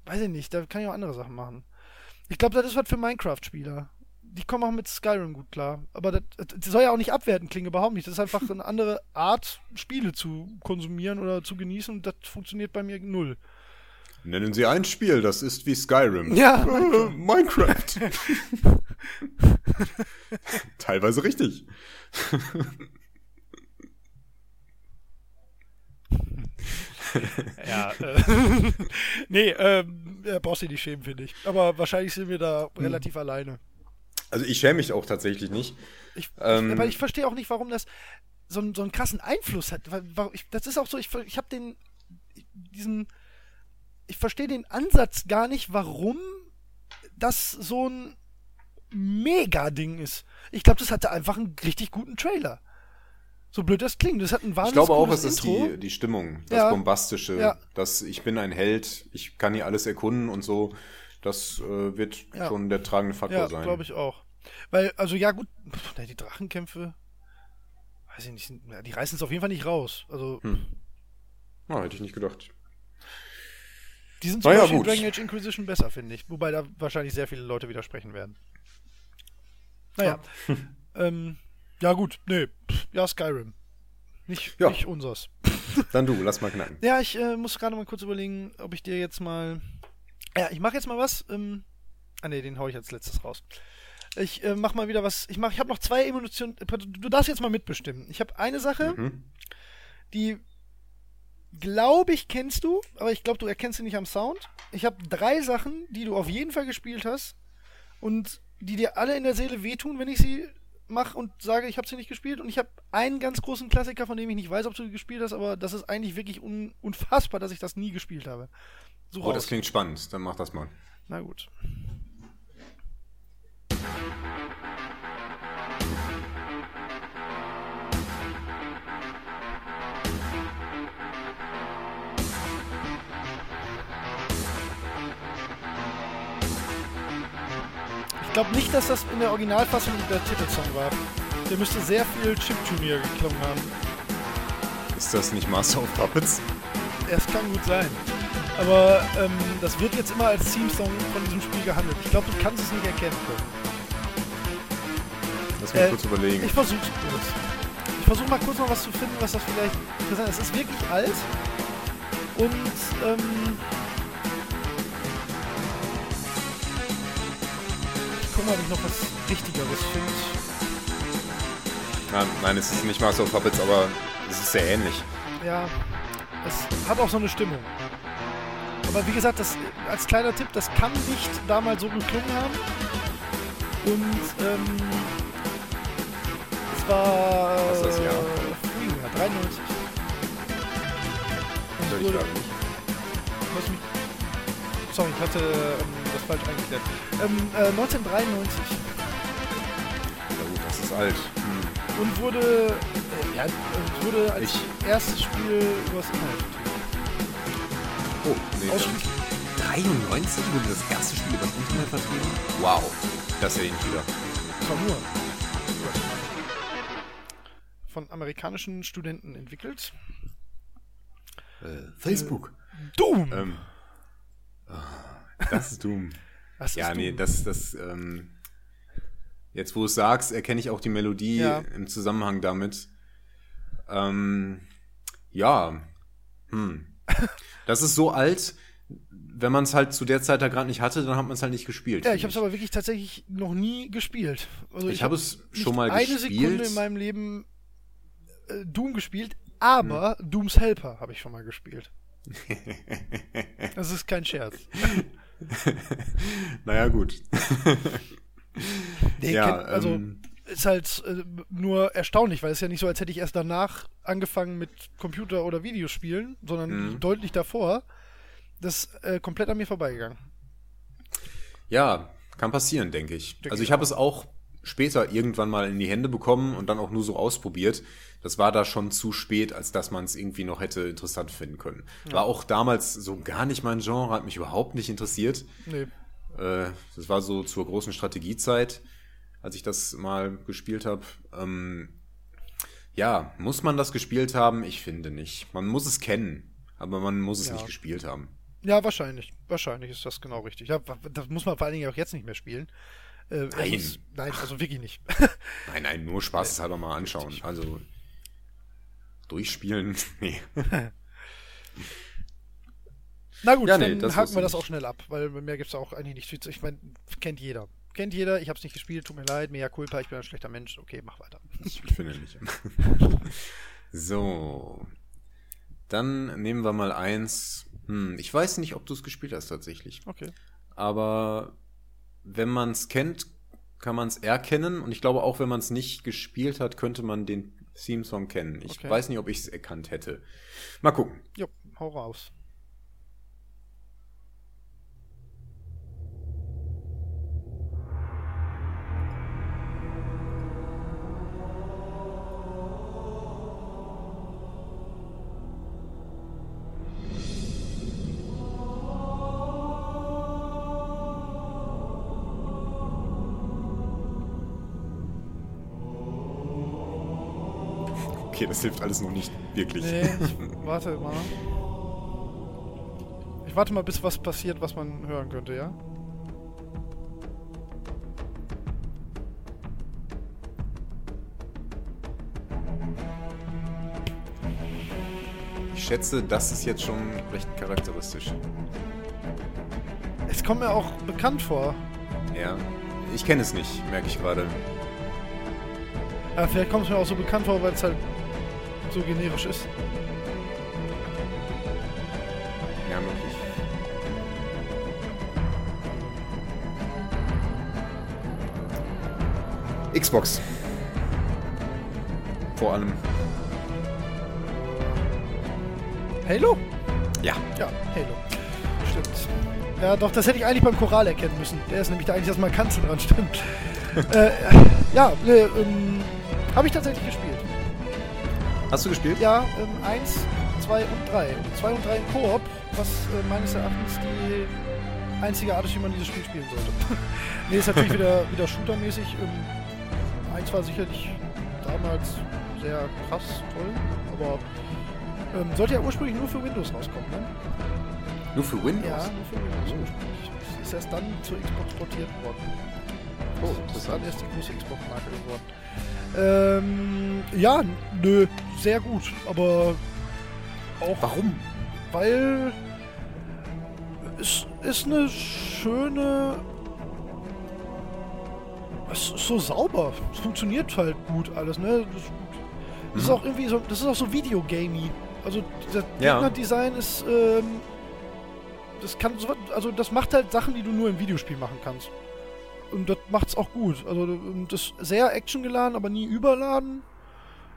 weiß ich nicht, da kann ich auch andere Sachen machen. Ich glaube, das ist was für Minecraft-Spieler. Die kommen auch mit Skyrim gut klar. Aber das, das soll ja auch nicht abwerten klingen, überhaupt nicht. Das ist einfach eine andere Art, Spiele zu konsumieren oder zu genießen. Und das funktioniert bei mir null. Nennen Sie ein Spiel, das ist wie Skyrim. Ja, Äh, Minecraft. Teilweise richtig. Ja, äh, nee, ähm, ja, brauchst du dich nicht schämen, finde ich. Aber wahrscheinlich sind wir da relativ alleine. Also ich schäme mich auch tatsächlich nicht. Ich, Ähm. ich, aber ich verstehe auch nicht, warum das so, einen- so einen krassen Einfluss hat. Ich, das ist auch so, ich, ich habe den, diesen, ich verstehe den Ansatz gar nicht, warum das so ein Mega-Ding ist. Ich glaube, das hatte einfach einen richtig guten Trailer. So blöd das klingt. Das hat ein Ich wahnsinnig glaube auch, es ist die, die Stimmung, das Ja. Bombastische, Ja. dass ich bin ein Held, ich kann hier alles erkunden und so. Das äh, wird Ja. schon der tragende Faktor Ja, sein. glaube ich auch. Weil, also ja gut, pff, na, die Drachenkämpfe, weiß ich nicht, ja, die reißen es auf jeden Fall nicht raus. Also, Hm. Ja, hätte ich nicht gedacht. die sind zum Naja, Beispiel gut. Dragon Age Inquisition besser, finde ich. Wobei da wahrscheinlich sehr viele Leute widersprechen werden. Naja. ähm, ja gut, nee, ja, Skyrim. Nicht, Ja. nicht unsers. Dann du, lass mal knacken. Ja, ich äh, muss gerade mal kurz überlegen, ob ich dir jetzt mal. Ja, ich mache jetzt mal was. Ähm, ah ne, den hau ich als letztes raus. Ich äh, mach mal wieder was. Ich mach, ich habe noch zwei Emotionen. Du darfst jetzt mal mitbestimmen. Ich habe eine Sache, Mhm. die glaube ich kennst du, aber ich glaube du erkennst sie nicht am Sound. Ich habe drei Sachen, die du auf jeden Fall gespielt hast und die dir alle in der Seele wehtun, wenn ich sie mache und sage, ich habe sie nicht gespielt. Und ich habe einen ganz großen Klassiker, von dem ich nicht weiß, ob du gespielt hast, aber das ist eigentlich wirklich un unfassbar, dass ich das nie gespielt habe. Such Oh, das aus. klingt spannend, dann mach das mal. Na gut. Ich glaube nicht, dass das in der Originalfassung der Titelsong war. Der müsste sehr viel Chiptune geklungen haben. Ist das nicht Master of Puppets? Es kann gut sein. Aber ähm, das wird jetzt immer als Theme-Song von diesem Spiel gehandelt. Ich glaube, du kannst es nicht erkennen können. Lass mich Äh, kurz überlegen. Ich versuch's kurz. Ich versuche mal kurz noch was zu finden, was das vielleicht interessant ist. Es ist wirklich alt. Und ähm, ich guck mal, ob ich noch was Richtigeres finde. Nein, nein, es ist nicht Master of Puppets, aber es ist sehr ähnlich. Ja, es hat auch so eine Stimmung. Aber wie gesagt, das als kleiner Tipp, das kann nicht damals so geklungen haben. Und ähm, es war Was ist das Jahr? Frühjahr, 93. Und Soll ich wurde, lass mich, sorry, ich hatte ähm, das falsch eingeklärt. Ähm, äh, 1993 Ja gut, das ist alt. Hm. und wurde, äh, ja, wurde als Ich- erstes Spiel übers Internet. Oh, nee. Ausschließlich 93 wurde das erste Spiel über das Internet vertrieben? Wow, das sehe ich nicht wieder. Nur. Von amerikanischen Studenten entwickelt. Äh, Facebook. Doom! Ähm, ah, das ist Doom. Was ja, ist nee, Doom? das, das, ähm, Jetzt, wo du es sagst, erkenne ich auch die Melodie Ja. im Zusammenhang damit. Ähm, ja. Hm. Das ist so alt, wenn man es halt zu der Zeit da gerade nicht hatte, dann hat man es halt nicht gespielt. Ja, ich habe es aber wirklich tatsächlich noch nie gespielt. Also Ich habe hab es schon mal eine gespielt. Sekunde in meinem Leben äh, Doom gespielt, aber Hm. Dooms Helper habe ich schon mal gespielt. das ist kein Scherz. naja, gut. Nee, Ja, kenn, also ähm, ist halt äh, nur erstaunlich, weil es ist ja nicht so, als hätte ich erst danach angefangen mit Computer- oder Videospielen, sondern Mhm. deutlich davor. Das ist äh, komplett an mir vorbeigegangen. Ja, kann passieren, denke ich. Denke also ich habe es auch später irgendwann mal in die Hände bekommen und dann auch nur so ausprobiert. Das war da schon zu spät, als dass man es irgendwie noch hätte interessant finden können. War auch damals so gar nicht mein Genre, hat mich überhaupt nicht interessiert. Nee. Äh, das war so zur großen Strategiezeit, als ich das mal gespielt habe. Ähm, ja, muss man das gespielt haben? Ich finde nicht. Man muss es kennen, aber man muss es Ja. nicht gespielt haben. Ja, wahrscheinlich. Wahrscheinlich ist das genau richtig. Ja, das muss man vor allen Dingen auch jetzt nicht mehr spielen. Äh, Nein. Ist, nein, also wirklich nicht. Nein, nein, nur spaßeshalber mal anschauen. Also durchspielen, nee. Na gut, Ja, nee, dann haken wir ich das nicht. auch schnell ab, weil mehr gibt es auch eigentlich nicht. Ich meine, kennt jeder. Kennt jeder, ich habe es nicht gespielt, tut mir leid, mea culpa, ich bin ein schlechter Mensch. Okay, mach weiter. Ich finde nicht. so. Dann nehmen wir mal eins. Hm, ich weiß nicht, ob du es gespielt hast tatsächlich. Okay. Aber wenn man es kennt, kann man es erkennen. Und ich glaube auch, wenn man es nicht gespielt hat, könnte man den Theme-Song kennen. Ich Okay. weiß nicht, ob ich es erkannt hätte. Mal gucken. Jo, hau raus. Das hilft alles noch nicht wirklich. Nee, ich warte mal. Ich warte mal, bis was passiert, was man hören könnte, ja? Ich schätze, das ist jetzt schon recht charakteristisch. Es kommt mir auch bekannt vor. Ja. Ich kenne es nicht, merke ich gerade. Ja, vielleicht kommt es mir auch so bekannt vor, weil es halt so generisch ist. Ja, möglich. Xbox. Vor allem. Halo? Ja. Ja, Halo. Stimmt. Ja, doch, das hätte ich eigentlich beim Choral erkennen müssen. Der ist nämlich da eigentlich erstmal Kanzel dran, stimmt. äh, ja, ne, ähm, habe ich tatsächlich gespielt. Hast du gespielt? Ja, ähm, 1, 2 und 3. 2 und 3 in Koop, was äh, meines Erachtens die einzige Art ist, wie man dieses Spiel spielen sollte. nee, ist natürlich wieder, wieder shootermäßig. Ähm, 1 war sicherlich damals sehr krass, toll, aber ähm, sollte ja ursprünglich nur für Windows rauskommen, ne? Nur für Windows? Ja, nur für Windows ursprünglich. Ist erst dann zur Xbox portiert worden. Oh, Das ist dann erst die große Xbox-Marke geworden. Ähm, ja, nö, sehr gut, aber auch Warum? weil es ist eine schöne. Es ist so sauber. Es funktioniert halt gut alles, ne? Das, ist Mhm. auch irgendwie so. Das ist auch so Videogamey. Also das Ja. Gegnerdesign ist. Ähm, das kann so, also das macht halt Sachen, die du nur im Videospiel machen kannst. Und das macht's auch gut. Also ähm, das ist sehr actiongeladen, aber nie überladen.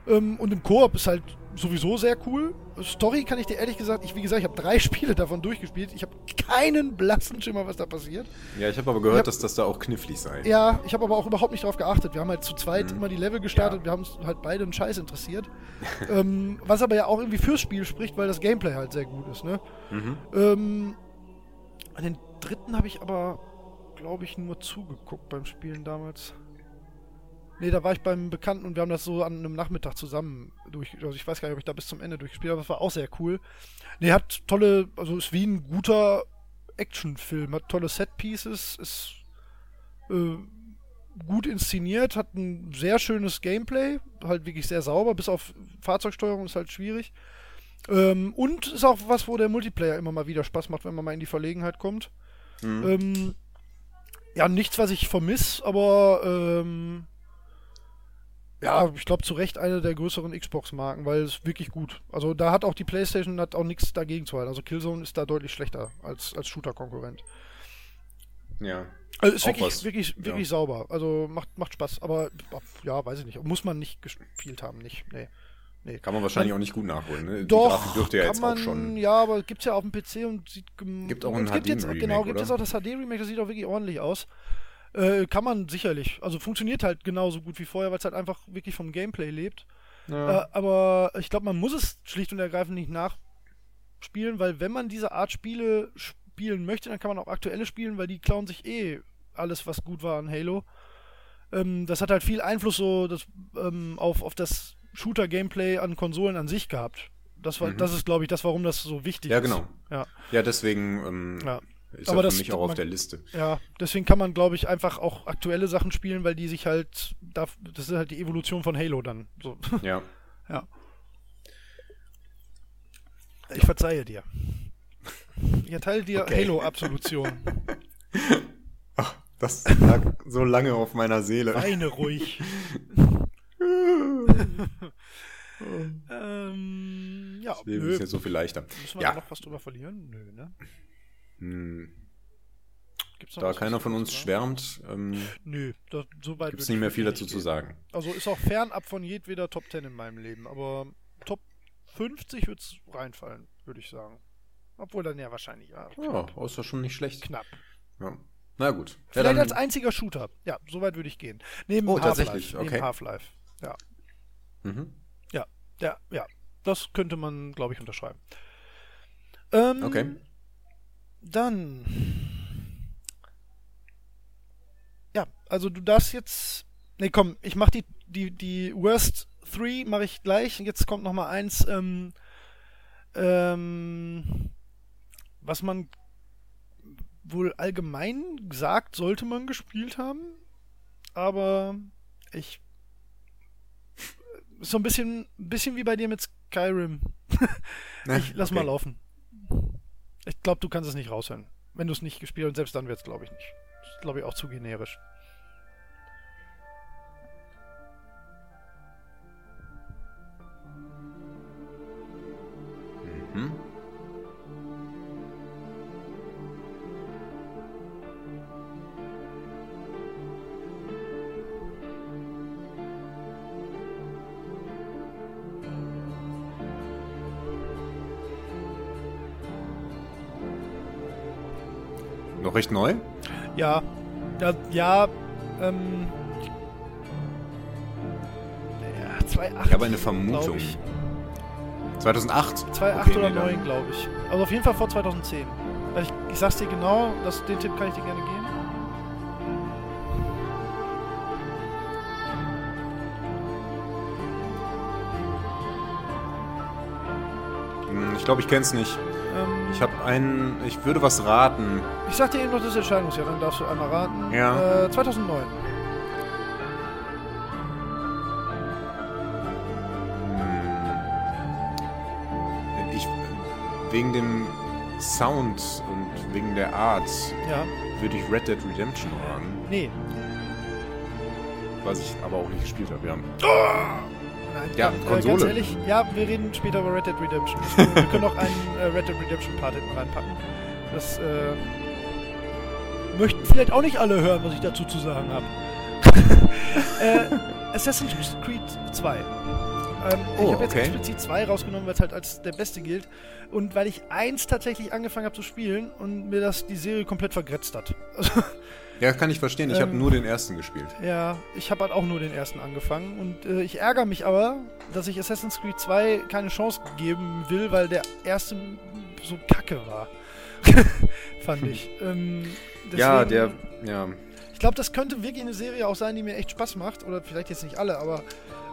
Ähm, und im Koop ist halt sowieso sehr cool. Story kann ich dir ehrlich gesagt, ich wie gesagt, ich habe drei Spiele davon durchgespielt. Ich habe keinen blassen Schimmer, was da passiert. Ja, ich habe aber gehört, Ja. dass das da auch knifflig sei. Ja, ich habe aber auch überhaupt nicht drauf geachtet. Wir haben halt zu zweit Mhm. immer die Level gestartet. Ja. Wir haben uns halt beide einen Scheiß interessiert. ähm, was aber ja auch irgendwie fürs Spiel spricht, weil das Gameplay halt sehr gut ist. Ne? Mhm. Ähm, an den dritten habe ich aber, glaube ich, nur zugeguckt beim Spielen damals. Nee, da war ich beim Bekannten und wir haben das so an einem Nachmittag zusammen durch. Also ich weiß gar nicht, ob ich da bis zum Ende durchgespielt habe, das war auch sehr cool. Nee, hat tolle, also ist wie ein guter Actionfilm, hat tolle Set-Pieces, ist äh, gut inszeniert, hat ein sehr schönes Gameplay, halt wirklich sehr sauber, bis auf Fahrzeugsteuerung ist halt schwierig. Ähm, und ist auch was, wo der Multiplayer immer mal wieder Spaß macht, wenn man mal in die Verlegenheit kommt. Ähm, ja, nichts, was ich vermisse, aber ähm, ja, ich glaube zu Recht eine der größeren Xbox-Marken, weil es wirklich gut. Also da hat auch die PlayStation hat auch nichts dagegen zu halten. Also Killzone ist da deutlich schlechter als, als Shooter-Konkurrent. Ja. Also ist wirklich, was, wirklich, ja. wirklich sauber. Also macht, macht Spaß. Aber ja, weiß ich nicht. Muss man nicht gespielt haben, nicht. Nee. Nee. Kann man wahrscheinlich auch nicht gut nachholen. Ne? Die Doch, Grafik dürfte ja kann jetzt man, auch schon. Ja, aber gibt's ja auf dem PC und sieht. Gibt auch und ein es gibt jetzt, HD-Remake, Genau, gibt oder? jetzt auch das HD-Remake, das sieht auch wirklich ordentlich aus. Äh, kann man sicherlich. Also funktioniert halt genauso gut wie vorher, weil es halt einfach wirklich vom Gameplay lebt. Äh, aber ich glaube, man muss es schlicht und ergreifend nicht nachspielen, weil wenn man diese Art Spiele spielen möchte, dann kann man auch aktuelle spielen, weil die klauen sich eh alles, was gut war an Halo. Ähm, das hat halt viel Einfluss so das, ähm, auf, auf das Shooter-Gameplay an Konsolen an sich gehabt. Das, war, das ist, glaube ich, das, warum das so wichtig Mhm. Ja, ist. genau. Ja, Ja, deswegen ähm, Ja. ist Aber er das- für mich auch auf man- der Liste. ja, deswegen kann man, glaube ich, einfach auch aktuelle Sachen spielen, weil die sich halt, das ist halt die Evolution von Halo dann. So. Ja. Ja. Ich verzeihe dir. Ich erteile dir Okay. Halo-Absolution. Das lag so lange auf meiner Seele. Weine ruhig. ähm, ja, Das Leben nö. ist jetzt so viel leichter. Müssen wir Ja, noch was drüber verlieren? Nö, ne? hm, da keiner von uns zu schwärmt, ähm, Nö, da, so weit gibt es nicht mehr viel dazu zu gehen. sagen. Also ist auch fernab von jedweder Top 10 in meinem Leben, aber Top 50 wird es reinfallen, würde ich sagen. Obwohl dann ja wahrscheinlich ja, Ja, ist doch schon nicht schlecht. knapp. Ja. Na gut. Ja, Vielleicht dann, als einziger Shooter. Ja, so weit würde ich gehen. Neben Oh, Half-Life. tatsächlich, Neben okay. Half-Life. Ja. Mhm. Ja, ja, ja. Das könnte man, glaube ich, unterschreiben. Ähm, Okay. Dann. Ja, also du darfst jetzt. Nee, komm, ich mach die, die, die Worst 3 mache ich gleich. Jetzt kommt noch mal eins, ähm, ähm, was man wohl allgemein sagt, sollte man gespielt haben. Aber ich. So ein bisschen, bisschen wie bei dir mit Skyrim. Ich lass mal okay. laufen. Ich glaube, du kannst es nicht raushören. Wenn du es nicht gespielt hast, und selbst dann wird es, glaube ich, nicht. Das ist, glaube ich, auch zu generisch. Recht neu? Ja, ja, ja, ähm. Ja, 2.8. Ich habe eine Vermutung. glaub ich. 2008? 2.8 Okay, oder nee, dann- 9, glaube ich. Also auf jeden Fall vor 2010. Weil ich, ich sag's dir genau, das, den Tipp kann ich dir gerne geben. Hm, Ich glaube, ich kenne es nicht. Ähm, Ich habe einen. Ich würde was raten. ich sag dir eben noch das Erscheinungsjahr, dann darfst du einmal raten. Ja. Äh, 2009. Ich, wegen dem Sound und wegen der Art Ja. würde ich Red Dead Redemption raten. Nee. Was ich aber auch nicht gespielt habe. Ja. Nein, Ja, Äh, Konsole. ganz ehrlich, ja, wir reden später über Red Dead Redemption. wir können auch einen äh, Red Dead Redemption Part hinten reinpacken. Das äh, möchten vielleicht auch nicht alle hören, was ich dazu zu sagen habe. äh, Assassin's Creed 2. Ähm, Oh, ich habe jetzt okay. explizit 2 rausgenommen, weil es halt als der beste gilt. Und weil ich eins tatsächlich angefangen habe zu spielen und mir das die Serie komplett vergrätzt hat. ja, kann ich verstehen. Ich habe Ähm, nur den ersten gespielt. Ja, ich habe halt auch nur den ersten angefangen und äh, ich ärgere mich aber, dass ich Assassin's Creed 2 keine Chance geben will, weil der erste so kacke war. Fand ich. ähm, Ja, deswegen- der. Ja. Ich glaube, das könnte wirklich eine Serie auch sein, die mir echt Spaß macht. Oder vielleicht jetzt nicht alle, aber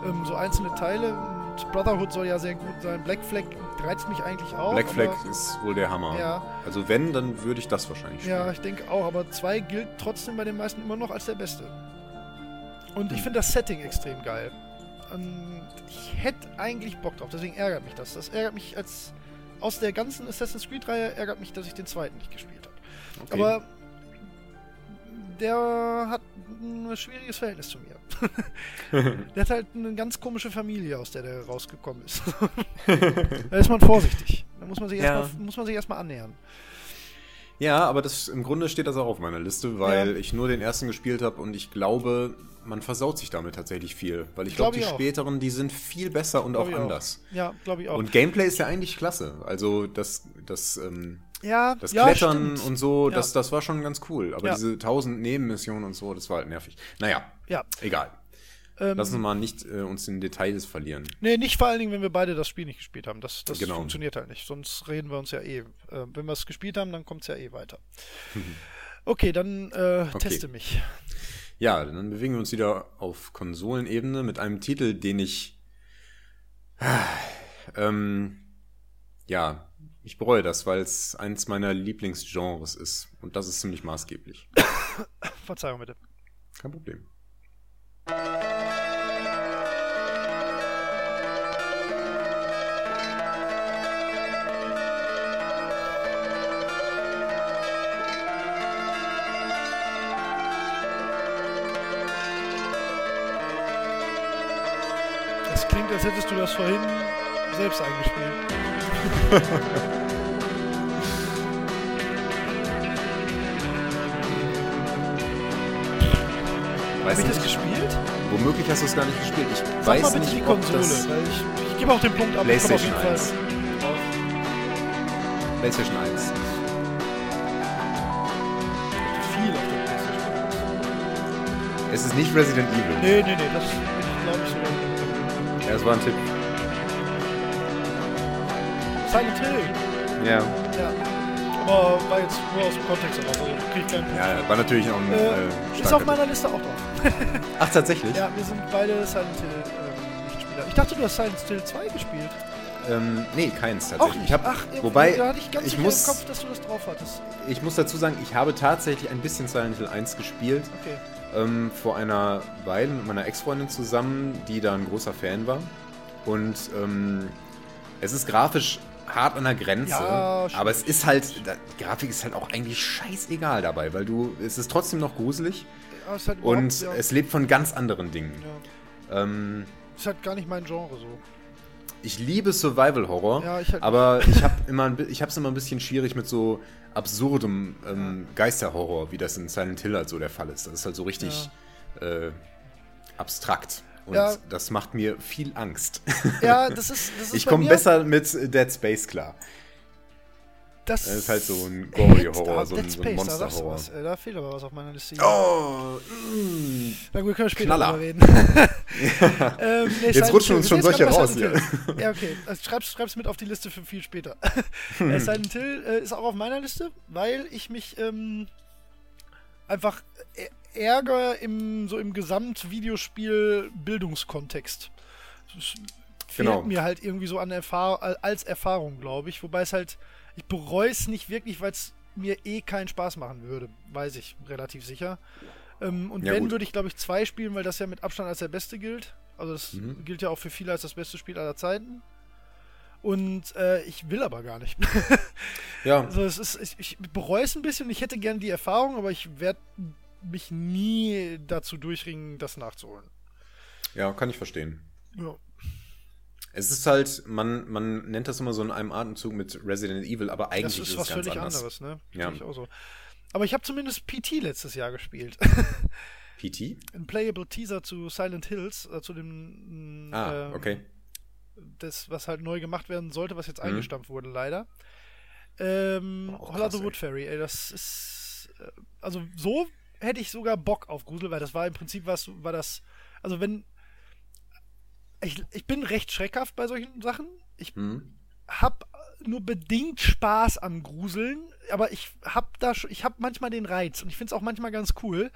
ähm, so einzelne Teile. Und Brotherhood soll ja sehr gut sein. Black Flag reizt mich eigentlich auch. Black Flag ist wohl der Hammer. Ja. Also wenn, dann würde ich das wahrscheinlich spielen. Ja, ich denke auch, aber 2 gilt trotzdem bei den meisten immer noch als der beste. Und ich finde das Setting extrem geil. Und ich hätte eigentlich Bock drauf, deswegen ärgert mich das. Das ärgert mich als. Aus der ganzen Assassin's Creed-Reihe ärgert mich, dass ich den zweiten nicht gespielt habe. Okay. Aber der hat ein schwieriges Verhältnis zu mir. der hat halt eine ganz komische Familie, aus der der rausgekommen ist. da ist man vorsichtig. Da muss man sich Ja. erstmal erstmal annähern. Ja, aber das im Grunde steht das auch auf meiner Liste, weil Ja. ich nur den ersten gespielt habe und ich glaube, man versaut sich damit tatsächlich viel. Weil ich glaube, Glaub ich die auch. späteren, die sind viel besser und auch Glaub ich anders. Ja, glaube ich auch. Und Gameplay ist ja eigentlich klasse. Also das, das, ähm, ja, das ja, Klettern stimmt. und so, Ja. das, das war schon ganz cool. Aber Ja. diese tausend Nebenmissionen und so, das war halt nervig. Naja, Ja. egal. Ähm, Lass uns mal nicht äh, uns in Details verlieren. Nee, nicht vor allen Dingen, wenn wir beide das Spiel nicht gespielt haben. Das, das Genau. funktioniert halt nicht. Sonst reden wir uns ja eh. Äh, wenn wir es gespielt haben, dann kommt es ja eh weiter. Okay, dann äh, teste mich. Ja, dann bewegen wir uns wieder auf Konsolenebene mit einem Titel, den ich. Ähm, ja, ich bereue das, weil es eins meiner Lieblingsgenres ist. Und das ist ziemlich maßgeblich. Verzeihung bitte. Kein Problem. Es klingt, als hättest du das vorhin selbst eingespielt. Habe ich das gespielt? womöglich hast du es gar nicht gespielt. Ich Sag weiß mal bitte nicht, die ob Konsole, das ich, ich gebe auch den Punkt ab. PlayStation Fall 1. PlayStation 1. Viel auf der PlayStation. Es ist nicht Resident Evil. Nee, nee, nee, das glaube ich sogar. Ja, es war ein Tipp. Silent Hill. Ja. Ja. Aber war jetzt nur aus dem Kontext heraus. Also krieg ich keinen Punkt. Ja, war natürlich auch ein Äh, äh, ist auf meiner Liste auch drauf. Ach, tatsächlich? Ja, wir sind beide Silent Hill ähm, Nichtspieler. Ich dachte, du hast Silent Hill 2 gespielt. Ähm, nee, keins Auch tatsächlich. nicht. Ich hab, Ach, irgendwie, wobei, da hatte ich ganz ich muss, im Kopf, dass du das drauf hattest. ich muss dazu sagen, ich habe tatsächlich ein bisschen Silent Hill 1 gespielt. Okay. Ähm, vor einer Weile mit meiner Ex-Freundin zusammen, die da ein großer Fan war. Und ähm, es ist grafisch hart an der Grenze. Ja, aber es ist halt, Grafik ist halt auch eigentlich scheißegal dabei, weil du, es ist trotzdem noch gruselig Ja, ist halt und ja, es lebt von ganz anderen Dingen. Ähm, Ist halt gar nicht mein Genre so. ich liebe Survival Horror, ich halt aber ich habe immer, ein ich habe es immer ein bisschen schwierig mit so absurdem ähm, Geisterhorror, wie das in Silent Hill halt so der Fall ist. Das ist halt so richtig äh, abstrakt und Ja. das macht mir viel Angst. Ja, das ist. Das ist ich komme besser mit Dead Space klar. Das, Das ist halt so ein Gory-Horror, Ah, so ein, so ein da Monster-Horror. was, ey, Da fehlt aber was auf meiner Liste. Oh, mm. Na gut, können wir später Knaller. drüber reden. ähm, nee, Jetzt rutschen uns schon solche raus Hill. Ja, okay. Also schreib's, schreib's mit auf die Liste für viel später. äh, Silent Hill äh, ist auch auf meiner Liste, weil ich mich ähm, einfach ä- ärgere im, so im Gesamt-Videospiel-Bildungskontext. Es fehlt Genau. mir halt irgendwie so an Erfahr als Erfahrung, glaube ich. Wobei es halt, ich bereue es nicht wirklich, weil es mir eh keinen Spaß machen würde. Weiß ich relativ sicher. Ähm, und Ja, wenn, gut. würde ich, glaube ich, zwei spielen, weil das ja mit Abstand als der beste gilt. Also das Mhm. gilt ja auch für viele als das beste Spiel aller Zeiten. Und äh, ich will aber gar nicht. Ja, also es ist, ich, ich bereue es ein bisschen und ich hätte gern die Erfahrung, aber ich werde mich nie dazu durchringen, das nachzuholen. ja, kann ich verstehen. Ja. Es ist halt, man, man nennt das immer so in einem Atemzug mit Resident Evil, aber Das eigentlich ist ist, was es ganz völlig anders. anderes, ne? Ja. Ich auch so. Aber ich habe zumindest PT letztes Jahr gespielt. PT? Ein Playable Teaser zu Silent Hills, äh, zu dem, Ah, ähm, okay. das, was halt neu gemacht werden sollte, was jetzt Mhm. eingestampft wurde, leider. Ähm, Holla krass, the Wood. Fairy, ey, das ist. äh, Also, so hätte ich sogar Bock auf Grusel, weil das war im Prinzip was, war das. Also, wenn. Ich, ich bin recht schreckhaft bei solchen Sachen. Ich Mhm. hab nur bedingt Spaß am Gruseln, aber ich hab da schon, ich hab manchmal den Reiz und ich find's auch manchmal ganz cool.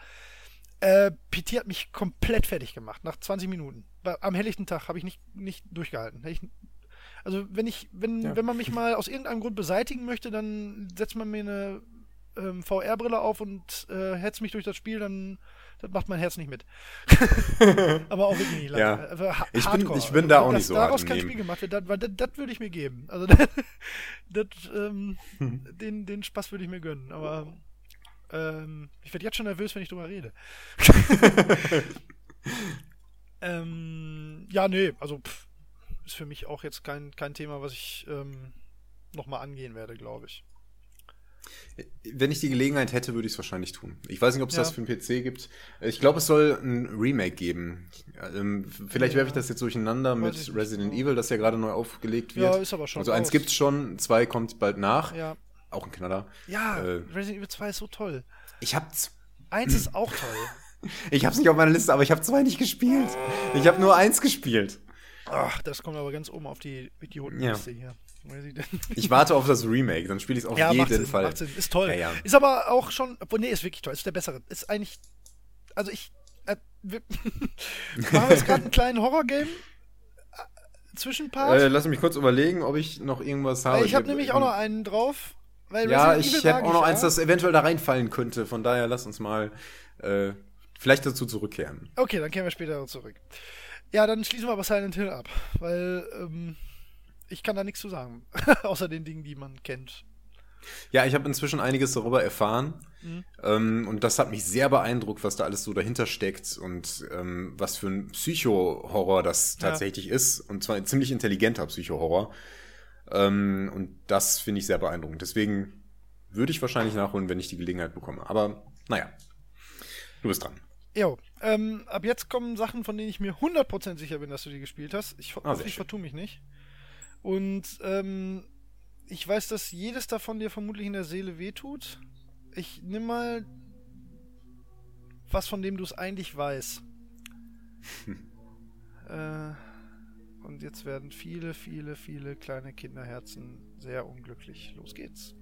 Äh, PT hat mich komplett fertig gemacht, nach 20 Minuten. Am helllichten Tag habe ich nicht, nicht durchgehalten. Ich, also wenn ich, wenn, Ja. wenn man mich mal aus irgendeinem Grund beseitigen möchte, dann setzt man mir eine ähm, VR-Brille auf und äh, hetzt mich durch das Spiel, dann, Das macht mein Herz nicht mit. aber auch wirklich nicht. Ja. Also ha- Ich bin- ich bin da Also, auch nicht so Daraus kein. Spiel gemacht wird, das, das, das würde ich mir geben. Also das, das, ähm, Hm. den, den Spaß würde ich mir gönnen. Aber ähm, ich werde jetzt schon nervös, wenn ich drüber rede. ähm, ja, nee, also pff, ist für mich auch jetzt kein, kein Thema, was ich ähm, nochmal angehen werde, glaube ich. Wenn ich die Gelegenheit hätte, würde ich es wahrscheinlich tun. Ich weiß nicht, ob es Ja. das für den PC gibt. Ich glaube, es soll ein Remake geben. Ähm, vielleicht Ja. werfe ich das jetzt durcheinander Weiß mit Resident. Evil, das ja gerade neu aufgelegt wird. Ja, ist aber schon Also eins raus. gibt's schon, zwei kommt bald nach. Ja, Auch ein Knaller. ja Äh. Resident Evil 2 ist so toll. Ich hab's. Eins ist auch toll. Ich hab's nicht auf meiner Liste, aber ich habe zwei nicht gespielt. Ich habe nur eins gespielt. Ach, das kommt aber ganz oben auf die Idiotenliste hier. Ich warte auf das Remake, dann spiele ich es auf Ja, jeden Sinn, Fall. Ist toll. Ja, ja. Ist aber auch schon, obwohl, nee, ist wirklich toll. Ist der bessere. Ist eigentlich, also ich, äh, wir machen jetzt gerade einen kleinen Horror-Game. äh, Zwischenpart. Äh, lass mich kurz überlegen, ob ich noch irgendwas habe. Ich habe nämlich auch noch einen drauf. Ja, ich habe auch noch ja. eins, das eventuell da reinfallen könnte. Von daher lass uns mal äh, vielleicht dazu zurückkehren. Okay, dann kehren wir später zurück. Ja, dann schließen wir aber Silent Hill ab. Weil, ähm, ich kann da nichts zu sagen. Außer den Dingen, die man kennt. Ja, ich habe inzwischen einiges darüber erfahren. Mhm. Ähm, und das hat mich sehr beeindruckt, was da alles so dahinter steckt und ähm, was für ein Psycho-Horror das Ja. tatsächlich ist. Und zwar ein ziemlich intelligenter Psycho-Horror. Ähm, und das finde ich sehr beeindruckend. Deswegen würde ich wahrscheinlich nachholen, wenn ich die Gelegenheit bekomme. Aber naja, du bist dran. Jo, ähm, ab jetzt kommen Sachen, von denen ich mir 100% sicher bin, dass du die gespielt hast. Ich, Ah, ich vertue mich nicht. Und ähm, ich weiß, dass jedes davon dir vermutlich in der Seele wehtut. Ich nimm mal was, von dem du es eigentlich weißt. äh, und jetzt werden viele, viele, viele kleine Kinderherzen sehr unglücklich. Los geht's.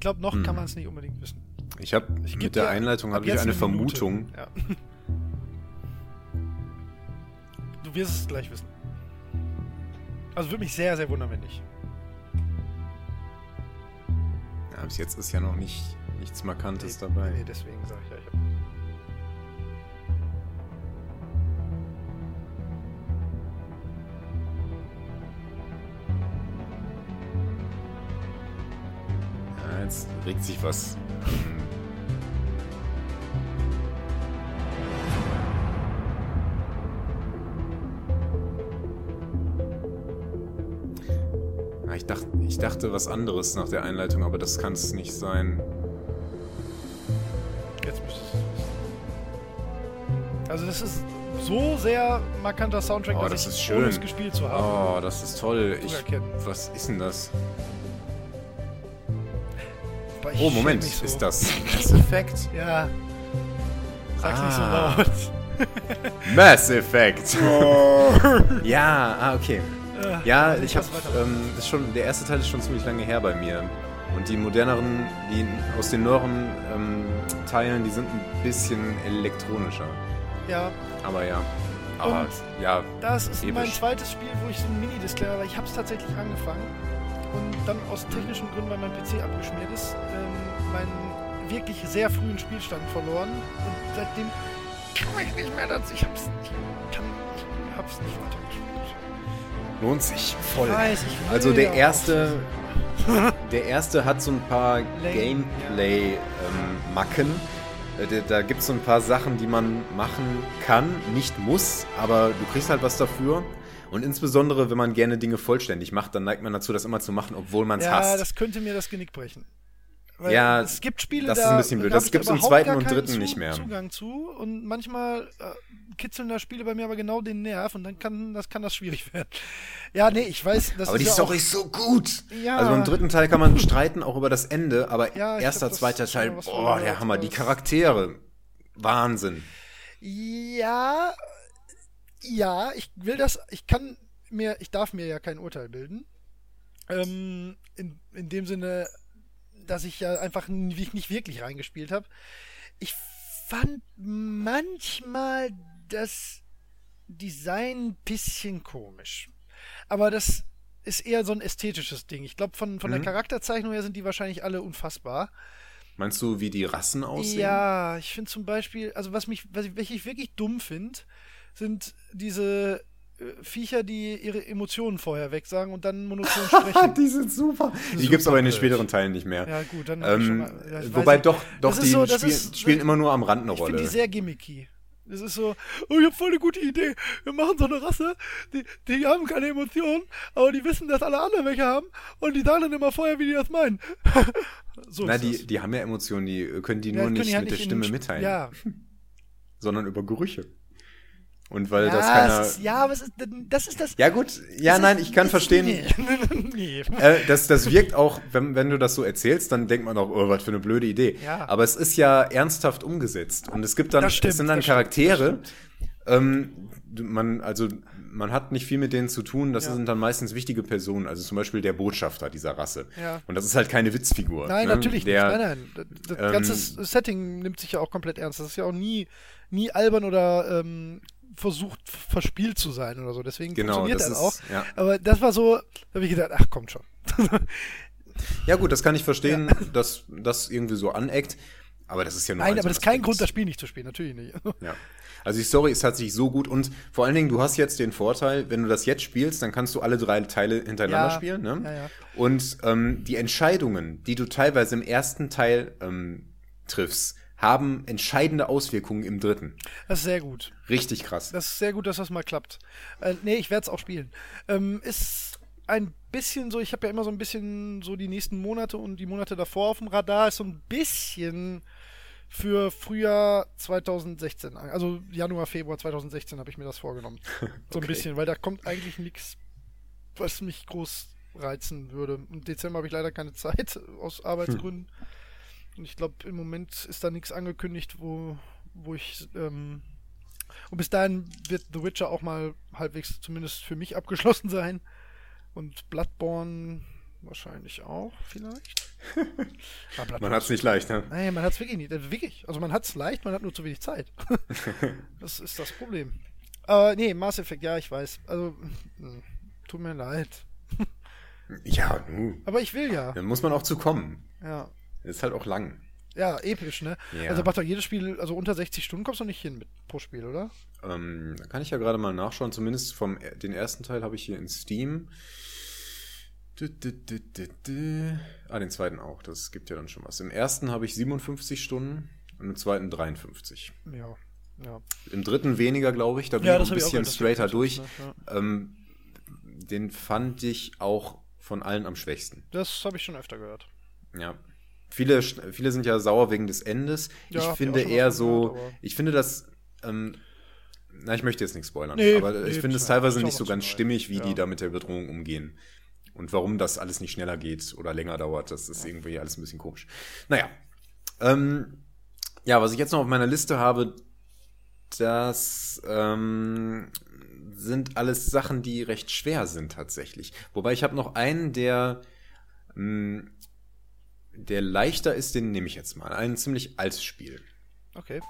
Ich glaube, noch Hm. kann man es nicht unbedingt wissen. Ich habe mit der Einleitung ab habe ich eine Minute. Vermutung. Ja. Du wirst es gleich wissen. Also würde mich sehr, sehr wundern, wenn nicht. Ja, bis jetzt ist ja noch nicht nichts Markantes dabei. Nee, deswegen sage ich ja, ich hab jetzt regt sich was. Ja, ich, dachte, ich dachte was anderes nach der Einleitung, aber das kann es nicht sein. Jetzt müsstest du es wissen. Also das ist so sehr markanter Soundtrack, Oh, dass das ich ist ohne schön. es gespielt zu haben. Oh, das ist toll. Ich, was ist denn das? Oh, Moment, so. ist das Mass Effect? Ja. Sag's nicht so Ah. laut. Mass Effect! ja, ah, okay. Äh, Ja, ich weiter- ähm, ist schon, der erste Teil ist schon ziemlich lange her bei mir. Und die moderneren, die aus den neueren ähm, Teilen, die sind ein bisschen elektronischer. Ja, Aber ja. Aber Und ja, das ist mein Episch. zweites Spiel, wo ich so ein Mini-Disc habe, aber ich habe es tatsächlich angefangen. Und dann aus technischen Gründen, weil mein PC abgeschmiert ist, ähm, meinen wirklich sehr frühen Spielstand verloren. Und seitdem kann ich nicht mehr dazu. Ich hab's nicht, kann, ich hab's nicht weitergespielt. lohnt sich voll. Ich weiß, ich Also der ja erste, der erste hat so ein paar Gameplay-Macken. da da gibt es so ein paar Sachen, die man machen kann, nicht muss, aber du kriegst halt was dafür. Und insbesondere, wenn man gerne Dinge vollständig macht, dann neigt man dazu, das immer zu machen, obwohl man es Ja, hasst. das könnte mir das Genick brechen. Weil Ja, es gibt Spiele, das da ist ein bisschen blöd. da Das ich gibt's im zweiten und dritten nicht mehr. Zugang zu und manchmal äh, kitzeln da Spiele bei mir aber genau den Nerv und dann kann das, kann das schwierig werden. Ja, nee, ich weiß, das aber ist die ja Story ist so gut. Ja. Also im dritten Teil kann man streiten, auch über das Ende, aber Ja, erster, glaub, zweiter Teil, was boah, der Hammer, die Charaktere. Wahnsinn. Ja, Ja, ich will das, ich kann mir, ich darf mir ja kein Urteil bilden. Ähm, in, in dem Sinne, dass ich ja einfach nicht wirklich reingespielt habe. Ich fand manchmal das Design ein bisschen komisch. Aber das ist eher so ein ästhetisches Ding. Ich glaube, von, von der Mhm. Charakterzeichnung her sind die wahrscheinlich alle unfassbar. Meinst du, wie die Rassen aussehen? Ja, ich finde zum Beispiel, also was mich, was ich, was ich wirklich dumm finde, sind diese äh, Viecher, die ihre Emotionen vorher wegsagen und dann monoton sprechen. die sind super. Die gibt es aber in den späteren Teilen nicht mehr. ja, gut, dann ich Ähm, mal, ich wobei nicht. doch, doch die so- das spielen, ist- spielen immer nur am Rand eine Ich finde Rolle. die sehr gimmicky. Das ist so, oh, ich habe voll eine gute Idee. Wir machen so eine Rasse, die, die haben keine Emotionen, aber die wissen, dass alle anderen welche haben und die sagen dann immer vorher, wie die das meinen. so Na, ist die, das. die haben ja Emotionen, die können die Ja, nur können nicht die halt mit der in Stimme mitteilen, Ja, sondern über Gerüche. Und weil ja, das keiner. ist, ja, aber ist, das ist das. Ja, gut, ja, nein, ich kann verstehen. Nee. Äh, das, das wirkt auch, wenn, wenn du das so erzählst, dann denkt man auch, oh, was für eine blöde Idee. Ja. Aber es ist ja ernsthaft umgesetzt. Und es gibt dann, Das stimmt, es sind dann Charaktere, ähm, man, also man hat nicht viel mit denen zu tun, das Ja. sind dann meistens wichtige Personen, also zum Beispiel der Botschafter dieser Rasse. Ja. Und das ist halt keine Witzfigur. Nein, ne? natürlich der, nicht. Nein, nein. Das, das ähm, ganze Setting nimmt sich ja auch komplett ernst. Das ist ja auch nie, nie albern oder ähm, versucht, verspielt zu sein oder so. Deswegen Genau, funktioniert das das, ist- auch. ja. Aber das war so, da habe ich gedacht, ach, kommt schon. Ja gut, das kann ich verstehen, dass das irgendwie so aneckt, aber das ist ja nur Nein, ein aber das ist kein. Grund, das Spiel nicht zu spielen. Natürlich nicht. Ja. Also die Story ist tatsächlich so gut und vor allen Dingen, du hast jetzt den Vorteil, wenn du das jetzt spielst, dann kannst du alle drei Teile hintereinander Ja. spielen. Ne? Ja, ja. Und ähm, die Entscheidungen, die du teilweise im ersten Teil ähm, triffst, haben entscheidende Auswirkungen im dritten. Das ist sehr gut. Richtig krass. Das ist sehr gut, dass das mal klappt. Äh, nee, ich werde es auch spielen. Ähm, ist ein bisschen so, ich habe ja immer so ein bisschen so die nächsten Monate und die Monate davor auf dem Radar, ist so ein bisschen für Frühjahr 2016. Also Januar, Februar 2016 habe ich mir das vorgenommen. So ein Okay. bisschen, weil da kommt eigentlich nichts, was mich groß reizen würde. Im Dezember habe ich leider keine Zeit aus Arbeitsgründen. Und ich glaube, im Moment ist da nichts angekündigt, wo, wo ich. Ähm, und bis dahin wird The Witcher auch mal halbwegs zumindest für mich abgeschlossen sein. Und Bloodborne wahrscheinlich auch, vielleicht. Man hat es nicht leicht, ne? Nein, man hat es wirklich nicht. äh, Wirklich. Also man hat es leicht, man hat nur zu wenig Zeit. das ist das Problem. Aber nee, Mass Effect, ja, ich weiß. Also, mh, tut mir leid. Ja, nu. Aber ich will ja. Dann muss man auch zu kommen. Ja. Ist halt auch lang. Ja, episch, ne? Ja. Also macht doch jedes Spiel, also unter 60 Stunden kommst du nicht hin mit pro Spiel, oder? Ähm, da kann ich ja gerade mal nachschauen. Zumindest vom den ersten Teil habe ich hier in Steam. Dü, dü, dü. Ah, den zweiten auch. Das gibt ja dann schon was. Im ersten habe ich 57 Stunden und im zweiten 53. Ja. Ja. Im dritten weniger, glaube ich. Da bin Ja, ich ein ich bisschen dass straighter durch. ne? Ähm, den fand ich auch von allen am schwächsten. Das habe ich schon öfter gehört. Ja. Viele, viele sind ja sauer wegen des Endes. Ja, ich finde eher so, gehört, ich finde das, ähm, na, ich möchte jetzt nichts spoilern, Nee, aber nee, ich finde es teilweise nicht so ganz stimmig, wie Ja. die da mit der Bedrohung umgehen. Und warum das alles nicht schneller geht oder länger dauert, das ist irgendwie alles ein bisschen komisch. Naja. Ähm, ja, was ich jetzt noch auf meiner Liste habe, das ähm, sind alles Sachen, die recht schwer sind tatsächlich. Wobei ich habe noch einen, der mh, der leichter ist, den nehme ich jetzt mal. Ein ziemlich altes Spiel. Okay.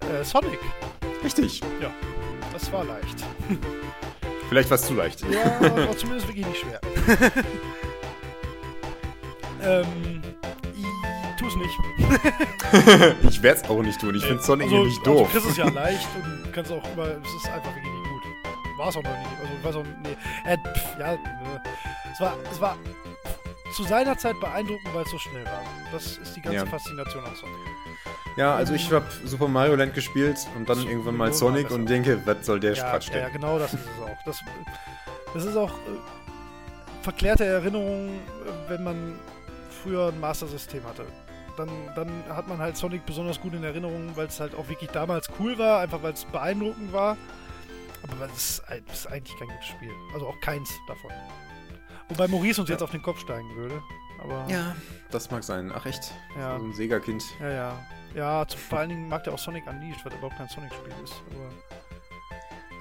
Äh, Sonic. Richtig. Ja. Das war leicht. Vielleicht war es zu leicht. Ja, war zumindest wirklich nicht schwer. ähm, ich tu's nicht. Ich werde es auch nicht tun. Ich finde Sonic also, nicht doof. Also, Chris ist ja leicht und kannst auch immer, es ist einfach wirklich. War es auch noch nicht. Also, ich weiß auch, nee. Äh, pff, ja, ne. es war, es war zu seiner Zeit beeindruckend, weil es so schnell war. Das ist die ganze Ja. Faszination an Sonic. ja, also ich habe Super Mario Land gespielt und dann irgendwann mal Sonic und denke, was soll der Ja, Quatsch ja, denn? ja, genau das ist es auch. Das, das ist auch äh, verklärte Erinnerungen, äh, wenn man früher ein Master-System hatte. Dann, dann hat man halt Sonic besonders gut in Erinnerung, weil es halt auch wirklich damals cool war, einfach weil es beeindruckend war. Aber es ist, eigentlich kein gutes Spiel. Also auch keins davon. Wobei Maurice uns jetzt auf den Kopf steigen würde. Aber Ja, das mag sein. Ach echt? Ja. So ein Sega-Kind. ja. Ja, ja zum, vor allen Dingen mag der auch Sonic Unleashed, weil überhaupt kein Sonic-Spiel ist. Aber,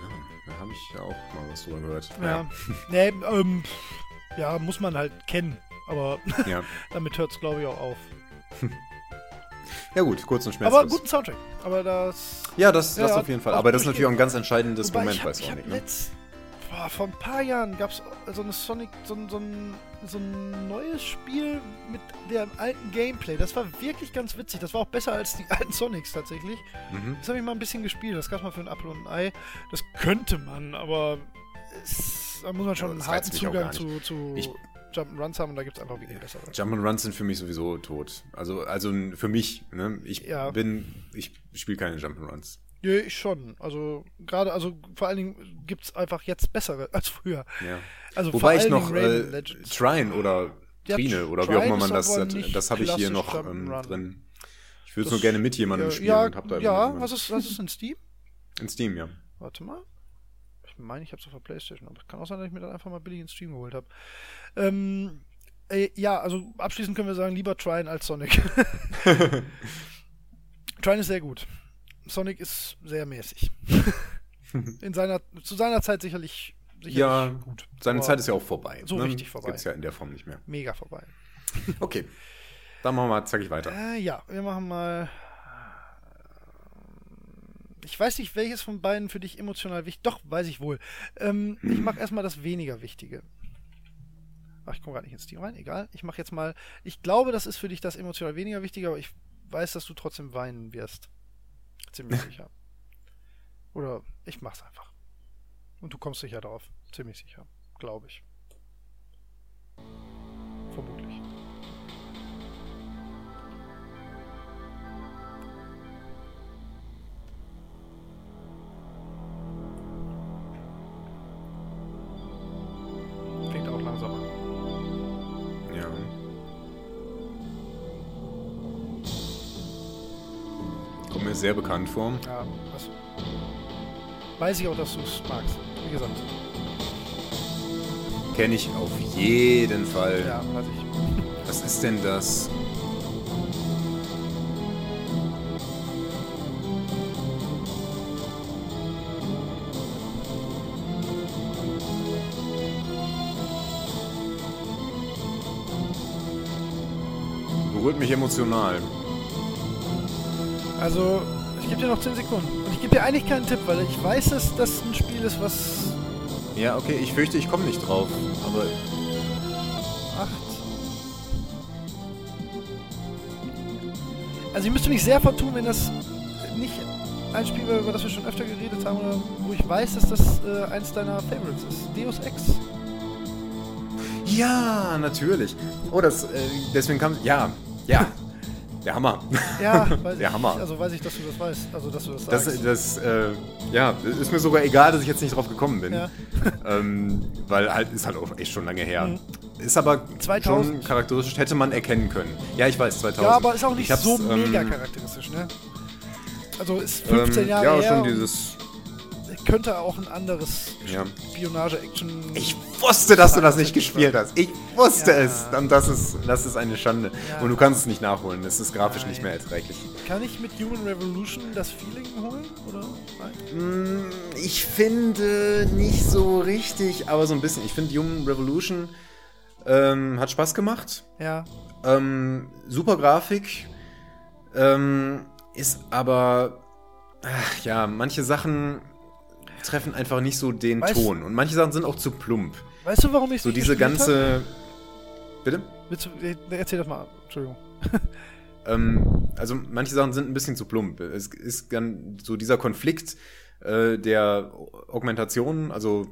Ja, da habe ich ja auch mal was drüber gehört. ja. nee, ähm, ja, muss man halt kennen. Aber Ja. damit hört es, glaube ich, auch auf. ja gut, kurz und schmerzlos. Aber guten Soundtrack. Aber das. Ja, das, das Ja, auf jeden Fall. auch Aber das ist natürlich auch ein ganz entscheidendes Wobei, Moment bei Sonic. Ne? letzt, boah, vor ein paar Jahren gab es so eine Sonic, so ein, so, ein, so ein neues Spiel mit dem alten Gameplay. Das war wirklich ganz witzig. Das war auch besser als die alten Sonics tatsächlich. Mhm. Das habe ich mal ein bisschen gespielt. Das gab es mal für ein Apfel und ein Ei. Das könnte man, aber es, da muss man schon Ja, einen harten Zugang zu, zu Ich- Jump'n'Runs haben und da gibt es einfach weniger bessere. Jump'n'Runs sind für mich sowieso tot. Also, also für mich, ne? Ich Ja. bin, ich spiele keine Jump'n'Runs. Ja, ich schon. Also gerade, also vor allen Dingen gibt es einfach jetzt bessere als früher. Ja. Also vor Wobei ich noch äh. Trine oder Ja, Trine oder wie auch immer man das, das, das habe ich hier noch ähm, drin. Ich würde es nur gerne mit jemandem ja, spielen ja, und hab da ja was, ist, was ist in Steam? in Steam, ja. Warte mal. Ich meine, ich habe es auf der Playstation, aber es kann auch sein, dass ich mir dann einfach mal billig in Stream geholt habe. Ähm, äh, ja, also abschließend können wir sagen, lieber Trine als Sonic. Trine ist sehr gut. Sonic ist sehr mäßig. in seiner, zu seiner Zeit sicherlich, sicherlich Ja, gut. Seine Aber Zeit ist ja auch vorbei. so richtig vorbei. Gibt's ja in der Form nicht mehr. mega vorbei. Okay. Dann machen wir mal zackig weiter. Äh, ja, wir machen mal. Ich weiß nicht, welches von beiden für dich emotional wichtig. Doch, weiß ich wohl. Ähm, ich mache erstmal das weniger Wichtige. Ach, ich komme gerade nicht ins Team rein. Egal. Ich mache jetzt mal. Ich glaube, das ist für dich das emotional weniger Wichtige, aber ich weiß, dass du trotzdem weinen wirst. Ziemlich sicher. Oder ich mach's einfach. Und du kommst sicher drauf. Ziemlich sicher. Glaube ich. Vermutlich. Sehr bekannt vor. Ja, was. Weiß ich auch, dass du es magst. Wie gesagt. Kenne ich auf jeden Fall. Ja, weiß ich. Was ist denn das? Berührt mich emotional. Also, ich gebe dir noch 10 Sekunden. Und ich gebe dir eigentlich keinen Tipp, weil ich weiß, dass das ein Spiel ist, was Ja, okay, ich fürchte, ich komme nicht drauf. Aber 8. Also, ich müsste mich sehr vertun, wenn das nicht ein Spiel wäre, über das wir schon öfter geredet haben, oder wo ich weiß, dass das äh, eins deiner Favorites ist. Deus Ex. ja, natürlich. Oh, das, äh, deswegen kam, ja, ja, der Hammer. Ja, weiß Der ich. Hammer. Also, weiß ich, dass du das weißt. Also, dass du das Das, sagst. das, äh, ja, ist mir sogar egal, dass ich jetzt nicht drauf gekommen bin. Ja. Ähm, weil halt, ist halt auch echt schon lange her. Mhm. Ist aber 2000. schon charakteristisch, hätte man erkennen können. Ja, ich weiß, 2000. ja, aber ist auch nicht Ich so ähm, mega charakteristisch, ne? Also, ist 15 ähm, Jahre Ja, her. schon und dieses. Könnte auch ein anderes Ja. Spionage-Action. Ich wusste, dass du das nicht gespielt hast. Ich wusste Ja. es. Und das ist, das ist eine Schande. Ja. Und du kannst es nicht nachholen. Es ist grafisch Nein. nicht mehr erträglich. Kann ich mit Human Revolution das Feeling holen? Oder? Nein? Mm, Ich finde nicht so richtig, aber so ein bisschen. Ich finde Human Revolution ähm, hat Spaß gemacht. Ja. Ähm, super Grafik. Ähm, ist aber. Ach, ja, manche Sachen treffen einfach nicht so den Weißt- Ton. Und manche Sachen sind auch zu plump. Weißt du, warum ich So diese ganze. Bitte? Willst du, äh, erzähl das mal. Entschuldigung. Ähm, also manche Sachen sind ein bisschen zu plump. Es ist dann so dieser Konflikt äh, der Augmentation, also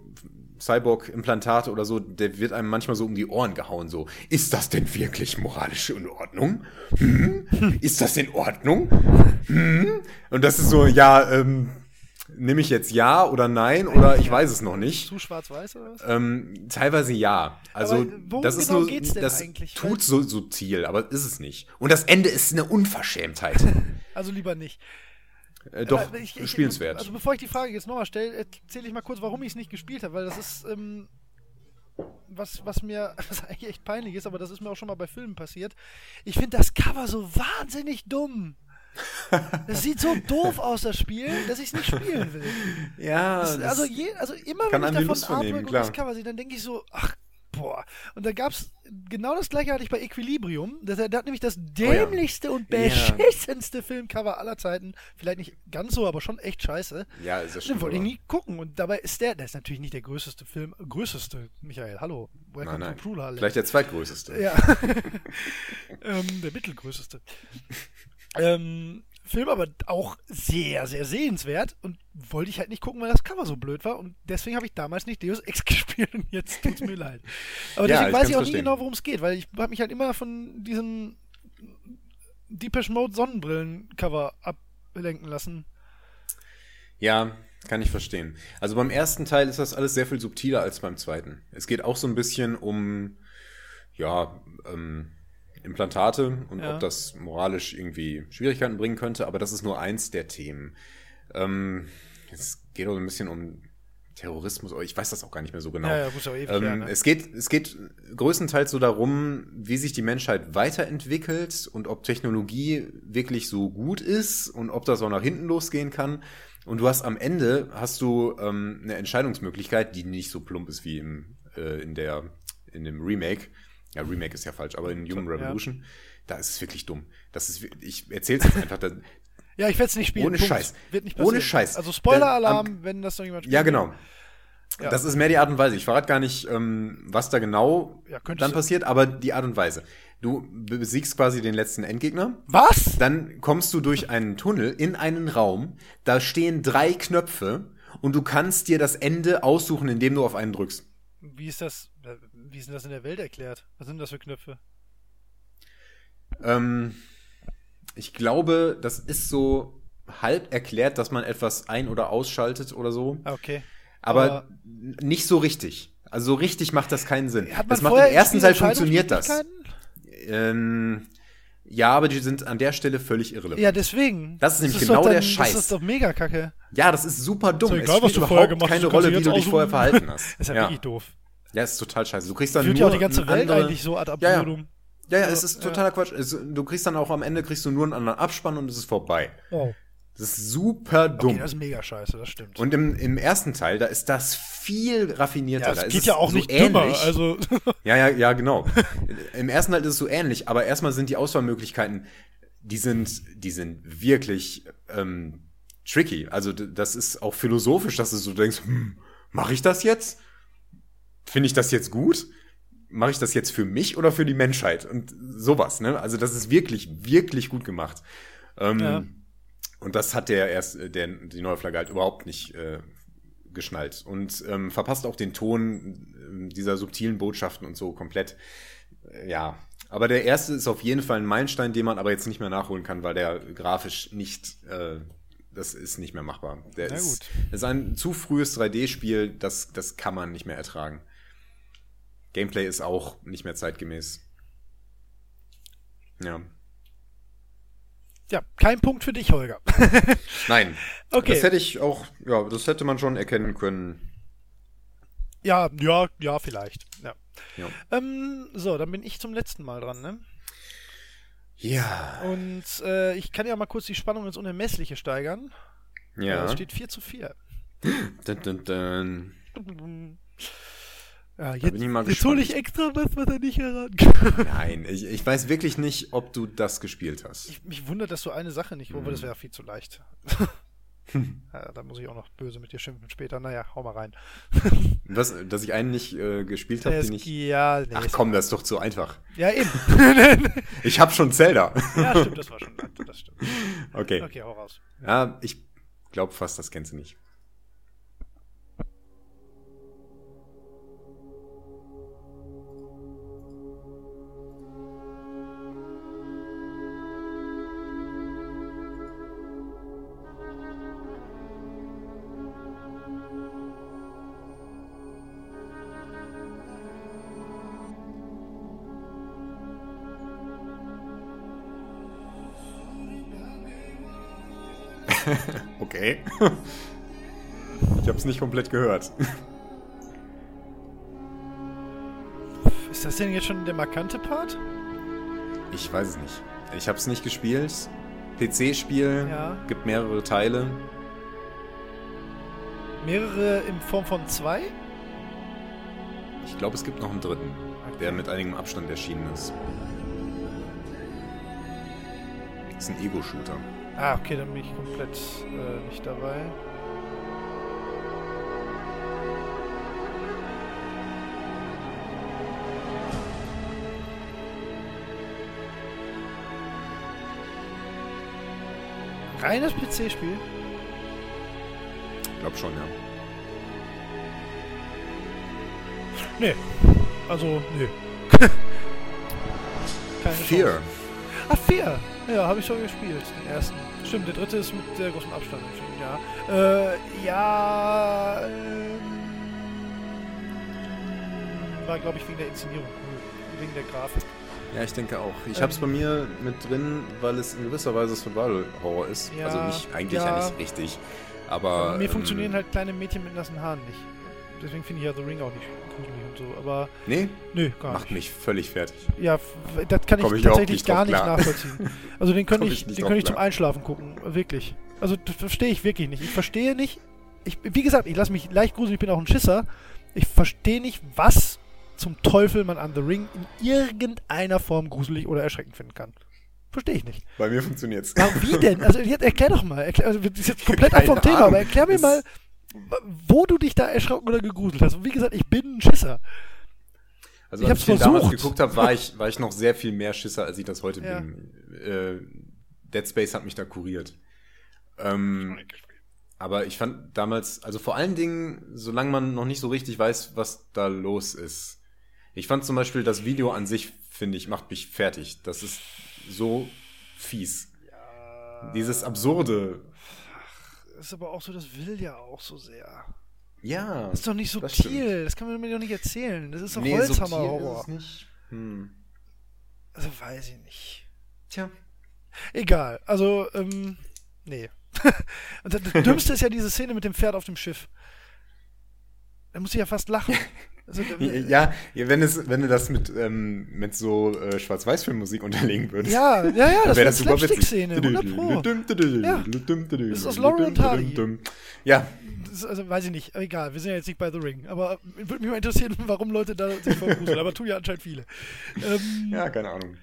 Cyborg-Implantate oder so, der wird einem manchmal so um die Ohren gehauen. So, ist das denn wirklich moralisch in Ordnung? Hm? Ist das in Ordnung? Hm? Und das ist so, ja, ähm, nehme ich jetzt ja oder nein oder ich weiß es noch nicht. Zu schwarz-weiß oder was? Ähm, teilweise ja. Also worum das ist genau nur, geht's denn das eigentlich? tut so subtil, aber ist es nicht. Und das Ende ist eine Unverschämtheit. Also lieber nicht. äh, doch Aber ich- ich- spielenswert. Also bevor ich die Frage jetzt nochmal stelle, erzähle ich mal kurz, warum ich es nicht gespielt habe, weil das ist, ähm, was, was mir was eigentlich echt peinlich ist, aber das ist mir auch schon mal bei Filmen passiert. Ich finde das Cover so wahnsinnig dumm. Es sieht so doof aus, das Spiel, dass ich es nicht spielen will. Ja, Das, also, je, also immer wenn ich davon Artwork und das Cover sehe, dann denke ich so, ach, boah. Und da gab es, genau das gleiche hatte ich bei Equilibrium. Das, der hat nämlich das dämlichste und Oh Ja. beschissenste Filmcover aller Zeiten. Vielleicht nicht ganz so, aber schon echt scheiße. ja, ist ja Den stimmt. wollte ich nie gucken. Und dabei ist der, der ist natürlich nicht der größte Film, größte, Michael, hallo. Welcome Nein, nein. to Prulhalle. Vielleicht der zweitgrößte. Ja. ähm, der mittelgrößte. Ähm, Film aber auch sehr, sehr sehenswert und wollte ich halt nicht gucken, weil das Cover so blöd war und deswegen habe ich damals nicht Deus Ex gespielt und jetzt tut's mir leid. Aber Ja, deswegen ich weiß ich auch nie verstehen. genau, worum es geht, weil ich habe mich halt immer von diesen Deepesh Mode Sonnenbrillen-Cover ablenken lassen. Ja, kann ich verstehen. Also beim ersten Teil ist das alles sehr viel subtiler als beim zweiten. Es geht auch so ein bisschen um, ja, ähm, Implantate und Ja. ob das moralisch irgendwie Schwierigkeiten bringen könnte, aber das ist nur eins der Themen. Ähm, es geht auch ein bisschen um Terrorismus, ich weiß das auch gar nicht mehr so genau. Ja, ja, gut, aber ewig ähm, her, ne? es, geht, es geht größtenteils so darum, wie sich die Menschheit weiterentwickelt und ob Technologie wirklich so gut ist und ob das auch nach hinten losgehen kann. Und du hast am Ende hast du ähm, eine Entscheidungsmöglichkeit, die nicht so plump ist wie im, äh, in der in dem Remake. Ja, Remake ist ja falsch, aber in Human Ja. Revolution, da ist es wirklich dumm. Das ist, ich erzähl's jetzt einfach. Da, Ja, ich werde es nicht spielen. Ohne Punkt. Scheiß. Wird nicht Ohne passieren. Scheiß. Also Spoiler-Alarm, wenn das noch jemand spielt. ja, genau. Ja. Das ist mehr die Art und Weise. Ich verrate gar nicht, ähm, was da genau Ja, dann passiert, aber die Art und Weise. Du besiegst quasi den letzten Endgegner. Was? Dann kommst du durch einen Tunnel in einen Raum. Da stehen drei Knöpfe und du kannst dir das Ende aussuchen, indem du auf einen drückst. Wie ist das, wie ist denn das in der Welt erklärt? Was sind das für Knöpfe? Ähm, ich glaube, das ist so halb erklärt, dass man etwas ein- oder ausschaltet oder so. Ah, okay. Aber, Aber- nicht so richtig. Also so richtig macht das keinen Sinn. Hat man das macht im ersten Teil funktioniert das. Ähm, ja, aber die sind an der Stelle völlig irrelevant. Ja, deswegen. Das ist nämlich doch genau dann, der Scheiß. Das ist doch mega kacke. Ja, das ist super dumm. Ist egal, es was spielt du vorher überhaupt gemacht hast, keine Rolle, wie du dich vorher verhalten hast. Das ist ja, ja. wirklich doof. Ja, ist total scheiße. Du kriegst dann Führt nur ja auch die ganze Welt andere- eigentlich so ad Ja, ja. absurdum. Ja, ja, es ist totaler Quatsch. Es, du kriegst dann auch am Ende kriegst du nur einen anderen Abspann und es ist vorbei. Oh. Das ist super dumm. Okay, das ist mega scheiße, das stimmt. und im, im ersten Teil, da ist das viel raffinierter. ja, da es ist geht ja auch so nicht ähnlich. dümmer. Also, Ja, ja, ja, genau. Im ersten Teil ist es so ähnlich, aber erstmal sind die Auswahlmöglichkeiten, die sind, die sind wirklich ähm, tricky. Also das ist auch philosophisch, dass du so denkst, hm, mache ich das jetzt? Finde ich das jetzt gut? Mache ich das jetzt für mich oder für die Menschheit? Und sowas, ne? Also das ist wirklich, wirklich gut gemacht. Ähm, Ja. Und das hat der erst, äh, der, die neue Flagge halt überhaupt nicht äh, geschnallt. Und ähm, verpasst auch den Ton ähm, dieser subtilen Botschaften und so komplett. Äh, ja. Aber der erste ist auf jeden Fall ein Meilenstein, den man aber jetzt nicht mehr nachholen kann, weil der grafisch nicht, äh, das ist nicht mehr machbar. Der Na ist, gut. ist ein zu frühes 3D-Spiel, das, das kann man nicht mehr ertragen. Gameplay ist auch nicht mehr zeitgemäß. Ja. ja, kein Punkt für dich, Holger. Nein. Okay. Das hätte ich auch, ja, das hätte man schon erkennen können. ja, ja, ja, vielleicht. Ja. Ja. Ähm, so, dann bin ich zum letzten Mal dran, ne? Ja. Und äh, ich kann ja mal kurz die Spannung ins Unermessliche steigern. Äh, Ja. Es steht 4 zu 4. Dun, dun, dun. Ja, jetzt, jetzt hole ich extra was, was er nicht erraten kann. Nein, ich, ich weiß wirklich nicht, ob du das gespielt hast. Ich, mich wundert, dass du eine Sache nicht, Mhm. das wäre viel zu leicht. ja, da muss ich auch noch böse mit dir schimpfen später. Naja, hau mal rein. Was, dass ich einen nicht äh, gespielt habe, den ich. ja, nee, Ach komm, das ist doch zu einfach. Ja, eben. Ich habe schon Zelda. ja, stimmt, das war schon. Das stimmt. Okay. Okay, hau raus. Ja, ich glaube fast, das kennst du nicht. Ich habe es nicht komplett gehört. Ist das denn jetzt schon der markante Part? Ich weiß es nicht. Ich habe es nicht gespielt. PC-Spiel, Ja. gibt mehrere Teile. Mehrere in Form von zwei? Ich glaube, es gibt noch einen dritten, der mit einigem Abstand erschienen ist. ist ein Ego-Shooter. Ah, okay, dann bin ich komplett äh, nicht dabei. Reines PC-Spiel? Ich glaube schon, ja. Nee. Also, nee. Keine Fear. Chance. Ah, Fear. Ja, habe ich schon gespielt, den ersten. Stimmt, der dritte ist mit sehr großem Abstand ja. Äh, ja, ähm, war, glaube ich, wegen der Inszenierung cool. Wegen der Grafik. Ja, ich denke auch. Ich Ähm. habe es bei mir mit drin, weil es in gewisser Weise Survival Horror ist. Ja, also nicht eigentlich ja. ja. nicht richtig. Aber Mir ähm, funktionieren halt kleine Mädchen mit nassen Haaren nicht. Deswegen finde ich ja The Ring auch nicht gruselig und so. Aber, Nee, nö, gar macht nicht. mich völlig fertig. Ja, das kann ich ich tatsächlich nicht gar nicht klar. nachvollziehen. Also den könnte ich, ich den könnte ich zum. Einschlafen gucken, wirklich. Also das verstehe ich wirklich nicht. Ich verstehe nicht. Ich, wie gesagt, ich lasse mich leicht gruseln, ich bin auch ein Schisser. Ich verstehe nicht, was zum Teufel man an The Ring in irgendeiner Form gruselig oder erschreckend finden kann. Verstehe ich nicht. Bei mir funktioniert's. Warum, wie denn? Also jetzt erklär doch mal. Erklär, also, das ist jetzt komplett ab vom Thema, aber erklär mir mal, wo du dich da erschrocken oder gegruselt hast. Und wie gesagt, ich bin ein Schisser. Also Ich als hab's ich den damals versucht. geguckt habe, war ich, war ich noch sehr viel mehr Schisser, als ich das heute Ja. bin. Äh, Dead Space hat mich da kuriert. Ähm, aber ich fand damals, also vor allen Dingen, solange man noch nicht so richtig weiß, was da los ist. Ich fand zum Beispiel das Video an sich, finde ich, macht mich fertig. Das ist so fies. Dieses absurde. Das ist aber auch so, das will ja auch so sehr. Ja. Das ist doch nicht das subtil. stimmt. Das, kann man mir doch nicht erzählen. Das ist doch Nee, Holzhammer-Horror. es nicht. Hm. Also weiß ich nicht. Tja. Egal. Also, ähm, nee. Und das, das Dümmste ist ja diese Szene mit dem Pferd auf dem Schiff. Da muss ich ja fast lachen. Also, da- Ja, wenn, es, wenn du das mit, ähm, mit so äh, Schwarz-Weiß-Filmmusik unterlegen würdest. ja, ja, ja, das wäre das super witzig. Szene, 100 Pro. Ja. Das ist aus Laurel und Hardy. Ja, Das also weiß ich nicht, egal, wir sind ja jetzt nicht bei The Ring, aber würde mich mal interessieren, warum Leute da sich vergruseln, aber tun ja anscheinend viele. Ähm, ja, keine Ahnung.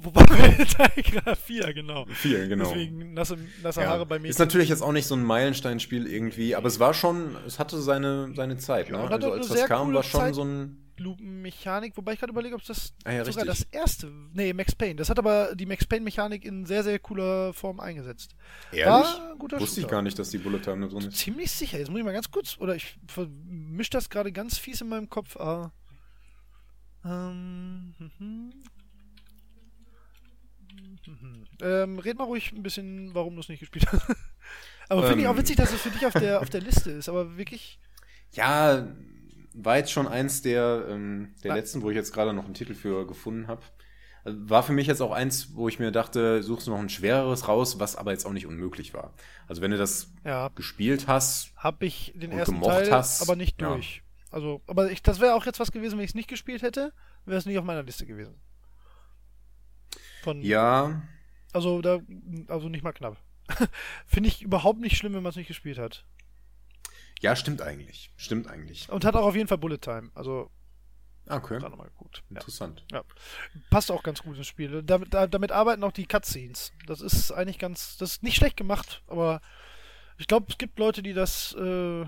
Wobei wir jetzt eigentlich gerade vier, genau. Vier, genau. Deswegen nasse, nasse Ja. Haare bei mir. Ist natürlich jetzt auch nicht so ein Meilensteinspiel irgendwie, aber es war schon, es hatte seine, seine Zeit. Ja, Ne? und hat Also als das kam, war schon Zeit. so ein. Lupenmechanik, wobei ich gerade überlege, ob das Ah ja, sogar das richtig. erste, nee, Max Payne. Das hat aber die Max Payne Mechanik in sehr, sehr cooler Form eingesetzt. Ehrlich? Wusste ich Shooter. gar nicht, dass die Bullet Time da drin ist. Ziemlich sicher. Jetzt muss ich mal ganz kurz, oder ich vermische das gerade ganz fies in meinem Kopf. Ah. Ähm, mhm. Ähm, red mal ruhig ein bisschen, warum du es nicht gespielt hast. aber finde ich auch Ähm. witzig, dass es für dich auf der, auf der Liste ist. Aber wirklich, Ja, war jetzt schon eins der, ähm, der Ah. letzten, wo ich jetzt gerade noch einen Titel für gefunden habe. War für mich jetzt auch eins, wo ich mir dachte, suchst du noch ein schwereres raus, was aber jetzt auch nicht unmöglich war. Also wenn du das ja, gespielt hast, habe ich den ersten gemocht Teil, hast, aber nicht ja. durch. Also, aber ich, das wäre auch jetzt was gewesen, wenn ich es nicht gespielt hätte, wäre es nicht auf meiner Liste gewesen. Von, ja, Also da, also nicht mal knapp. Finde ich überhaupt nicht schlimm, wenn man es nicht gespielt hat. ja, stimmt eigentlich. Stimmt eigentlich. Und hat auch auf jeden Fall Bullet Time. Also Ah, Okay, da nochmal geguckt. Ja. interessant. ja. Passt auch ganz gut ins Spiel. Damit, da, damit arbeiten auch die Cutscenes. Das ist eigentlich ganz, das ist nicht schlecht gemacht, aber ich glaube, es gibt Leute, die das äh,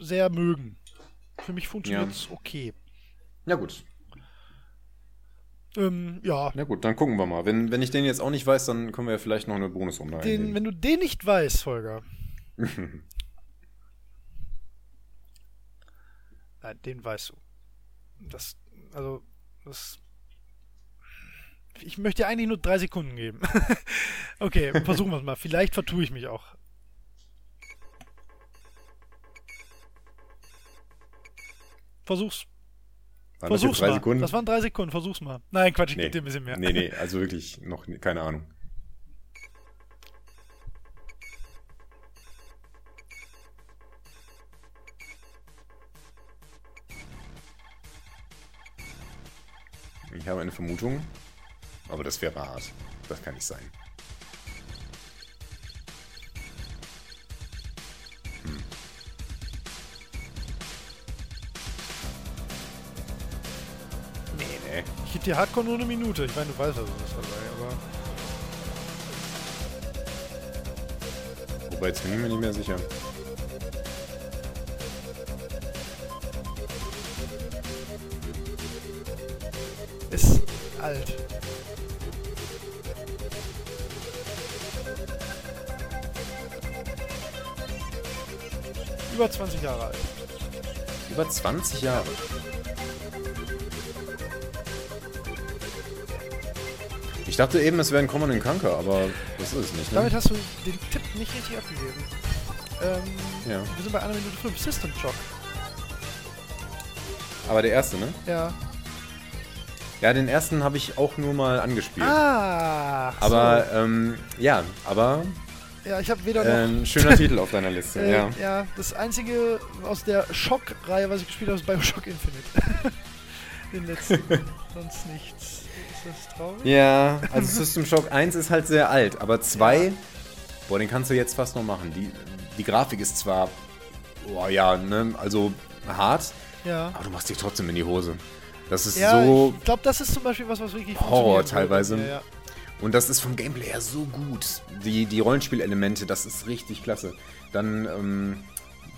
sehr mögen. Für mich funktioniert es okay. Ja gut, Ähm, ja, na gut, dann gucken wir mal. Wenn, wenn ich den jetzt auch nicht weiß, dann können wir ja vielleicht noch eine Bonusrunde den, wenn du den nicht weißt, Holger. Nein, den weißt du. Das, also, das. Ich möchte dir eigentlich nur drei Sekunden geben. okay, versuchen wir es mal. Vielleicht vertue ich mich auch. Versuch's. Waren das Versuch's drei mal. Sekunden? Das waren drei Sekunden. Versuch's mal. Nein, Quatsch, ich nee. gebe dir ein bisschen mehr. Nee, nee, also wirklich noch keine Ahnung. Ich habe eine Vermutung, aber das wäre hart. Das kann nicht sein. Nee. Ich gebe dir Hardcore nur eine Minute. Ich meine, du weißt also was dabei, aber. Wobei, jetzt bin ich mir nicht mehr sicher. Ist alt. Über 20 Jahre alt. Über 20 Jahre. Dachte eben, es wäre ein Common Conquer, aber das ist es nicht. Damit Ne? hast du den Tipp nicht richtig abgegeben. Ähm, Ja. Wir sind bei einer Minute 5. System Shock. Aber der erste, ne? Ja. Ja, den ersten habe ich auch nur mal angespielt. Ah! aber ähm, ja, aber So. Ja, ich habe weder äh, noch. ein schöner Titel auf deiner Liste. Äh, ja. ja. das einzige aus der Schock-Reihe, was ich gespielt habe, ist Bioshock Infinite. Den letzten. Sonst nichts. Ist das traurig? Ja, also System Shock 1 ist halt sehr alt, aber 2, boah, den kannst du jetzt fast noch machen. Die, die Grafik ist zwar, boah, ja, ne, also hart, Ja. aber du machst dich trotzdem in die Hose. Das ist Ja, so, ich glaube, das ist zum Beispiel was, was wirklich Horror teilweise. Ja, ja. und das ist vom Gameplay her so gut. Die, die Rollenspielelemente, das ist richtig klasse. Dann ähm,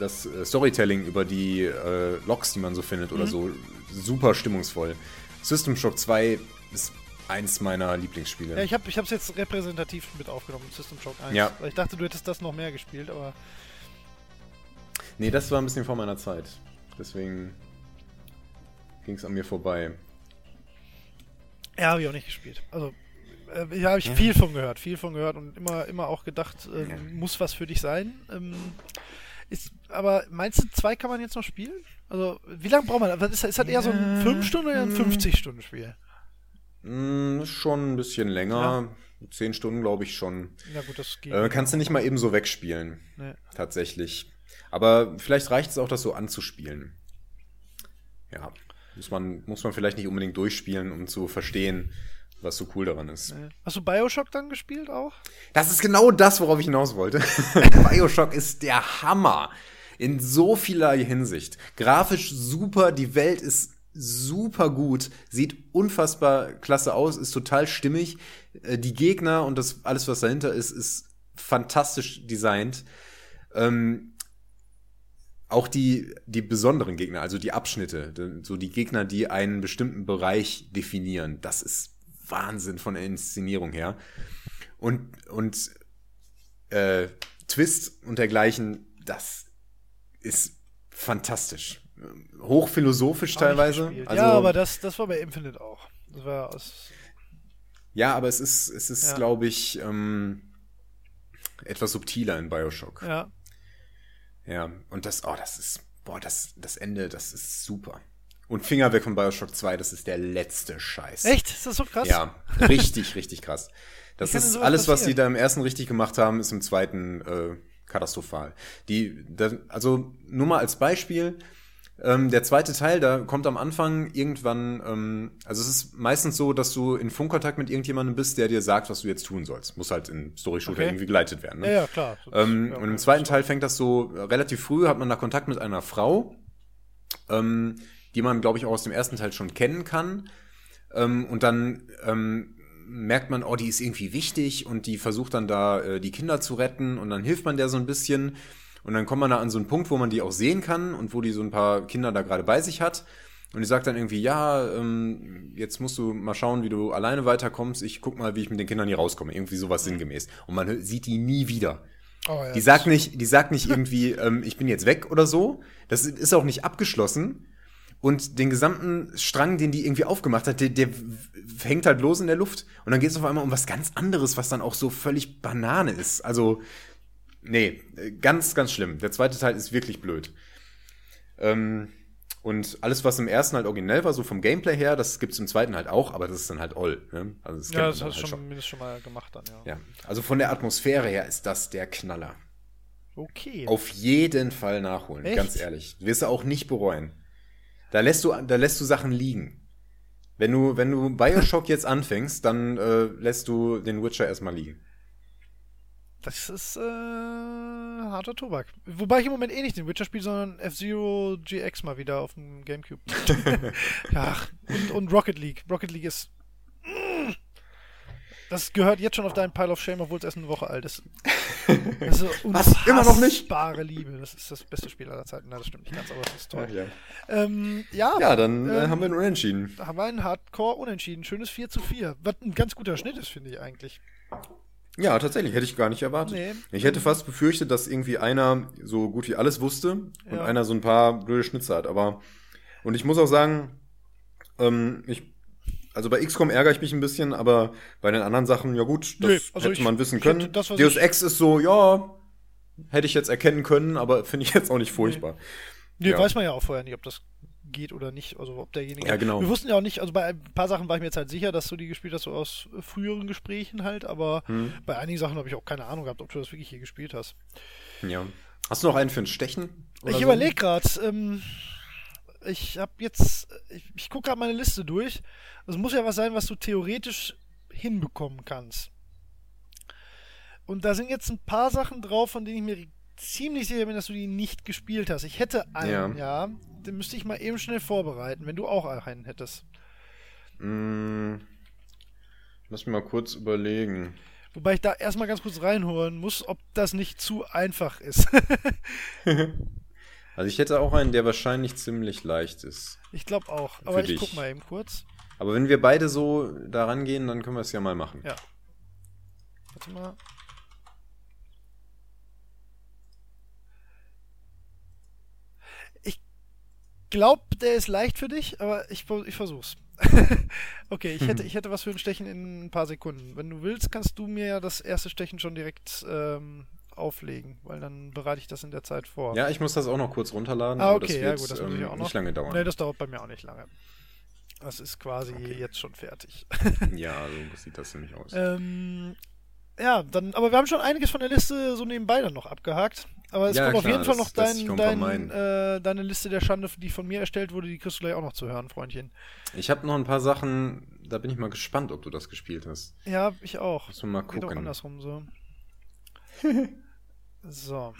das äh, Storytelling über die äh, Logs, die man so findet Mhm. oder so, super stimmungsvoll. System Shock 2 ist eins meiner Lieblingsspiele. Ja, ich habe es jetzt repräsentativ mit aufgenommen, System Shock 1. Ja. Weil Ich dachte, du hättest das noch mehr gespielt, aber Nee, das war ein bisschen vor meiner Zeit. Deswegen ging es an mir vorbei. ja, habe ich auch nicht gespielt. Also, äh, ja, habe ich viel von gehört, viel von gehört und immer, immer auch gedacht, ähm, Ja. muss was für dich sein. Ähm, ist, aber meinst du, zwei kann man jetzt noch spielen? Also, wie lange braucht man? Ist, ist das eher so ein 5-Stunden oder ein 50-Stunden-Spiel? Mm, schon ein bisschen länger. Zehn Stunden, glaube ich, schon. Na gut, das geht. Äh, kannst du nicht mal eben so wegspielen. Nee. Tatsächlich. Aber vielleicht reicht es auch, das so anzuspielen. Ja. Muss man, muss man vielleicht nicht unbedingt durchspielen, um zu verstehen, was so cool daran ist. Nee. Hast du Bioshock dann gespielt auch? Das ist genau das, worauf ich hinaus wollte. Bioshock ist der Hammer. In so vielerlei Hinsicht. Grafisch super, die Welt ist super gut, sieht unfassbar klasse aus, ist total stimmig. Äh, Die Gegner und das alles, was dahinter ist, ist fantastisch designt. Ähm, auch die, die besonderen Gegner, also die Abschnitte, so die Gegner, die einen bestimmten Bereich definieren, das ist Wahnsinn von der Inszenierung her. Und, und äh, Twist und dergleichen, das ist fantastisch. Hochphilosophisch teilweise. Also, ja, aber das, das war bei Infinite auch. Das war aus. ja, aber es ist, es ist, Ja. glaube ich, ähm, etwas subtiler in Bioshock. Ja. Ja, und das, oh, das ist, boah, das, das Ende, das ist super. Und Finger weg von Bioshock 2, das ist der letzte Scheiß. Echt? Ist das so krass? Ja, richtig, richtig krass. Das ist alles, was die passieren? da im ersten richtig gemacht haben, ist im zweiten äh, katastrophal. Die, da, also nur mal als Beispiel, ähm, der zweite Teil, da kommt am Anfang irgendwann, ähm, also es ist meistens so, dass du in Funkkontakt mit irgendjemandem bist, der dir sagt, was du jetzt tun sollst. Muss halt in Story-Shooter Okay. irgendwie geleitet werden. Ne? Ja, ja, klar. Das- Ähm, ja, und im zweiten Teil fängt das so äh, relativ früh, hat man da Kontakt mit einer Frau, ähm, die man, glaube ich, auch aus dem ersten Teil schon kennen kann. Ähm, und dann ähm, merkt man, oh, die ist irgendwie wichtig und die versucht dann da äh, die Kinder zu retten und dann hilft man der so ein bisschen. Und dann kommt man da an so einen Punkt, wo man die auch sehen kann und wo die so ein paar Kinder da gerade bei sich hat. Und die sagt dann irgendwie, ja, ähm, jetzt musst du mal schauen, wie du alleine weiterkommst. Ich guck mal, wie ich mit den Kindern hier rauskomme. Irgendwie sowas sinngemäß. Und man sieht die nie wieder. Oh, ja, Die sagt nicht, die sagt nicht irgendwie, ähm, ich bin jetzt weg oder so. Das ist auch nicht abgeschlossen. Und den gesamten Strang, den die irgendwie aufgemacht hat, der, der hängt halt los in der Luft. Und dann geht es auf einmal um was ganz anderes, was dann auch so völlig Banane ist. Also, nee, ganz, ganz schlimm. Der zweite Teil ist wirklich blöd. Ähm, und alles, was im ersten halt originell war, so vom Gameplay her, das gibt's im zweiten halt auch, aber das ist dann halt all. Ne? Also das ja, das hast du halt schon, schon mal gemacht dann, ja. Ja, also von der Atmosphäre her ist das der Knaller. Okay. Auf jeden Fall nachholen, Echt? ganz ehrlich. Du wirst du auch nicht bereuen. Da lässt du, da lässt du Sachen liegen. Wenn du, wenn du Bioshock jetzt anfängst, dann äh, lässt du den Witcher erstmal liegen. Das ist äh, harter Tobak. Wobei ich im Moment eh nicht den Witcher spiele, sondern F-Zero GX mal wieder auf dem Gamecube. Ach, und, und Rocket League. Rocket League ist. Das gehört jetzt schon auf deinen Pile of Shame, obwohl es erst eine Woche alt ist. Das ist Was? Immer noch nicht? unfassbare Liebe. Das ist das beste Spiel aller Zeiten. Na, das stimmt nicht ganz, aber das ist toll. ja. Ähm, ja, ja, dann äh, ähm, haben wir einen Unentschieden. da haben wir einen Hardcore unentschieden. Schönes 4 zu 4. Was ein ganz guter Schnitt ist, finde ich eigentlich. Ja, tatsächlich, hätte ich gar nicht erwartet. Nee. Ich hätte fast befürchtet, dass irgendwie einer so gut wie alles wusste und Ja. einer so ein paar blöde Schnitze hat. Aber, und ich muss auch sagen, ähm, ich, also bei XCOM ärgere ich mich ein bisschen, aber bei den anderen Sachen, ja gut, das Nee, also hätte ich- man wissen können. das, Deus Ex ist so, ja, hätte ich jetzt erkennen können, aber finde ich jetzt auch nicht furchtbar. Nee, Ja. weiß man ja auch vorher nicht, ob das geht oder nicht. Also ob derjenige. Ja, genau. Wir wussten ja auch nicht, also bei ein paar Sachen war ich mir jetzt halt sicher, dass du die gespielt hast, so aus früheren Gesprächen halt, aber Hm. bei einigen Sachen habe ich auch keine Ahnung gehabt, ob du das wirklich hier gespielt hast. Ja. Hast du noch einen für ein Stechen? ich so? überlege gerade, ähm, ich habe jetzt, ich, ich gucke gerade meine Liste durch. Das muss ja was sein, was du theoretisch hinbekommen kannst. Und da sind jetzt ein paar Sachen drauf, von denen ich mir ziemlich sicher bin, dass du die nicht gespielt hast. Ich hätte einen, ja. Den müsste ich mal eben schnell vorbereiten, wenn du auch einen hättest. Mm, lass mich mal kurz überlegen. Wobei ich da erstmal ganz kurz reinholen muss, ob das nicht zu einfach ist. Also ich hätte auch einen, der wahrscheinlich ziemlich leicht ist. ich glaube auch. Aber ich dich. guck mal eben kurz. Aber wenn wir beide so da rangehen, dann können wir es ja mal machen. Ja. Warte mal. Ich glaube, der ist leicht für dich, aber ich, ich versuch's. okay, ich hätte, ich hätte was für ein Stechen in ein paar Sekunden. Wenn du willst, kannst du mir ja das erste Stechen schon direkt ähm, auflegen, weil dann bereite ich das in der Zeit vor. Ja, ich muss das auch noch kurz runterladen. ah, aber okay, das ja wird, gut, das muss ähm, auch noch. nicht lange dauern. Nee, das dauert bei mir auch nicht lange. Das ist quasi jetzt schon fertig. ja, so sieht das nämlich aus. Ähm, ja, dann, aber wir haben schon einiges von der Liste so nebenbei dann noch abgehakt. Aber es Ja, kommt auf klar, jeden Fall das noch sich dein, vermeiden. äh, deine Liste der Schande, die von mir erstellt wurde, die kriegst du gleich auch noch zu hören, Freundchen. Ich habe noch ein paar Sachen, da bin ich mal gespannt, ob du das gespielt hast. Ja, ich auch. Wir mal Geht auch gucken. andersrum so. so.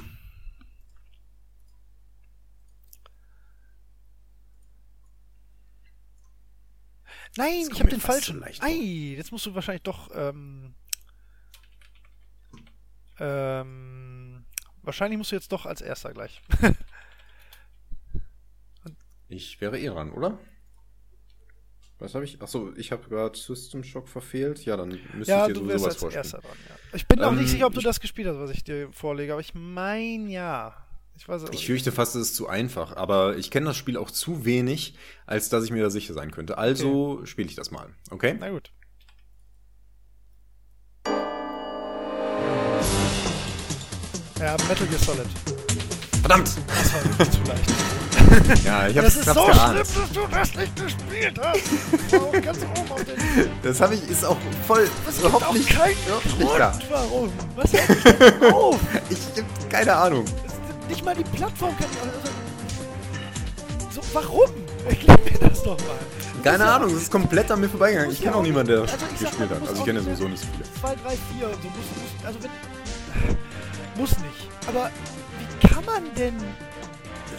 Nein, ich habe den falschen. so. Ei, jetzt musst du wahrscheinlich doch. Ähm, ähm, wahrscheinlich musst du jetzt doch als erster gleich. Ich wäre eh ran, oder? Was habe ich? Achso, ich habe gerade System Shock verfehlt. Ja, dann müsste ja, ich dir du sowieso wärst was als vorstellen. dran. Ja. Ich bin auch Ähm, nicht sicher, ob du das gespielt hast, was ich dir vorlege, aber ich meine ja. Ich weiß Ich fürchte fast, es ist zu einfach, aber ich kenne das Spiel auch zu wenig, als dass ich mir da sicher sein könnte. Also spiele ich das mal, okay? Na gut. Ja, Metal Gear Solid. Verdammt! Das war wirklich zu leicht. Ja, ich Das hab's, ist hab's so geahnt. schlimm, dass du das nicht gespielt hast. Das war auch ganz oben auf Liste. Das habe ich, ist auch voll, gibt überhaupt auch nicht, keinen überhaupt nicht warum. Was hält dich denn auf? Ich, keine Ahnung. Ist Nicht mal die Plattform kann ich... Also, so, warum? Erklär mir das doch mal. Keine ja- Ahnung, das ist komplett an mir vorbeigegangen. Ich kenne auch niemanden, der also ich sag mal, gespielt hat. Also ich auch kenne sowieso nicht so viele. 2, 3, 4 und so muss, muss also wenn muss nicht. Aber wie kann man denn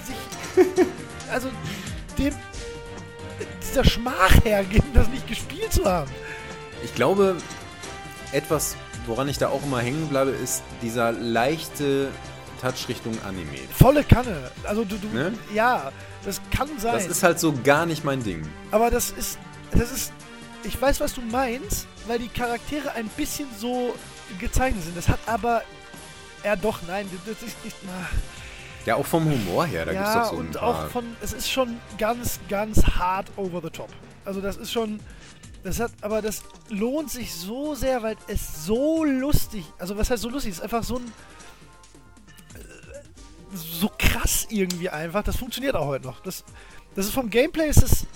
sich also dem dieser Schmach hergeben, das nicht gespielt zu haben? Ich glaube, etwas, woran ich da auch immer hängen bleibe, ist dieser leichte Touch Richtung Anime. Volle Kanne. Also du, du Ne? ja, das kann sein. Das ist halt so gar nicht mein Ding. Aber das ist, das ist, ich weiß, was du meinst, weil die Charaktere ein bisschen so gezeichnet sind. Das hat aber, ja doch, nein, das ist nicht, na, Ja, auch vom Humor her, da ja doch so ein und paar. auch von, es ist schon ganz, ganz hart over the top. Also das ist schon, das hat, aber das lohnt sich so sehr, weil es so lustig, also was heißt so lustig, es ist einfach so ein, äh, so krass irgendwie einfach. Das funktioniert auch heute noch. Das, das ist vom Gameplay ist es.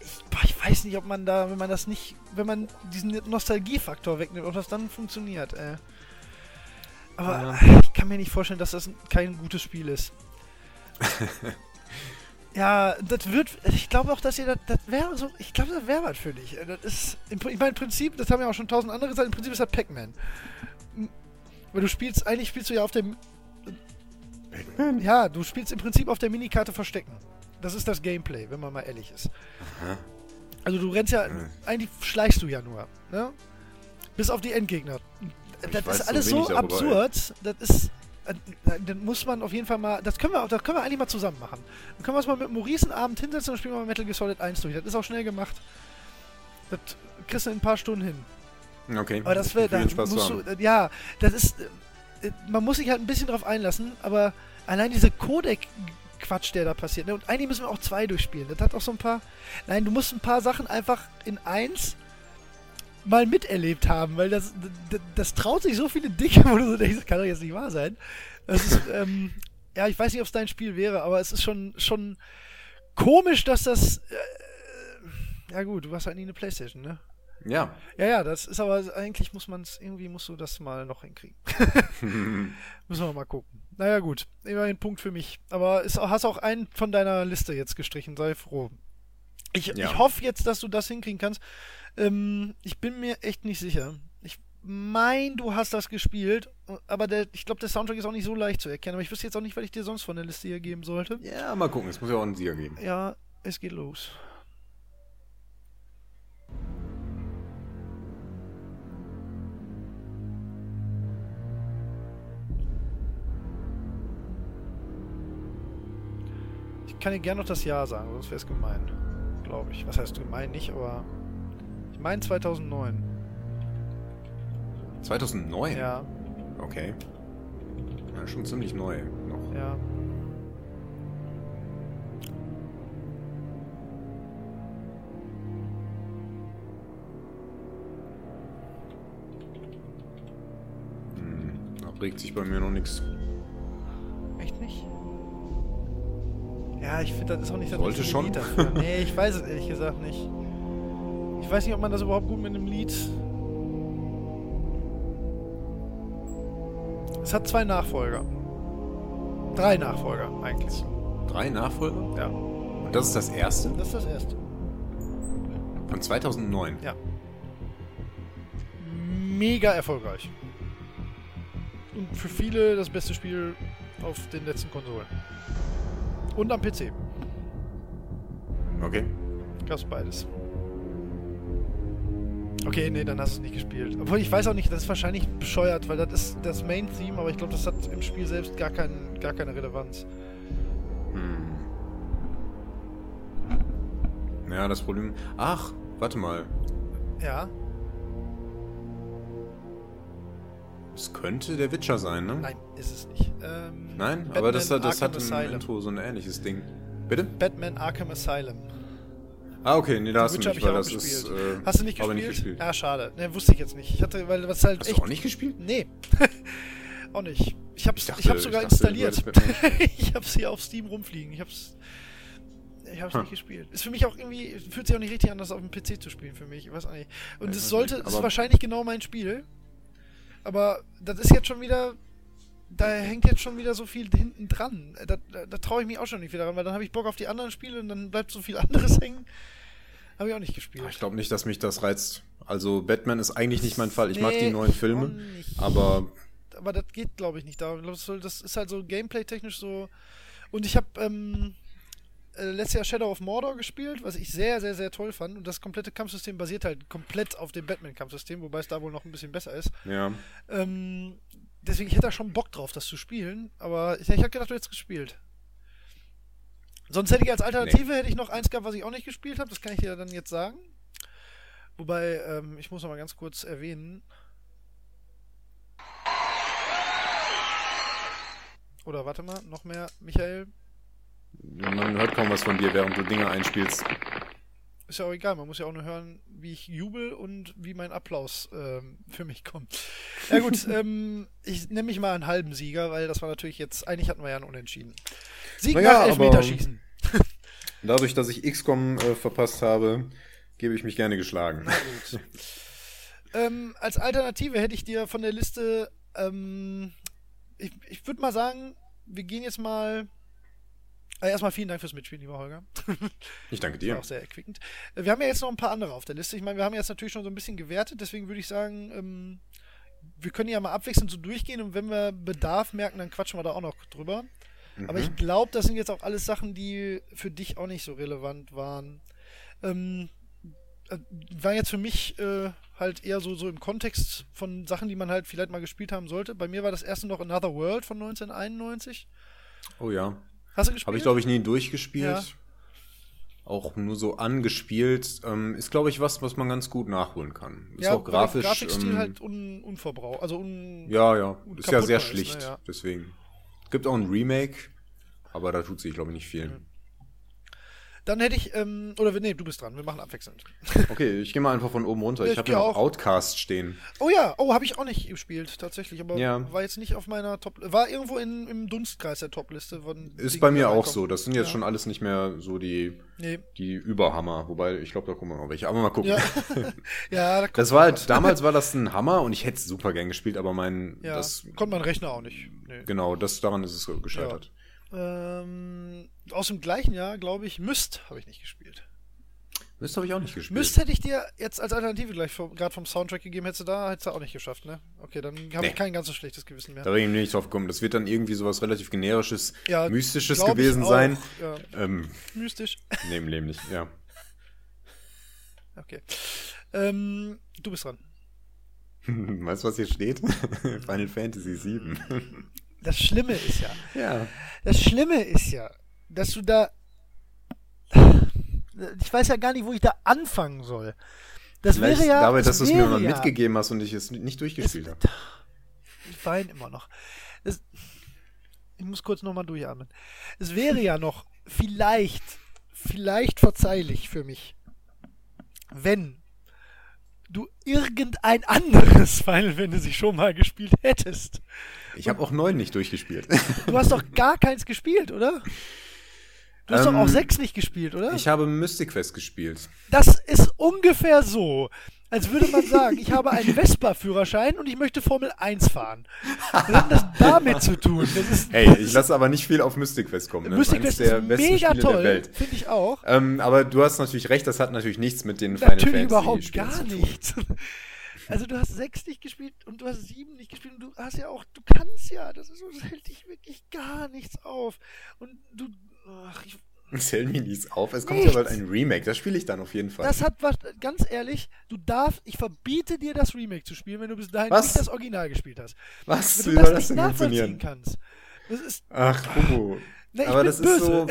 Ich, ich weiß nicht, ob man da, wenn man das nicht, wenn man diesen Nostalgiefaktor wegnimmt, ob das dann funktioniert. Äh. Aber Ja. ich kann mir nicht vorstellen, dass das kein gutes Spiel ist. Ja, das wird, ich glaube auch, dass ihr das, das wäre so, ich glaube, das wäre was für dich. Das ist, ich meine, im Prinzip, das haben ja auch schon tausend andere gesagt, im Prinzip ist das Pac-Man. M- Weil du spielst, eigentlich spielst du ja auf dem, ja, du spielst im Prinzip auf der Minikarte Verstecken. Das ist das Gameplay, wenn man mal ehrlich ist. Also du rennst ja, eigentlich schleichst du ja nur, ne? Bis auf die Endgegner. Das ist so alles so darüber, absurd, das ist, äh, dann muss man auf jeden Fall mal, das können wir, das können wir eigentlich mal zusammen machen. Dann können wir uns mal mit Maurice einen Abend hinsetzen und spielen mal Metal Gear Solid 1 durch. Das ist auch schnell gemacht. Das kriegst du in ein paar Stunden hin. Okay. Aber das wäre, da Viel Spaß musst du, äh, ja, das ist, äh, äh, man muss sich halt ein bisschen drauf einlassen, aber allein diese Codec-Quatsch, der da passiert, ne? und eigentlich müssen wir auch zwei durchspielen. Das hat auch so ein paar, nein, du musst ein paar Sachen einfach in eins mal miterlebt haben, weil das, das, das traut sich so viele Dinge, wo du so denkst, das kann doch jetzt nicht wahr sein. Das ist, ähm, ja, ich weiß nicht, ob es dein Spiel wäre, aber es ist schon, schon komisch, dass das, äh, ja gut, du hast halt nie eine Playstation, ne? Ja. Ja, ja, das ist aber eigentlich muss man es, irgendwie musst du das mal noch hinkriegen. Müssen wir mal gucken. Naja, gut. Immerhin Punkt für mich. Aber ist, hast auch einen von deiner Liste jetzt gestrichen, sei froh. Ich, Ja. ich hoffe jetzt, dass du das hinkriegen kannst. Ähm, ich bin mir echt nicht sicher. Ich mein, du hast das gespielt, aber der, ich glaube, der Soundtrack ist auch nicht so leicht zu erkennen. Aber ich wüsste jetzt auch nicht, was ich dir sonst von der Liste hier geben sollte. Ja, mal gucken. Es muss ja auch einen Sieger geben. Ja, es geht los. Ich kann dir gerne noch das Jahr sagen, sonst wäre es gemein. Glaube ich. Was heißt gemein nicht, aber. Ich meine 2009. 2009? Ja, Okay. Ja, schon ziemlich neu noch. ja. Da regt sich bei mir noch nichts. Echt nicht? Ja, ich finde, das ist auch nicht das Sollte schon. Lied dafür. Nee, ich weiß es ehrlich gesagt nicht. Ich weiß nicht, ob man das überhaupt gut mit einem Lied. Es hat zwei Nachfolger. Drei Nachfolger, eigentlich. Drei Nachfolger? Ja, Und das ist das erste? das ist das erste. Von 2009. Ja. Mega erfolgreich. Und für viele das beste Spiel auf den letzten Konsolen. Und am PC. Okay. Gab's beides. Okay, nee, dann hast du es nicht gespielt. Obwohl ich weiß auch nicht, das ist wahrscheinlich bescheuert, weil das ist das Main-Theme, aber ich glaube, das hat im Spiel selbst gar, kein, gar keine Relevanz. Ja, das Problem. Ach, warte mal. Ja? Es könnte der Witcher sein, ne? Nein, ist es nicht. Ähm, Nein? Batman aber das, hat- das hat im Asylum. Intro so ein ähnliches Ding. Bitte? Batman Arkham Asylum. Ah, okay, nee, da hast du nicht, weil ich das ist. gespielt. Äh, Hast du nicht gespielt? nicht gespielt. Ja, schade. Ne, wusste ich jetzt nicht. Ich hatte, weil was halt Hast echt. du auch nicht gespielt? Nee. auch nicht. Ich hab's, Ich ich dachte- hab's sogar ich dachte, installiert. ich hab's hier auf Steam rumfliegen. Ich hab's. Ich hab's Hm. nicht gespielt. Ist für mich auch irgendwie, fühlt sich auch nicht richtig an, das auf dem PC zu spielen für mich. Ich weiß auch nicht. Und es ich sollte, nicht, ist wahrscheinlich genau mein Spiel. Aber das ist jetzt schon wieder. Da hängt jetzt schon wieder so viel hinten dran. Da, da, da traue ich mich auch schon nicht wieder dran, weil dann habe ich Bock auf die anderen Spiele und dann bleibt so viel anderes hängen. Habe ich auch nicht gespielt. Ich glaube nicht, dass mich das reizt. Also, Batman ist eigentlich nicht mein Fall. Ich mag Nee, die neuen Filme. Aber aber das geht, glaube ich, nicht das ist halt so gameplay-technisch so. Und ich habe ähm, äh, letztes Jahr Shadow of Mordor gespielt, was ich sehr, sehr, sehr toll fand. Und das komplette Kampfsystem basiert halt komplett auf dem Batman-Kampfsystem, wobei es da wohl noch ein bisschen besser ist. ja. Ähm, deswegen, ich hätte da schon Bock drauf, das zu spielen. Aber ich, ich habe gedacht, du hättest gespielt. Sonst hätte ich als Alternative hätte ich noch eins gehabt, was ich auch nicht gespielt habe. Das kann ich dir dann jetzt sagen. Wobei, ähm, ich muss noch mal ganz kurz erwähnen. Oder warte mal, noch mehr, Michael. Man hört kaum was von dir, während du Dinge einspielst. Ist ja auch egal, man muss ja auch nur hören, wie ich jubel und wie mein Applaus ähm, für mich kommt. Ja gut, ähm, ich nehme mich mal einen halben Sieger, weil das war natürlich jetzt, eigentlich hatten wir ja einen Unentschieden. Sieg Naja, nach aber- Elfmeterschießen. Dadurch, dass ich XCOM äh, verpasst habe, gebe ich mich gerne geschlagen. Gut. ähm, als Alternative hätte ich dir von der Liste, ähm, ich, ich würde mal sagen, wir gehen jetzt mal Äh, erstmal vielen Dank fürs Mitspielen, lieber Holger. Ich danke War dir. auch sehr erquickend. Äh, Wir haben ja jetzt noch ein paar andere auf der Liste. Ich meine, wir haben jetzt natürlich schon so ein bisschen gewertet, deswegen würde ich sagen, ähm, wir können ja mal abwechselnd so durchgehen und wenn wir Bedarf merken, dann quatschen wir da auch noch drüber. Aber Mhm. ich glaube, das sind jetzt auch alles Sachen, die für dich auch nicht so relevant waren. Ähm, äh, war jetzt für mich äh, halt eher so, so im Kontext von Sachen, die man halt vielleicht mal gespielt haben sollte. Bei mir war das erste noch Another World von 1991. Oh ja. Hast du gespielt? Habe ich, glaube ich, nie durchgespielt. Ja. Auch nur so angespielt. Ähm, ist, glaube ich, was, was man ganz gut nachholen kann. Ist ja, auch grafisch. Grafikstil ähm, halt un, unverbraucht. Also un, ja, ja. Ist ja sehr ist, schlicht. ne, ja. Deswegen. Gibt auch ein Remake, aber da tut sich, glaube ich, nicht viel. Mhm. Dann hätte ich, ähm, oder nee, du bist dran, wir machen abwechselnd. Okay, ich gehe mal einfach von oben runter. Ja, ich habe ja noch auch. Outcast stehen. Oh ja, oh, habe ich auch nicht gespielt, tatsächlich, aber Ja. war jetzt nicht auf meiner Top, war irgendwo in, im Dunstkreis der Topliste Ist bei mir auch so. Das sind jetzt Ja. schon alles nicht mehr so die, Nee. die Überhammer. Wobei, ich glaube, da kommen noch welche. Aber mal gucken. Ja. ja, da kommt Das war halt, damals war das ein Hammer und ich hätte es super gern gespielt, aber mein, Ja, das, konnte mein Rechner auch nicht. Nee. genau, das, daran ist es gescheitert. Ähm, aus dem gleichen Jahr, glaube ich, Myst habe ich nicht gespielt. Das habe ich auch nicht gespielt. Myst hätte ich dir jetzt als Alternative gleich gerade vom Soundtrack gegeben, hättest du da, hättest du auch nicht geschafft, ne? Okay, dann habe Nee. ich kein ganz so schlechtes Gewissen mehr. Da bin ich nicht drauf gekommen. Das wird dann irgendwie sowas relativ generisches, Ja, mystisches gewesen auch, sein. Ja, Ähm, mystisch. nee, im Leben nicht, ja. Okay. Ähm, du bist dran. weißt du, was hier steht? Final Fantasy 7. Das Schlimme ist ja, ja. das Schlimme ist ja, dass du da. Ich weiß ja gar nicht, wo ich da anfangen soll. Das Vielleicht wäre ja. damit, das dass du es mir mal ja, mitgegeben hast und ich es nicht durchgespielt habe. Ich weine immer noch. Es, ich muss kurz nochmal durchatmen. Es wäre ja noch vielleicht, vielleicht verzeihlich für mich, wenn du irgendein anderes Final Fantasy schon mal gespielt hättest. Ich habe auch 9 nicht durchgespielt. Du hast doch gar keins gespielt, oder? Du hast Ähm, doch auch sechs nicht gespielt, oder? Ich habe Mystic Quest gespielt. Das ist ungefähr so, als würde man sagen, ich habe einen Vespa-Führerschein und ich möchte Formel 1 fahren. Was hat das damit zu tun? Hey, ich lasse aber nicht viel auf Mystic Quest kommen. Ne? Mystic Quest ist mega Spiele toll, finde ich auch. Ähm, aber du hast natürlich recht, das hat natürlich nichts mit den Final Natürlich Fantasy überhaupt Spielen gar nichts. Also du hast sechs nicht gespielt und du hast sieben nicht gespielt und du hast ja auch, du kannst ja, das, ist, so, das hält dich wirklich gar nichts auf. Und du, ach, ich, Zähl mir nichts auf. Es kommt Nichts. ja bald ein Remake. Das spiele ich dann auf jeden Fall. das hat was, ganz ehrlich, du darfst, ich verbiete dir das Remake zu spielen, wenn du bis dahin Was? nicht das Original gespielt hast. Was? Wenn Wie du soll das das nicht denn nachvollziehen funktionieren? kannst. Das ist, Ach, Hugo. ne, ich aber bin das böse. ist so.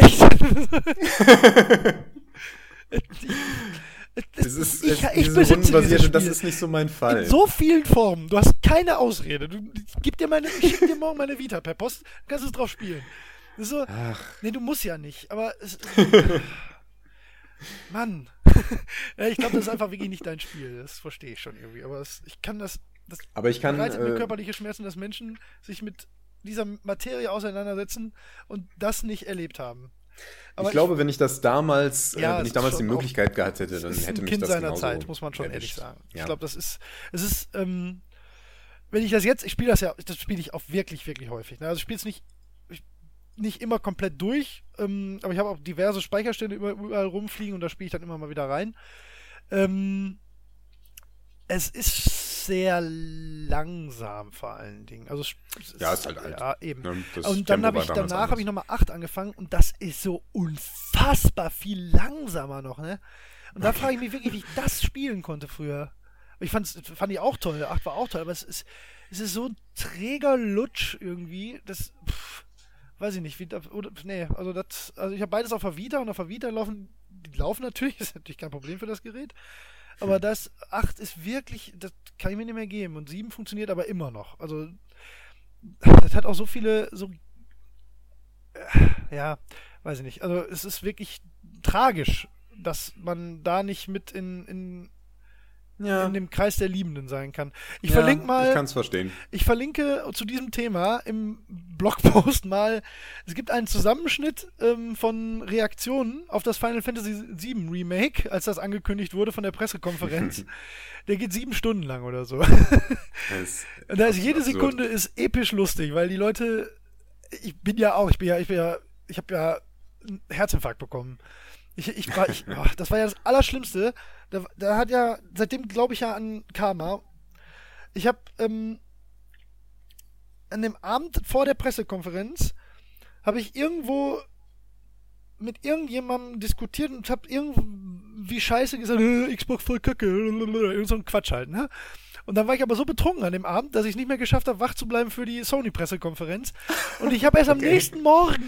Es ist, Ich- es, ich diese besitze rundenbasierte, dieses das Spiel. ist nicht so mein Fall. In so vielen Formen. Du hast keine Ausrede. Du, ich gib dir meine, ich schick dir morgen meine Vita per Post, kannst du drauf spielen. So, nee, du musst ja nicht, aber es, Mann. ich glaube, das ist einfach wirklich nicht dein Spiel. Das verstehe ich schon irgendwie. Aber es, ich kann das, das aber ich kann. bereitet mir Äh, körperliche Schmerzen, dass Menschen sich mit dieser Materie auseinandersetzen und das nicht erlebt haben. Aber ich glaube, wenn ich das damals, Ja, äh, wenn ich damals die schon auch- Möglichkeit gehabt hätte, dann ist hätte ein mich Kind das seiner Zeit, muss man schon erwischt. ehrlich sagen. Ich Ja. glaube, das ist, es ist, ähm, wenn ich das jetzt, ich spiele das ja, das spiele ich auch wirklich, wirklich häufig. Ne? Also ich spiele es nicht, ich, nicht immer komplett durch, ähm, aber ich habe auch diverse Speicherstände über, überall rumfliegen und da spiele ich dann immer mal wieder rein. Ähm, es ist sehr langsam vor allen Dingen. Also Ja, ist halt alt. Ja, eben. Ne, und dann habe ich danach habe ich nochmal 8 angefangen und das ist so unfassbar viel langsamer noch, ne? Und da frage ich mich wirklich, wie ich das spielen konnte früher. Ich fand's, fand ich auch toll, 8 war auch toll, aber es ist, es ist so ein träger Lutsch irgendwie, das, pff, weiß ich nicht, wie, oder, nee, also das, also ich habe beides auf der Vita und auf der Vita laufen, die laufen natürlich, ist natürlich kein Problem für das Gerät, aber das 8 ist wirklich, das kann ich mir nicht mehr geben. Und 7 funktioniert aber immer noch, also das hat auch so viele, so ja, weiß ich nicht. Also es ist wirklich tragisch, dass man da nicht mit in, in, Ja, in dem Kreis der Liebenden sein kann. Ich ja, verlinke Ich mal, kann es verstehen. ich verlinke zu diesem Thema im Blogpost mal, es gibt einen Zusammenschnitt ähm, von Reaktionen auf das Final Fantasy VII Remake, als das angekündigt wurde von der Pressekonferenz. der geht sieben Stunden lang oder so. Und da ist jede absurd. Sekunde ist episch lustig, weil die Leute, ich bin ja auch, ich bin ja, ich bin ja, ich habe ja einen Herzinfarkt bekommen. Ich, ich war, ich, oh, das war ja das Allerschlimmste. Da, da hat ja, seitdem glaube ich ja an Karma. Ich habe ähm, an dem Abend vor der Pressekonferenz habe ich irgendwo mit irgendjemandem diskutiert und habe irgendwie Scheiße gesagt, äh, Xbox voll Kacke, irgend so ein Quatsch halt, ne? Und dann war ich aber so betrunken an dem Abend, dass ich nicht mehr geschafft habe, wach zu bleiben für die Sony-Pressekonferenz. Und ich habe erst am Okay. nächsten Morgen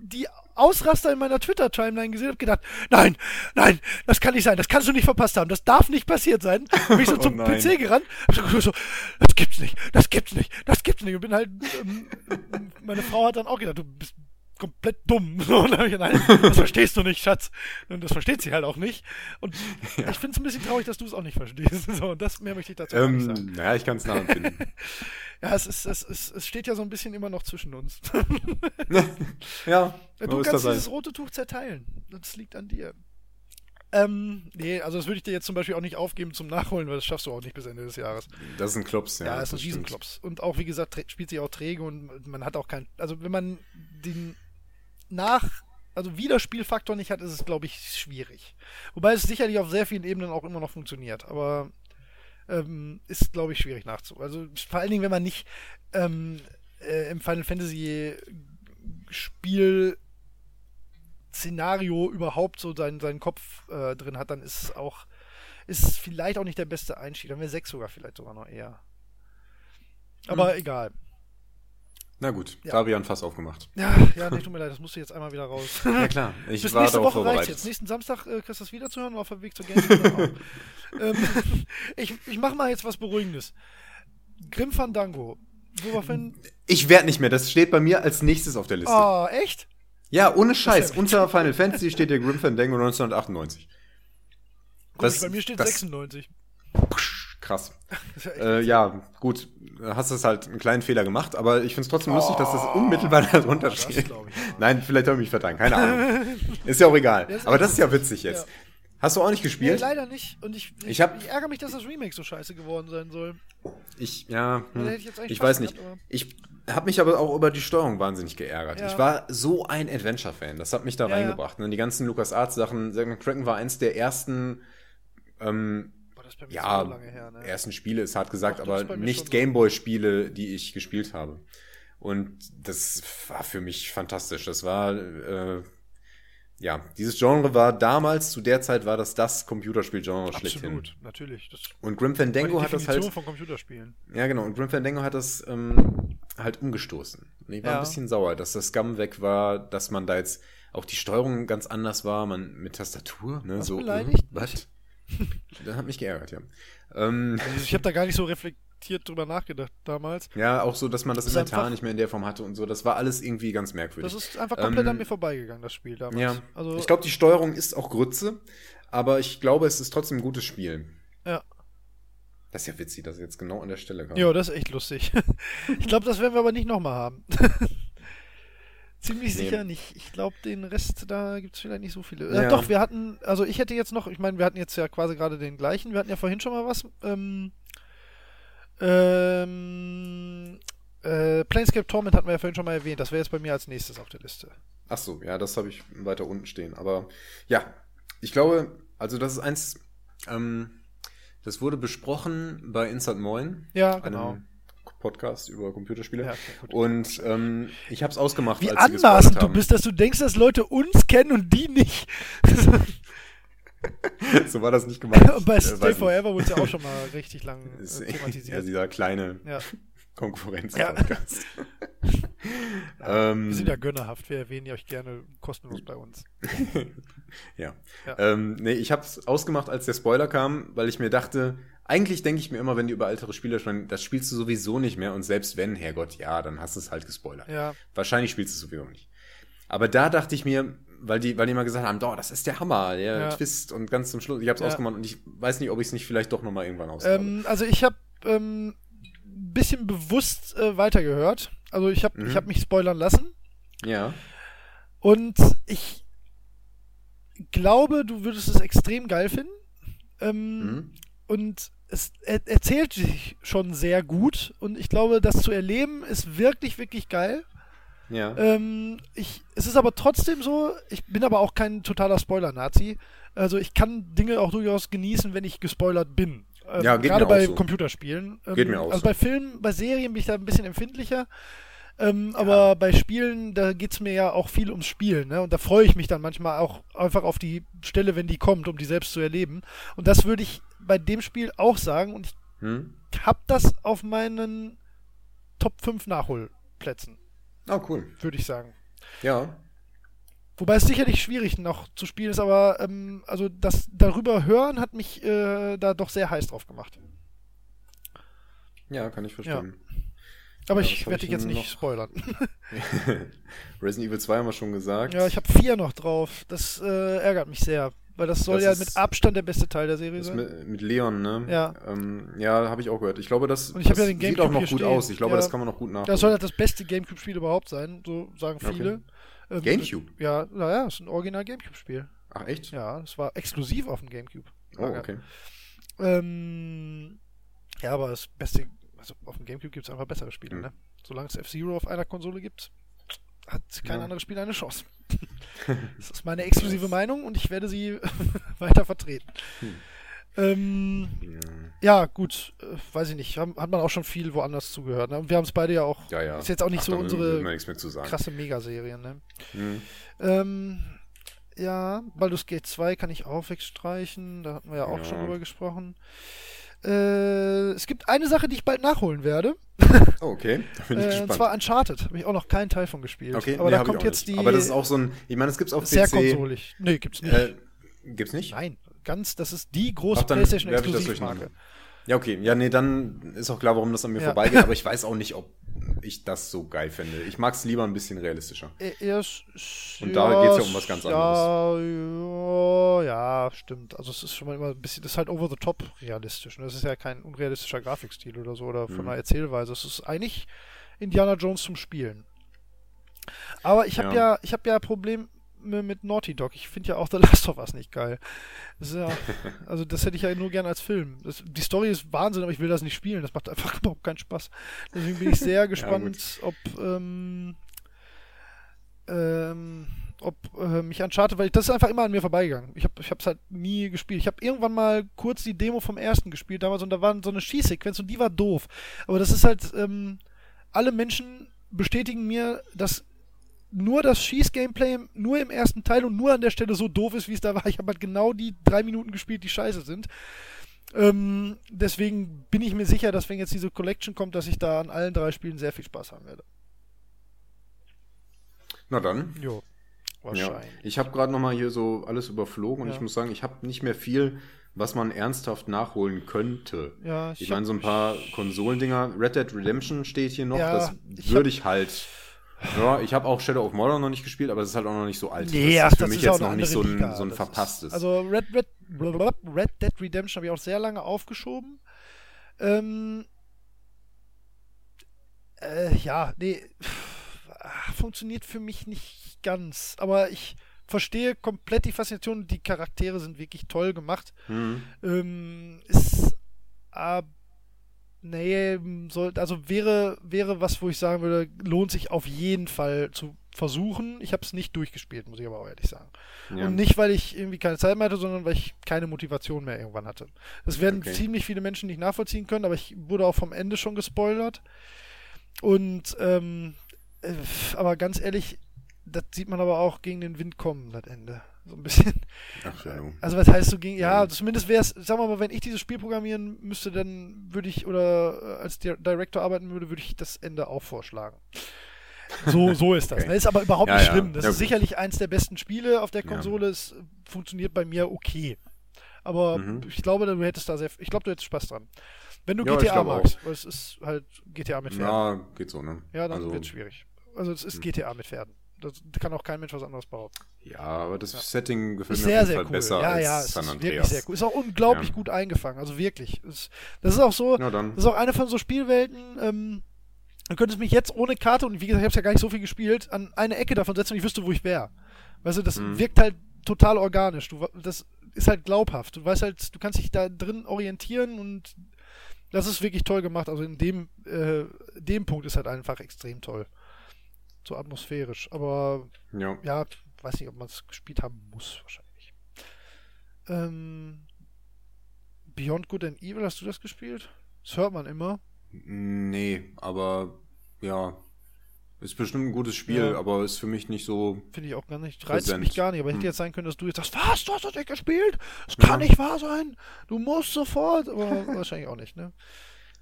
die Ausraster in meiner Twitter-Timeline gesehen und gedacht, nein, nein, das kann nicht sein, das kannst du nicht verpasst haben, das darf nicht passiert sein. Bin ich so Oh zum nein. PC gerannt, hab so, so, das gibt's nicht, das gibt's nicht, das gibt's nicht. Und bin halt, ähm, meine Frau hat dann auch gedacht, du bist komplett dumm. Ich, nein, das verstehst du nicht, Schatz. Und das versteht sie halt auch nicht. Und ich finde es ein bisschen traurig, dass du es auch nicht verstehst. So, und das mehr möchte ich dazu gar nicht sagen. Ähm, naja, ich kann es nachempfinden. Ja, es, ist, es, ist, es steht ja so ein bisschen immer noch zwischen uns. ja, Ja, du kannst halt. dieses rote Tuch zerteilen. Das liegt an dir. Ähm, nee, also das würde ich dir jetzt zum Beispiel auch nicht aufgeben zum Nachholen, weil das schaffst du auch nicht bis Ende des Jahres. Das ist ein Klops, ja. Ja, das ist ein. Riesenklops. Und auch, wie gesagt, spielt sich auch träge und man hat auch kein. Also, wenn man den Nach. Also, Wiederspielfaktor nicht hat, ist es, glaube ich, schwierig. Wobei es sicherlich auf sehr vielen Ebenen auch immer noch funktioniert. Aber ähm, ist, glaube ich, schwierig nachzu. Also, vor allen Dingen, wenn man nicht ähm, äh, im Final Fantasy Spiel. Szenario überhaupt so seinen, seinen Kopf äh, drin hat, dann ist es auch, ist es vielleicht auch nicht der beste Einstieg. Dann wäre 6 sogar vielleicht sogar noch eher. Aber egal. Na gut, Ja. Fabian Fass aufgemacht. Ja, ja, nee, tut mir leid, das musste jetzt einmal wieder raus. Ja klar, ich Bis war nächste Woche reicht vorbereitet. jetzt. Nächsten Samstag äh, kriegst du das wieder zu hören, auf dem Weg zur Gamescom. ähm, ich ich mache mal jetzt was Beruhigendes. Grim Fandango. Wo wir vorhin. Ich werde nicht mehr, das steht bei mir als nächstes auf der Liste. Oh, echt? Ja, ohne Scheiß. Unter Final Fantasy steht der Grim Fandango 1998. Komisch, bei mir steht das, 96. Krass. Das Äh, ja, gut, hast es halt einen kleinen Fehler gemacht, aber ich finde es trotzdem lustig, dass das unmittelbar darunter Oh, das steht. Nein, vielleicht habe ich mich vertan, keine Ahnung. ist ja auch egal. ist aber das ist ja witzig jetzt. Ja. Hast du auch nicht Nee, gespielt? leider nicht. Und ich, ich, Ich hab- ich ärgere mich, dass das Remake so scheiße geworden sein soll. Ich, ja, hm, ich ich weiß nicht. gehabt, Ich habe mich aber auch über die Steuerung wahnsinnig geärgert. Ja. Ich war so ein Adventure-Fan. Das hat mich da Ja, reingebracht. Ne? Die ganzen LucasArts-Sachen. Kraken war eins der ersten, ähm, das ist bei mir ja, so lange her, ne? ersten Spiele, ist hart gesagt, ist aber nicht. Gameboy-Spiele, die ich gespielt habe. Und das war für mich fantastisch. Das war, äh, ja, dieses Genre war damals, zu der Zeit war das das Computerspiel-Genre schlechthin. Absolut, natürlich. Das Und Grim Fandango hat das halt von Computerspielen. ja, genau. Und Grim Fandango hat das ähm, halt umgestoßen. Und ich war Ja. ein bisschen sauer, dass das Scum weg war, dass man da jetzt auch die Steuerung ganz anders war, man mit Tastatur, ne, Was so. beleidigt? äh, Was? das hat mich geärgert, ja. Ähm, Also ich habe da gar nicht so reflektiert drüber nachgedacht damals. ja, auch so, dass man das Das Inventar nicht mehr in der Form hatte und so. Das war alles irgendwie ganz merkwürdig. Das ist einfach komplett Ähm, an mir vorbeigegangen, das Spiel damals. ja, Also, ich glaube, die Steuerung ist auch Grütze, aber ich glaube, es ist trotzdem ein gutes Spiel. ja. Das ist ja witzig, dass es jetzt genau an der Stelle kam. ja, das ist echt lustig. ich glaube, das werden wir aber nicht nochmal haben. Ziemlich Nee. sicher nicht. Ich glaube, den Rest, da gibt es vielleicht nicht so viele. Ja. Äh, doch, wir hatten, also ich hätte jetzt noch, ich meine, wir hatten jetzt ja quasi gerade den gleichen. Wir hatten ja vorhin schon mal was. Ähm, ähm, äh, Planescape Torment hatten wir ja vorhin schon mal erwähnt. Das wäre jetzt bei mir als nächstes auf der Liste. Ach so, ja, das habe ich weiter unten stehen. Aber ja, ich glaube, also das ist eins, ähm, das wurde besprochen bei Instant Moin, Ja, genau. einem Podcast über Computerspiele. Ja, okay. Und ähm, ich habe es ausgemacht, Wie als anmaßend du bist, dass du denkst, dass Leute uns kennen und die nicht. so war das nicht gemeint. Und bei Äh, Stay. Forever wurde es ja auch schon mal richtig lang Ist- äh, ja, thematisiert. dieser kleine Ja. Konkurrenz-Podcast. ähm, Wir sind ja gönnerhaft, wir erwähnen ja euch gerne kostenlos bei uns. Ja. Ja. Ähm, nee, ich habe es ausgemacht, als der Spoiler kam, weil ich mir dachte, eigentlich denke ich mir immer, wenn die über ältere Spiele sprechen, das spielst du sowieso nicht mehr und selbst wenn, Herrgott, ja, dann hast du es halt gespoilert. Ja. Wahrscheinlich spielst du es sowieso nicht. Aber da dachte ich mir, weil die, weil die immer gesagt haben, oh, das ist der Hammer, der Ja. Twist und ganz zum Schluss, ich habe es Ja. ausgemacht und ich weiß nicht, ob ich es nicht vielleicht doch nochmal irgendwann ausgabe. Ähm, also ich habe ähm, ein bisschen bewusst äh, weitergehört. Also ich habe Mhm. ich hab mich spoilern lassen. ja. Und ich glaube, du würdest es extrem geil finden. Ähm, Mhm. Und es er, erzählt sich schon sehr gut. Und ich glaube, das zu erleben ist wirklich, wirklich geil. Ja. Ähm, ich, es ist aber trotzdem so, ich bin aber auch kein totaler Spoiler-Nazi. Also ich kann Dinge auch durchaus genießen, wenn ich gespoilert bin. Ähm, Ja, geht Gerade mir auch bei so. Computerspielen. Ähm, Geht mir auch Also so. bei Filmen, bei Serien bin ich da ein bisschen empfindlicher. Ähm, Aber bei Spielen, da geht es mir ja auch viel ums Spielen. Ne? Und da freue ich mich dann manchmal auch einfach auf die Stelle, wenn die kommt, um die selbst zu erleben. Und das würde ich bei dem Spiel auch sagen. Und ich Hm? habe das auf meinen Top 5 Nachholplätzen, Oh, cool. würde ich sagen. Ja. Wobei es sicherlich schwierig noch zu spielen ist, aber ähm, also das darüber hören hat mich äh, da doch sehr heiß drauf gemacht. Ja, kann ich verstehen. Aber Ja, ich werde ich dich jetzt nicht noch? spoilern. Resident Evil 2 haben wir schon gesagt. ja, ich habe vier noch drauf. Das äh, ärgert mich sehr, weil das soll Das ja mit Abstand der beste Teil der Serie sein. mit, mit Leon, ne? Ja. Ähm, ja, habe ich auch gehört. Ich glaube, das, Und ich das ja den sieht auch noch gut stehen. aus. Ich glaube, Ja. das kann man noch gut nachholen. Das soll halt das beste Gamecube-Spiel überhaupt sein, so sagen Okay. viele. Ähm, Gamecube? Ja, naja, ist ein original Gamecube-Spiel. Ach, echt? Ja, es war exklusiv auf dem Gamecube. Oh, okay. Ähm, ja, aber das beste, also auf dem Gamecube gibt es einfach bessere Spiele, Hm. ne? Solange es F-Zero auf einer Konsole gibt, hat kein Ja. anderes Spiel eine Chance. das ist meine exklusive Meinung und ich werde sie weiter vertreten. Hm. Ähm, Ja. ja, gut, äh, weiß ich nicht. Haben, hat man auch schon viel woanders zugehört. Ne? Und wir haben es beide ja auch. Ja, ja. Ist jetzt auch nicht Ach, so unsere krasse Megaserien, ne? Hm. Ähm, ja, Baldur's Gate 2 kann ich auch wegstreichen. Da hatten wir ja auch schon drüber gesprochen. Äh, es gibt eine Sache, die ich bald nachholen werde. Oh, okay. Da bin ich Äh, und gespannt. zwar Uncharted. Habe ich auch noch keinen Teil von gespielt. okay, aber nee, da kommt jetzt nicht. die. Aber das ist auch so ein. Ich meine, es gibt's auf sehr PC. konsolig. Nee, gibt's nicht. Äh, gibt's nicht? Nein, ganz, das ist die große Ach, dann Ja, okay. Ja, nee, dann ist auch klar, warum das an mir Ja. vorbeigeht. Aber ich weiß auch nicht, ob ich das so geil finde. Ich mag es lieber ein bisschen realistischer. Ja, Und da geht's ja um was ganz ja, Ja, ja, stimmt. Also es ist schon mal immer ein bisschen, das ist halt over the top realistisch. Ne? Das ist ja kein unrealistischer Grafikstil oder so oder von Mhm. der Erzählweise. Es ist eigentlich Indiana Jones zum Spielen. Aber ich habe ja. Ja. ich habe ja Probleme mit Naughty Dog. Ich finde ja auch The Last of Us nicht geil. Das ja, also das hätte ich ja nur gern als Film. Das, die Story ist Wahnsinn, aber ich will das nicht spielen. Das macht einfach überhaupt keinen Spaß. Deswegen bin ich sehr gespannt, ob ähm, ähm, ob äh, mich Uncharted, weil das ist einfach immer an mir vorbeigegangen. Ich habe ich es halt nie gespielt. Ich habe irgendwann mal kurz die Demo vom ersten gespielt damals und da war so eine Schießsequenz und die war doof. Aber das ist halt, ähm, alle Menschen bestätigen mir, dass nur das Schieß-Gameplay nur im ersten Teil und nur an der Stelle so doof ist, wie es da war. Ich habe halt genau die drei Minuten gespielt, die scheiße sind. Ähm, deswegen bin ich mir sicher, dass wenn jetzt diese Collection kommt, dass ich da an allen drei Spielen sehr viel Spaß haben werde. Na dann. Jo. Ja. Wahrscheinlich. Ich habe gerade noch mal hier so alles überflogen und Ja. ich muss sagen, ich habe nicht mehr viel, was man ernsthaft nachholen könnte. Ja, Ich ich meine, so ein paar Konsolendinger. Red Dead Redemption steht hier noch. Ja, das ich würde ich halt. Ja, ich habe auch Shadow of Mordor noch nicht gespielt, aber es ist halt auch noch nicht so alt. Nee, das ach, ist für das mich ist jetzt noch nicht so ein, so ein verpasstes. Ist, also Red, Red, Red Dead Redemption habe ich auch sehr lange aufgeschoben. Ähm, äh, ja, nee, pff, funktioniert für mich nicht ganz. Aber ich verstehe komplett die Faszination. Die Charaktere sind wirklich toll gemacht. hm. Ähm, ist ab, nee, soll, also wäre, wäre was, wo ich sagen würde, lohnt sich auf jeden Fall zu versuchen. Ich habe es nicht durchgespielt, muss ich aber auch ehrlich sagen. ja. Und nicht, weil ich irgendwie keine Zeit mehr hatte, sondern weil ich keine Motivation mehr irgendwann hatte. Das werden Okay. ziemlich viele Menschen nicht nachvollziehen können, aber ich wurde auch vom Ende schon gespoilert. Und, ähm, äh, aber ganz ehrlich, das sieht man aber auch gegen den Wind kommen, das Ende. So ein bisschen. Ach, ja. Also was heißt so gegen, ja, Ja. zumindest wäre es, sagen wir mal, wenn ich dieses Spiel programmieren müsste, dann würde ich oder äh, als Di- Director arbeiten würde, würde ich das Ende auch vorschlagen. So, so ist das. Okay. Ne? Ist aber überhaupt Ja, nicht ja. schlimm. Das Ja, ist gut. sicherlich eins der besten Spiele auf der Ja. Konsole. Es äh, funktioniert bei mir okay. Aber Mhm. ich glaube, du hättest da sehr, ich glaube, du hättest Spaß dran. Wenn du Ja, GTA magst, weil es ist halt GTA mit Pferden. Ja, geht so, ne? Ja, dann also, wird es schwierig. Also es ist Hm. GTA mit Pferden. Das kann auch kein Mensch was anderes behaupten. Ja, aber das Setting gefällt Ist mir sehr, sehr cool. besser ja, als ja, San ist Andreas. wirklich sehr cool. Ist auch unglaublich Ja. gut eingefangen. Also wirklich. Das ist auch so, das ist auch eine von so Spielwelten, ähm, du könntest mich jetzt ohne Karte, und wie gesagt, ich habe es ja gar nicht so viel gespielt, an eine Ecke davon setzen und ich wüsste, wo ich wäre. Weißt du, das Mhm. wirkt halt total organisch. Du, das ist halt glaubhaft. Du weißt halt, du kannst dich da drin orientieren und das ist wirklich toll gemacht. Also in dem, äh, dem Punkt ist halt einfach extrem toll. So atmosphärisch. Aber Ja. ja, weiß nicht, ob man es gespielt haben muss, wahrscheinlich. Ähm, Beyond Good and Evil, hast du das gespielt? Das hört man immer. Nee, aber ja. Ist bestimmt ein gutes Spiel, Ja. aber ist für mich nicht so. Finde ich auch gar nicht. Reizt Präsent. mich gar nicht. Aber hätte Hm. jetzt sein können, dass du jetzt sagst, was, du hast das nicht gespielt? Das kann nicht wahr sein. Du musst sofort. Aber wahrscheinlich auch nicht, ne?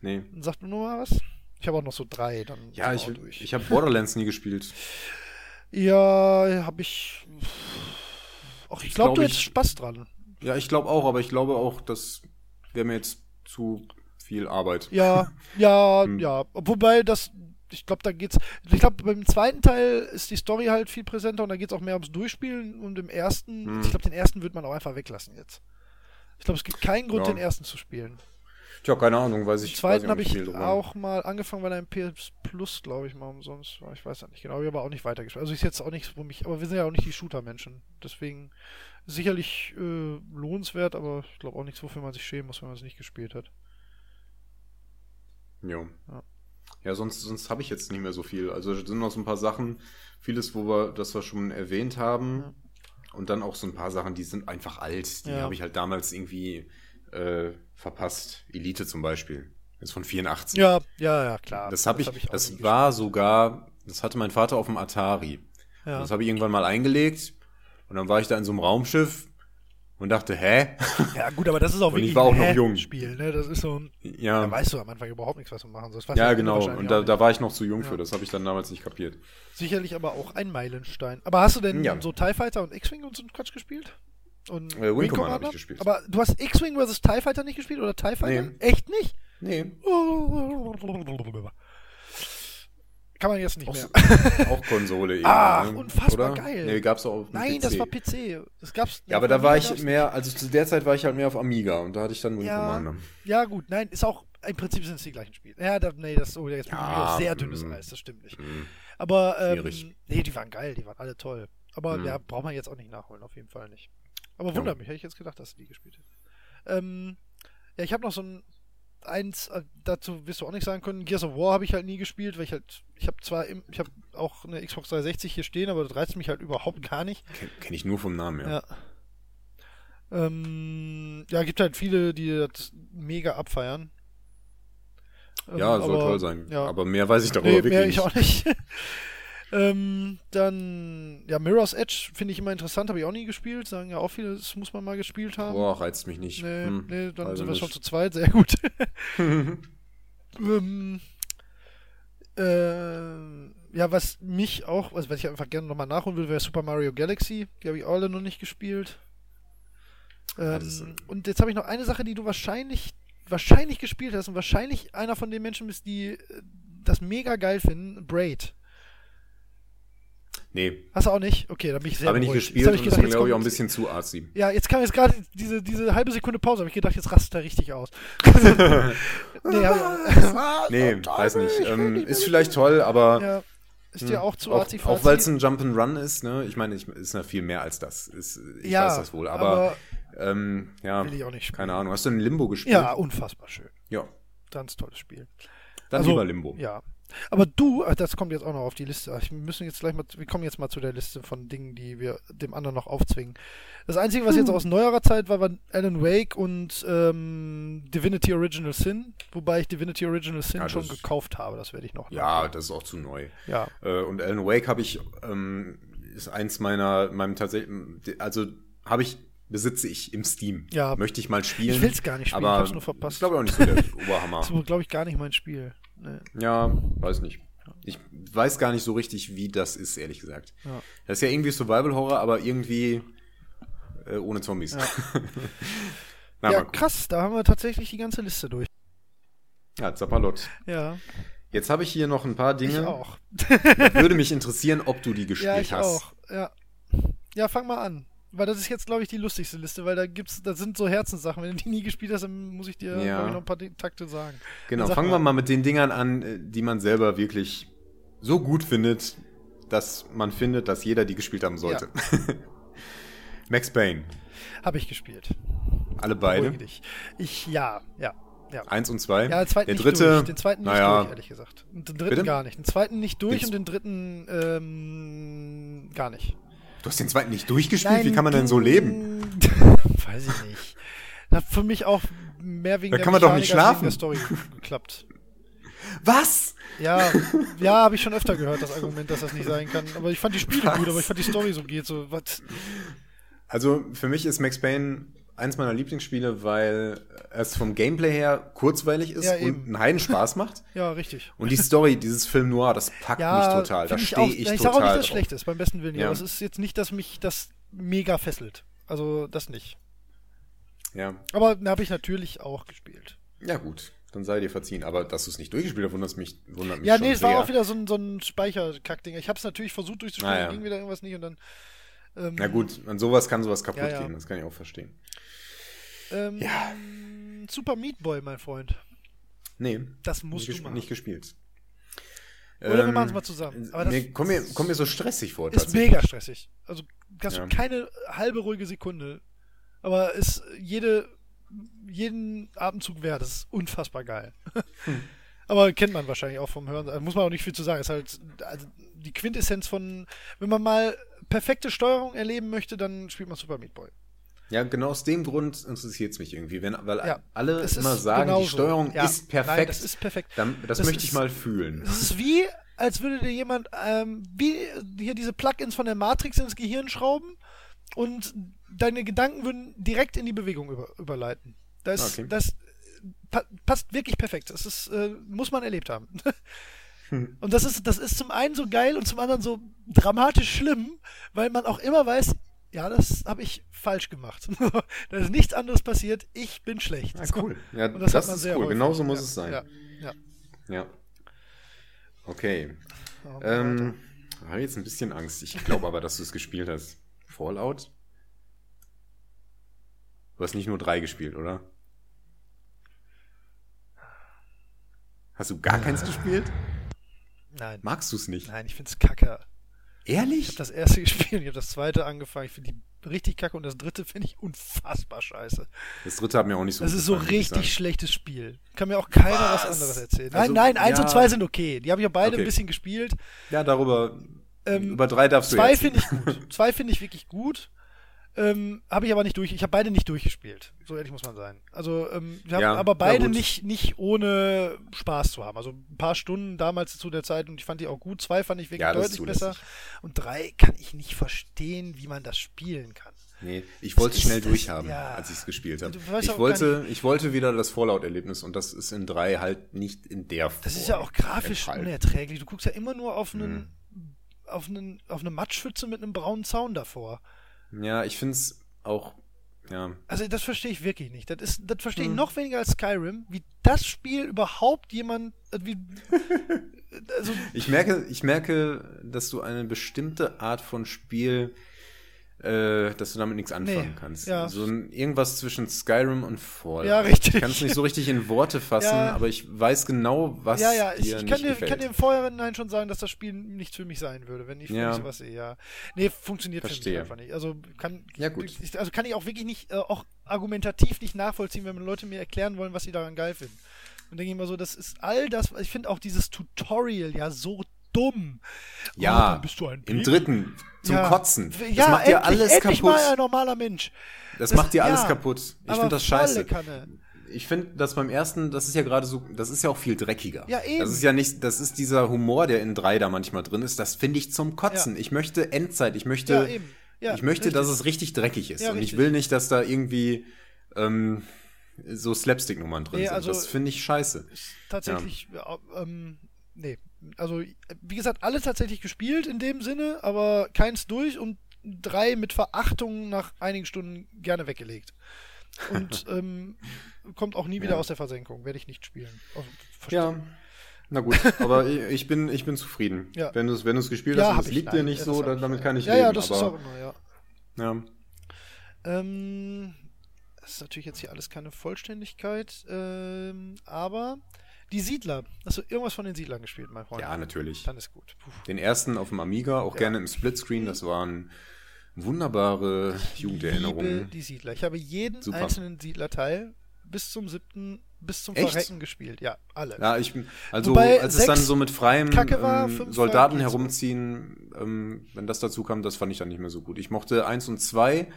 Nee. Dann sag du nur mal was. Ich habe auch noch so drei. Dann Ja, ich, durch. ich habe Borderlands nie gespielt. Ja, habe ich. Ach, ich glaube, glaub, du hättest Spaß dran. Ja, ich glaube auch, aber ich glaube auch, das wäre mir jetzt zu viel Arbeit. Ja, ja, Hm. ja. Wobei das, ich glaube, da geht's. Ich glaube, beim zweiten Teil ist die Story halt viel präsenter und da geht's auch mehr ums Durchspielen und im ersten, Hm. ich glaube, den ersten wird man auch einfach weglassen jetzt. Ich glaube, es gibt keinen Grund, Ja. den ersten zu spielen. Tja, keine Ahnung, weiß ich. Den zweiten habe ich auch mal angefangen, weil er im PS Plus, glaube ich, mal umsonst war. Ich weiß ja nicht genau, ich habe aber auch nicht weitergespielt. Also ist jetzt auch nichts, wo mich, aber wir sind ja auch nicht die Shooter-Menschen. Deswegen sicherlich äh, lohnenswert, aber ich glaube auch nichts, wofür man sich schämen muss, wenn man es nicht gespielt hat. Jo. Ja. Ja, sonst, sonst habe ich jetzt nicht mehr so viel. Also es sind noch so ein paar Sachen, vieles, wo wir, das wir schon erwähnt haben. Und dann auch so ein paar Sachen, die sind einfach alt. Die Ja. habe ich halt damals irgendwie äh, verpasst. Elite zum Beispiel. Ist von 84. Ja, ja, ja, klar. Das habe ich, hab nie das war sogar, das hatte mein Vater auf dem Atari. Ja. Das habe ich irgendwann mal eingelegt. Und dann war ich da in so einem Raumschiff und dachte, hä? Ja, gut, aber das ist auch Und ich wirklich war auch ein noch jung. Spiel, ne? Das ist so ein. ja. Da weißt du am Anfang überhaupt nichts, was du machen sollst. Ja, genau. Und da, da war ich noch zu jung Ja. für. Das habe ich dann damals nicht kapiert. Sicherlich aber auch ein Meilenstein. Aber hast du denn Ja. so TIE Fighter und X-Wing und so einen Quatsch gespielt? Und Äh, Wing Commander hab ich gespielt. Aber du hast X-Wing vs. TIE Fighter nicht gespielt oder TIE Fighter? Nee. Echt nicht? Nee. Kann man jetzt nicht Auch, mehr. auch Konsole irgendwie. Ach, ne? unfassbar Oder? geil. Nee, gab's auch Nein, PC. das war PC. Das gab's. Ja, aber da war ich mehr, also zu der Zeit war ich halt mehr auf Amiga und da hatte ich dann Wing Ja, Commander. ja, gut, nein, ist auch, im Prinzip sind es die gleichen Spiele. Ja, da, nee, das oh, jetzt Ja, sehr dünnes mm, Eis, das stimmt nicht. mm, Aber, ähm, Schwierig. nee, die waren geil, die waren alle toll. Aber Mhm. ja, braucht man jetzt auch nicht nachholen, auf jeden Fall nicht. Aber Ja. wundert mich, hätte ich jetzt gedacht, dass du die gespielt hast. Ähm, ja, ich habe noch so ein, eins, äh, dazu wirst du auch nicht sagen können, Gears of War habe ich halt nie gespielt, weil ich halt, ich habe zwar, im, ich habe auch eine Xbox 360 hier stehen, aber das reizt mich halt überhaupt gar nicht. Kenn, kenn ich nur vom Namen, ja. Ja. Ähm, ja, gibt halt viele, die das mega abfeiern. Ähm, Ja, soll aber- toll sein. Ja. Aber mehr weiß ich darüber nee, wirklich mehr nicht. ich auch nicht. ähm, dann, ja, Mirror's Edge finde ich immer interessant, habe ich auch nie gespielt. Sagen ja auch viele, das muss man mal gespielt haben. Boah, reizt mich nicht. nee, Hm, nee, dann weiß sind wir schon zu zweit, sehr gut. ähm, äh, ja, was mich auch, also was ich einfach gerne nochmal nachholen will, wäre Super Mario Galaxy. Die habe ich alle noch nicht gespielt. Ähm, und jetzt habe ich noch eine Sache, die du wahrscheinlich, wahrscheinlich gespielt hast und wahrscheinlich einer von den Menschen bist, die äh, das mega geil finden. Braid. Nee, Hast du auch nicht? Okay, dann bin ich sehr habe ich nicht gespielt ich und gedacht, ist mir, jetzt glaube ich, auch ein bisschen zu artsy. Ja, jetzt kam jetzt gerade diese, diese halbe Sekunde Pause, habe ich gedacht, jetzt rastet er richtig aus. nee, hab, Nee, weiß nicht. Ähm, ist vielleicht toll, aber ja, ist dir auch zu auch, arzi auch weil es ein Jump'n'Run ist, ne? Ich meine, ich, ist ja viel mehr als das. Ist, ich Ja, weiß das wohl, aber, ähm, ja, will ich auch nicht spielen. keine Ahnung. Hast du ein Limbo gespielt? Ja, unfassbar schön. Ja, Ganz tolles Spiel. dann Also, lieber Limbo. Ja. Aber du, ach, das kommt jetzt auch noch auf die Liste. Ich, wir müssen jetzt gleich mal, wir kommen jetzt mal zu der Liste von Dingen, die wir dem anderen noch aufzwingen. Das Einzige, was Hm. jetzt aus neuerer Zeit war, war Alan Wake und ähm, Divinity Original Sin. Wobei ich Divinity Original Sin Ja, schon gekauft habe. Das werde ich noch. Ja, nachholen. das ist auch zu neu. ja. Äh, und Alan Wake habe ich, ähm, ist eins meiner, meinem tatsächlichen, also habe ich, besitze ich im Steam. Ja. Möchte ich mal spielen. Ich will's gar nicht spielen, aber ich hab's nur verpasst. Ist glaube ich auch nicht so der Oberhammer. Das ist, glaube ich, gar nicht mein Spiel. Nee. Ja, weiß nicht. Ich weiß gar nicht so richtig, wie das ist, ehrlich gesagt. Ja. Das ist ja irgendwie Survival Horror, aber irgendwie äh, ohne Zombies. Na, ja, mal gucken. krass, da haben wir tatsächlich die ganze Liste durch. Ja, Zappalott. Ja, Jetzt habe ich hier noch ein paar ich Dinge. auch. Würde mich interessieren, ob du die gespielt Ja, ich hast. auch. Ja. ja, fang mal an. Weil das ist jetzt, glaube ich, die lustigste Liste, weil da gibt's, da sind so Herzenssachen. Wenn du die nie gespielt hast, dann muss ich dir, Ja. ich, noch ein paar Takte sagen. Genau, fangen wir mal mit den Dingern an, äh, die man selber wirklich so gut findet, dass man findet, dass jeder die gespielt haben sollte. Max Payne. Habe ich gespielt. Alle beide. Dich. Ich, ja, ja. Ja. Eins und zwei. Ja, den zweiten der nicht dritte, durch. Den zweiten nicht naja, durch, ehrlich gesagt. Und den dritten Bitte? gar nicht. Den zweiten nicht durch Den und den dritten ähm, gar nicht. Du hast den zweiten nicht durchgespielt? Wie kann man denn so leben? Weiß ich nicht. Das hat für mich auch mehr wegen Da der kann man doch nicht schlafen. der Story geklappt. Was? Ja, ja, habe ich schon öfter gehört, das Argument, dass das nicht sein kann. Aber ich fand die Spiele gut, aber ich fand die Story so geht. So, was? Also für mich ist Max Payne eins meiner Lieblingsspiele, weil es vom Gameplay her kurzweilig ist Ja, und einen Heiden Spaß macht. Ja, richtig. Und die Story, dieses Film Noir, das packt Ja, mich total. Da stehe ich, Ich total sage auch nicht, dass es schlecht ist, beim besten Willen. Ja. Aber es ist jetzt nicht, dass mich das mega fesselt. Also, das nicht. Ja. Aber habe ich natürlich auch gespielt. ja, gut. Dann sei dir verziehen. Aber dass du es nicht durchgespielt hast, wundert mich, wundert mich Ja, nee, es sehr. war auch wieder so ein, so ein Speicherkackding. Ich habe es natürlich versucht durchzuspielen, Ah, ja. ging wieder irgendwas nicht und dann. Ähm, Na gut, an sowas kann sowas kaputt Ja, ja. gehen. Das kann ich auch verstehen. Ähm, Super Meat Boy, mein Freund. Nee. Das musst nicht, du machen. nicht gespielt. Oder wir Ähm, machen's mal zusammen. Aber das mir, kommt, mir, kommt mir so stressig vor. Ist mega stressig. Also hast Ja. du keine halbe ruhige Sekunde. Aber ist jede, jeden Atemzug wert. Das ist unfassbar geil. Hm. Aber kennt man wahrscheinlich auch vom Hören. Da muss man auch nicht viel zu sagen. Ist halt also die Quintessenz von, wenn man mal perfekte Steuerung erleben möchte, dann spielt man Super Meat Boy. Ja, genau aus dem Grund interessiert es mich irgendwie. Wenn, weil Ja, alle immer sagen, die genauso. Steuerung Ja, ist perfekt. nein, das ist perfekt. Dann, das, Das möchte ich ist- mal fühlen. Es ist wie, als würde dir jemand ähm, wie hier diese Plugins von der Matrix ins Gehirn schrauben und deine Gedanken würden direkt in die Bewegung über, überleiten. Das, Okay. das pa passt wirklich perfekt. Das ist, äh, muss man erlebt haben. Und das ist, das ist zum einen so geil und zum anderen so dramatisch schlimm, weil man auch immer weiß, ja, das habe ich falsch gemacht. da ist nichts anderes passiert, ich bin schlecht. Ja, cool. Ja, Und das, das hat man ist sehr cool. häufig. Genauso muss ja, es sein. Ja, ja. Ja. Okay. Ja, Ähm, habe jetzt ein bisschen Angst. Ich glaube aber, dass du es gespielt hast. Fallout? Du hast nicht nur drei gespielt, oder? Hast du gar keins gespielt? Nein. Magst du es nicht? Nein, ich find's kacke. Ich Ehrlich? habe das erste gespielt, ich habe das zweite angefangen. Ich finde die richtig kacke und das dritte finde ich unfassbar scheiße. Das dritte hat mir auch nicht so Das ist so gefallen, ich richtig schlechtes Spiel. Kann mir auch keiner was, Was? anderes erzählen. Nein, Also, nein, eins ja. und zwei sind okay. Die habe ich auch beide Okay. ein bisschen gespielt. Ja, darüber. Ähm, über drei darfst du Zwei finde ich gut. Zwei finde ich wirklich gut. Ähm, habe ich aber nicht durch. Ich habe beide nicht durchgespielt. So ehrlich muss man sein. Also ähm, wir haben Ja, aber beide nicht nicht ohne Spaß zu haben. Also ein paar Stunden damals zu der Zeit und ich fand die auch gut. Zwei fand ich wirklich Ja, deutlich besser. Und drei kann ich nicht verstehen, wie man das spielen kann. Nee, ich wollte es schnell durchhaben, ja. als ich es gespielt habe. Ich wollte, ich wollte wieder das Fallout-Erlebnis und das ist in drei halt nicht in der Form. Das ist ja auch grafisch enthalten. unerträglich. Du guckst ja immer nur auf einen, Mhm. auf einen, auf eine Matschpfütze mit einem braunen Zaun davor. Ja, ich finde es auch, ja. Also das verstehe ich wirklich nicht. Das ist, das verstehe ich Hm. noch weniger als Skyrim, wie das Spiel überhaupt jemand, äh, wie, also Ich merke, ich merke, dass du eine bestimmte Art von Spiel, äh, dass du damit nichts anfangen Nee, kannst. ja. So ein, irgendwas zwischen Skyrim und Fallout. Ja, richtig. Ich kann es nicht so richtig in Worte fassen, Ja. aber ich weiß genau, was ja, ja, ich, dir ich kann dir, gefällt. kann dir im Vorhinein schon sagen, dass das Spiel nichts für mich sein würde, wenn ich, Ja. sowas sehe, ja. Nee, funktioniert für Verstehe. mich einfach nicht. Also kann, Ja, gut. Ich, also kann ich auch wirklich nicht, äh, auch argumentativ nicht nachvollziehen, wenn Leute mir erklären wollen, was sie daran geil finden. Und denke ich immer so, das ist all das, ich finde auch dieses Tutorial ja so dumm. Oh, ja, dann bist du ein im dritten, zum Ja. Kotzen. Das ja, macht dir alles endlich kaputt. mal ein normaler Mensch. Das, Das- macht dir alles ja, kaputt. Ich finde das scheiße. Kanne. Ich finde das beim ersten, das ist ja gerade so, das ist ja auch viel dreckiger. Ja, eben. Das ist ja nicht, das ist dieser Humor, der in drei da manchmal drin ist, das finde ich zum Kotzen. Ich möchte Endzeit, ich möchte, Ja, eben. Ja, ich möchte, richtig. dass es richtig dreckig ist. Ja, Und ich richtig. will nicht, dass da irgendwie ähm, so Slapstick-Nummern drin Nee, sind. also- das finde ich scheiße. tatsächlich, ja. ähm, nee. Also, wie gesagt, alles tatsächlich gespielt in dem Sinne, aber keins durch und drei mit Verachtung nach einigen Stunden gerne weggelegt. Und ähm, kommt auch nie wieder Ja. aus der Versenkung. Werde ich nicht spielen. Also, Ja. Na gut, aber ich, bin, ich bin zufrieden. Ja. Wenn du es wenn du's gespielt Ja, hast und es liegt nein. dir nicht so, dann, ich, damit kann ich ja, leben. Ja, das ist aber, auch immer, ja. ja. Ähm, das ist natürlich jetzt hier alles keine Vollständigkeit, ähm, aber die Siedler. Hast du irgendwas von den Siedlern gespielt, mein Freund? ja, natürlich. Dann ist gut. Puh. Den ersten auf dem Amiga, auch Ja. gerne im Splitscreen, das waren wunderbare Liebe Jugenderinnerungen. die Siedler. Ich habe jeden Super. einzelnen Siedlerteil bis zum siebten, bis zum Echt? Verrecken gespielt. Ja, alle. Ja, ich bin, also Wobei als es dann so mit freiem war, ähm, Soldaten herumziehen, ähm, wenn das dazu kam, das fand ich dann nicht mehr so gut. Ich mochte eins und zwei.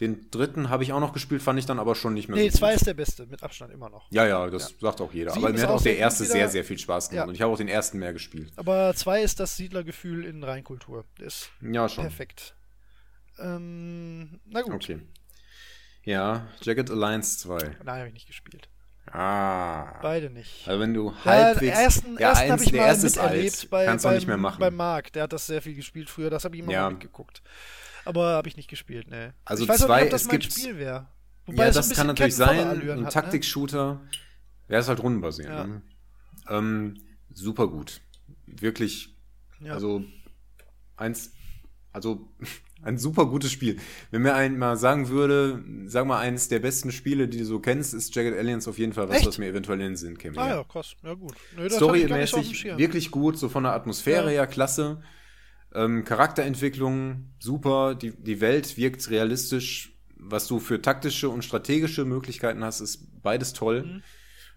Den dritten habe ich auch noch gespielt, fand ich dann aber schon nicht mehr Nee, so zwei ist der beste, mit Abstand immer noch. Ja, ja, das sagt auch jeder. Sieben aber ist mir hat auch der erste gut sehr, wieder. sehr viel Spaß gemacht. Ja. Und ich habe auch den ersten mehr gespielt. Aber zwei ist das Siedlergefühl in Reinkultur. Der ist Ja, schon. perfekt. Ähm, na gut. Okay. Ja, Jagged Alliance 2. Nein, habe ich nicht gespielt. Ah. Beide nicht. Also wenn du Ja, halbwegs... den ersten, ja, ersten habe ich der mal erste ist miterlebt alt. bei, Kannst du beim, nicht mehr machen. bei Marc. Der hat das sehr viel gespielt früher. Das habe ich immer Ja. mal mitgeguckt. Aber habe ich nicht gespielt, ne. Also ich weiß auch zwei, nicht, ob das es mein gibt- Spiel wäre. ja, das kann natürlich sein. Ein hat, Taktik-Shooter. Wäre es halt rundenbasiert. Ja. Ne? Ähm, super gut. Wirklich, Ne? Ja. also eins, also ein super gutes Spiel. Wenn mir ein mal sagen würde, sag mal, eins der besten Spiele, die du so kennst, ist Jagged Aliens auf jeden Fall was, Echt? was mir eventuell in den Sinn käme. ah ja. ja, krass. Ja gut. Nee, Storymäßig wirklich gut, so von der Atmosphäre Ja. her klasse. Ähm, Charakterentwicklung super, die, die Welt wirkt realistisch. Was du für taktische und strategische Möglichkeiten hast, ist beides toll.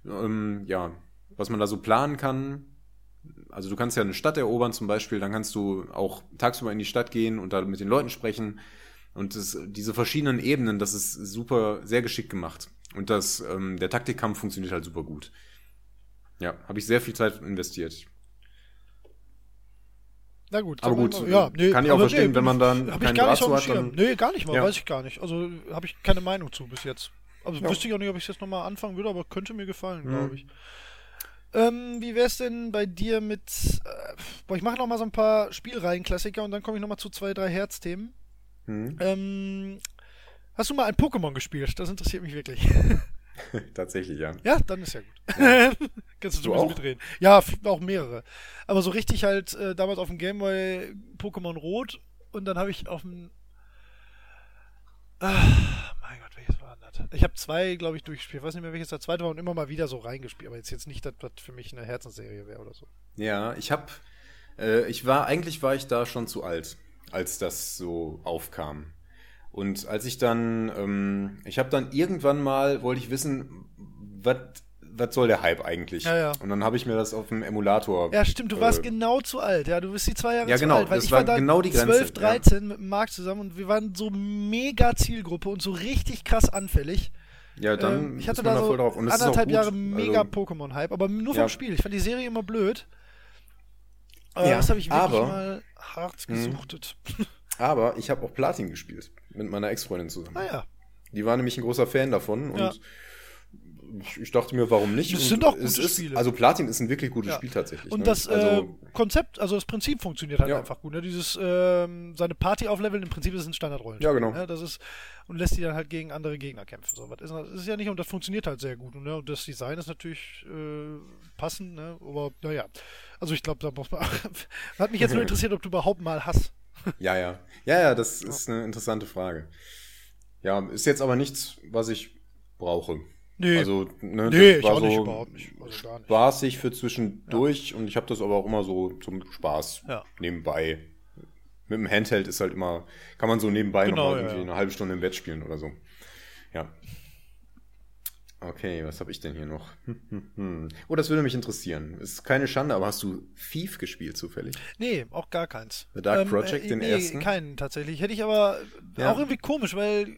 Mhm. Ähm, ja, was man da so planen kann. Also du kannst ja eine Stadt erobern zum Beispiel, dann kannst du auch tagsüber in die Stadt gehen und da mit den Leuten sprechen. Und das, diese verschiedenen Ebenen, das ist super, sehr geschickt gemacht. Und das, ähm, der Taktikkampf funktioniert halt super gut. Ja, habe ich sehr viel Zeit investiert. Na gut. Aber gut, mal- ja, nee, kann ich auch verstehen, wenn man dann hab ich keinen gar nicht auf hat, dann- Nee, gar nicht mal, Ja. weiß ich gar nicht. Also habe ich keine Meinung zu bis jetzt. Also Ja. wüsste ich auch nicht, ob ich es jetzt nochmal anfangen würde, aber könnte mir gefallen, Mhm. glaube ich. Ähm, wie wär's denn bei dir mit. Äh, boah, ich mache nochmal so ein paar Spielreihen-Klassiker und dann komme ich nochmal zu zwei, drei Herzthemen. Hm, Ähm, hast du mal ein Pokémon gespielt? Das interessiert mich wirklich. tatsächlich, ja. Ja, dann ist ja gut. Kannst du, Du auch? mitreden. Ja, auch mehrere. Aber so richtig halt äh, damals auf dem Gameboy Pokémon Rot und dann habe ich auf dem. Ah, mein Gott, welches war das? Ich habe zwei, glaube ich, durchgespielt. Ich weiß nicht mehr, welches der zweite war und immer mal wieder so reingespielt. Aber jetzt, jetzt nicht das, was für mich eine Herzensserie wäre oder so. Ja, ich habe, äh, ich war, eigentlich war ich da schon zu alt, als das so aufkam. Und als ich dann, ähm, ich habe dann irgendwann mal, wollte ich wissen, was was soll der Hype eigentlich? Ja, ja. Und dann habe ich mir das auf dem Emulator. Ja, stimmt, du warst äh, genau zu alt. Ja, du bist die zwei Jahre Ja, zu genau, alt. Weil das ich war war da genau die Grenze, 12, 13 mit dem Marc zusammen und wir waren so mega Zielgruppe und so richtig krass anfällig. Ja, dann Ähm, ich hatte ist man da so voll drauf. Und anderthalb. Jahre mega Also, Pokémon-Hype, aber nur Ja. vom Spiel. Ich fand die Serie immer blöd. Ja, das habe ich wirklich aber- mal hart Mhm. gesuchtet. aber ich habe auch Platin gespielt mit meiner Ex-Freundin zusammen. naja. Die war nämlich ein großer Fan davon und Ja. ich, dachte mir, warum nicht? Das Und sind auch es gute ist, Spiele. Also Platin ist ein wirklich gutes Ja. Spiel tatsächlich. Und ne? das also, äh, Konzept, also das Prinzip funktioniert halt Ja. einfach gut. Ne? Dieses ähm, seine Party aufleveln, im Prinzip ist es ein Standardrollenspiel. Ja, genau. Ne? Das ist und lässt die dann halt gegen andere Gegner kämpfen. So, was ist, das ist ja nicht und das funktioniert halt sehr gut. Ne? Und das Design ist natürlich äh, passend, ne? Aber naja. Also ich glaube, da muss man. hat mich jetzt nur interessiert, ob du überhaupt mal hast. Ja, ja. Ja, ja, das ist eine interessante Frage. Ja, ist jetzt aber nichts, was ich brauche. Nee. Also, ne, Nee, ich war so nicht, überhaupt nicht. Also gar nicht. spaßig für zwischendurch und ich habe das aber auch immer so zum Spaß Ja. nebenbei. Mit dem Handheld ist halt immer, kann man so nebenbei Genau, noch mal ja, irgendwie ja. eine halbe Stunde im Bett spielen oder so. Ja. Okay, was habe ich denn hier noch? Oh, das würde mich interessieren. Ist keine Schande, aber hast du Thief gespielt zufällig? Nee, auch gar keins. The Dark Project, den nee, ersten? keinen tatsächlich. Hätte ich aber Ja. auch irgendwie komisch, weil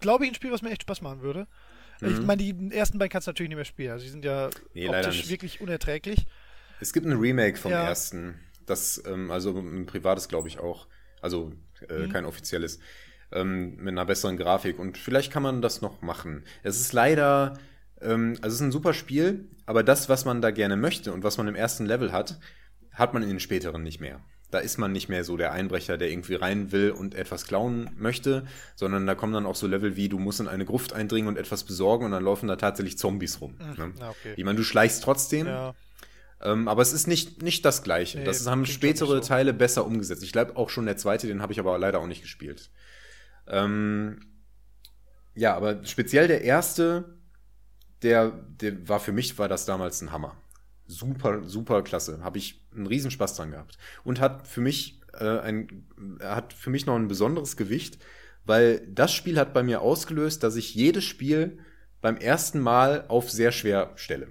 glaube ich ein Spiel, was mir echt Spaß machen würde. Ich meine, die ersten beiden kannst du natürlich nicht mehr spielen. Also die sind ja Mhm. Nee, optisch wirklich unerträglich. Es gibt ein Remake vom Ja. ersten. Das, ähm, also ein privates, glaube ich, auch. Also Mhm. äh, kein offizielles. Ähm, mit einer besseren Grafik. Und vielleicht kann man das noch machen. Es ist leider, ähm, also es ist ein super Spiel, aber das, was man da gerne möchte und was man im ersten Level hat, hat man in den späteren nicht mehr. Da ist man nicht mehr so der Einbrecher, der irgendwie rein will und etwas klauen möchte, sondern da kommen dann auch so Level wie, du musst in eine Gruft eindringen und etwas besorgen und dann laufen da tatsächlich Zombies rum. Ne? ja, okay. Ich meine, du schleichst trotzdem, Ja, ähm, aber es ist nicht, nicht das Gleiche. Nee, das haben spätere so. Teile besser umgesetzt. Ich glaube auch schon der zweite, den habe ich aber leider auch nicht gespielt. Ähm, ja, aber speziell der erste, der, der war für mich, war das damals ein Hammer. Super, super klasse. Habe ich einen Riesenspaß dran gehabt. Und hat für mich äh, ein, hat für mich noch ein besonderes Gewicht, weil das Spiel hat bei mir ausgelöst, dass ich jedes Spiel beim ersten Mal auf sehr schwer stelle.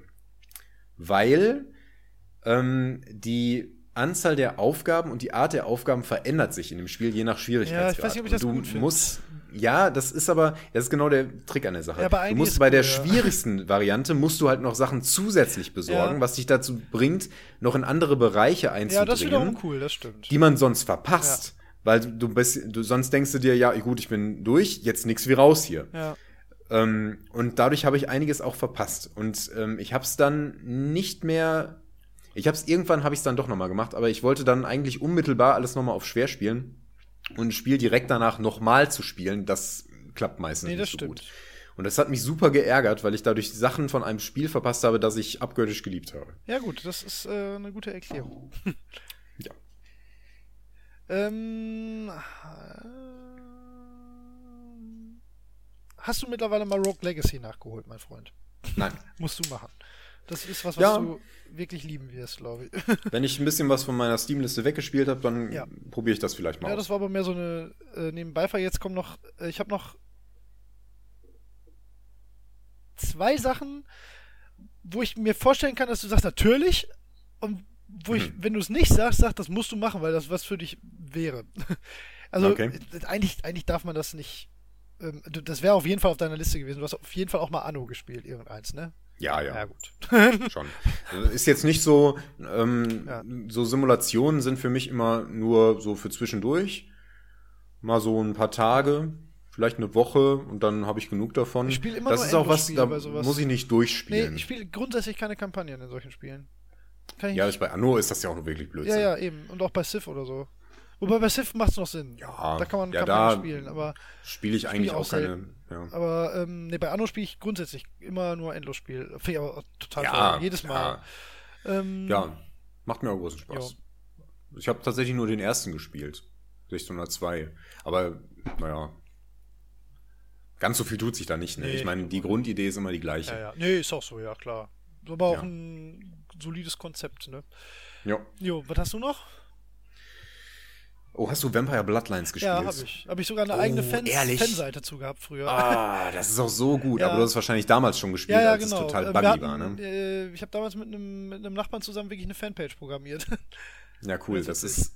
Weil ähm, die Anzahl der Aufgaben und die Art der Aufgaben verändert sich in dem Spiel je nach Schwierigkeitsgrad. Ja, ich weiß nicht, ob ich das Und du gut musst, ja, das ist aber, das ist genau der Trick an der Sache. Ja, bei du musst bei der cool, ja. schwierigsten Variante musst du halt noch Sachen zusätzlich besorgen, Ja. was dich dazu bringt, noch in andere Bereiche Ja, einzudringen das ist wiederum cool, das stimmt. die man sonst verpasst. Weil du bist, du sonst denkst du dir, ja, gut, ich bin durch, jetzt nix wie raus hier. ja. Ähm, und dadurch habe ich einiges auch verpasst. Und ähm, ich habe es dann nicht mehr. Ich habe es irgendwann habe ich es dann doch noch mal gemacht, aber ich wollte dann eigentlich unmittelbar alles noch mal auf schwer spielen und ein Spiel direkt danach noch mal zu spielen. Das klappt meistens Nee, das nicht so stimmt. gut. Und das hat mich super geärgert, weil ich dadurch Sachen von einem Spiel verpasst habe, das ich abgöttisch geliebt habe. Ja, gut, das ist äh, eine gute Erklärung. Ja. ähm, äh, hast du mittlerweile mal Rogue Legacy nachgeholt, mein Freund? Nein. Musst du machen. Das ist was, was Ja. du wirklich lieben wirst, glaube ich. Wenn ich ein bisschen was von meiner Steam-Liste weggespielt habe, dann Ja. probiere ich das vielleicht mal ja, aus. das war aber mehr so eine äh, Nebenbeifall. Jetzt kommen noch, äh, ich habe noch zwei Sachen, wo ich mir vorstellen kann, dass du sagst, natürlich. Und wo ich, Mhm. wenn du es nicht sagst, sagst, das musst du machen, weil das was für dich wäre. Also Okay. äh, eigentlich, eigentlich darf man das nicht. Ähm, das wäre auf jeden Fall auf deiner Liste gewesen. Du hast auf jeden Fall auch mal Anno gespielt, irgendeins, ne? Ja, ja. Ja, gut. Schon. Also Ist jetzt nicht so, ähm, Ja. so Simulationen sind für mich immer nur so für zwischendurch. Mal so ein paar Tage, vielleicht eine Woche und dann habe ich genug davon. Ich spiel immer das nur ist auch was, da muss ich nicht Nee, durchspielen. ich spiele grundsätzlich keine Kampagnen in solchen Spielen. Kann ich ja, nicht. bei Anno ist das ja auch nur wirklich Ja, Blödsinn. ja, eben. Und auch bei Civ oder so. Wobei bei Civ macht es noch Sinn. Ja, da kann man ja, Kampagnen spielen, aber, Spiele ich eigentlich auch auch keine. Ja. aber ähm, nee, bei Anno spiele ich grundsätzlich immer nur Endlosspiel. Finde ich aber total Ja, toll. Jedes Mal. Ähm, Ja, macht mir auch großen Spaß. Ich habe tatsächlich nur den ersten gespielt. 1602. Aber, naja. Ganz so viel tut sich da nicht. Ne? Nee, ich meine, die Grundidee ist immer die gleiche. ja, ja. Nee, ist auch so, ja, klar. Aber auch Ja. ein solides Konzept, ne? Ja. Jo, was hast du noch? Oh, hast du Vampire Bloodlines gespielt? Ja, habe ich. Habe ich sogar eine Oh, eigene Fan ehrlich? Fanseite zu gehabt früher. Ah, das ist auch so gut. Ja. Aber du hast es wahrscheinlich damals schon gespielt, ja, ja, als genau. es total Äh, buggy hatten, war, ne? äh, ich habe damals mit einem, mit einem Nachbarn zusammen wirklich eine Fanpage programmiert. Ja, cool. das Das ist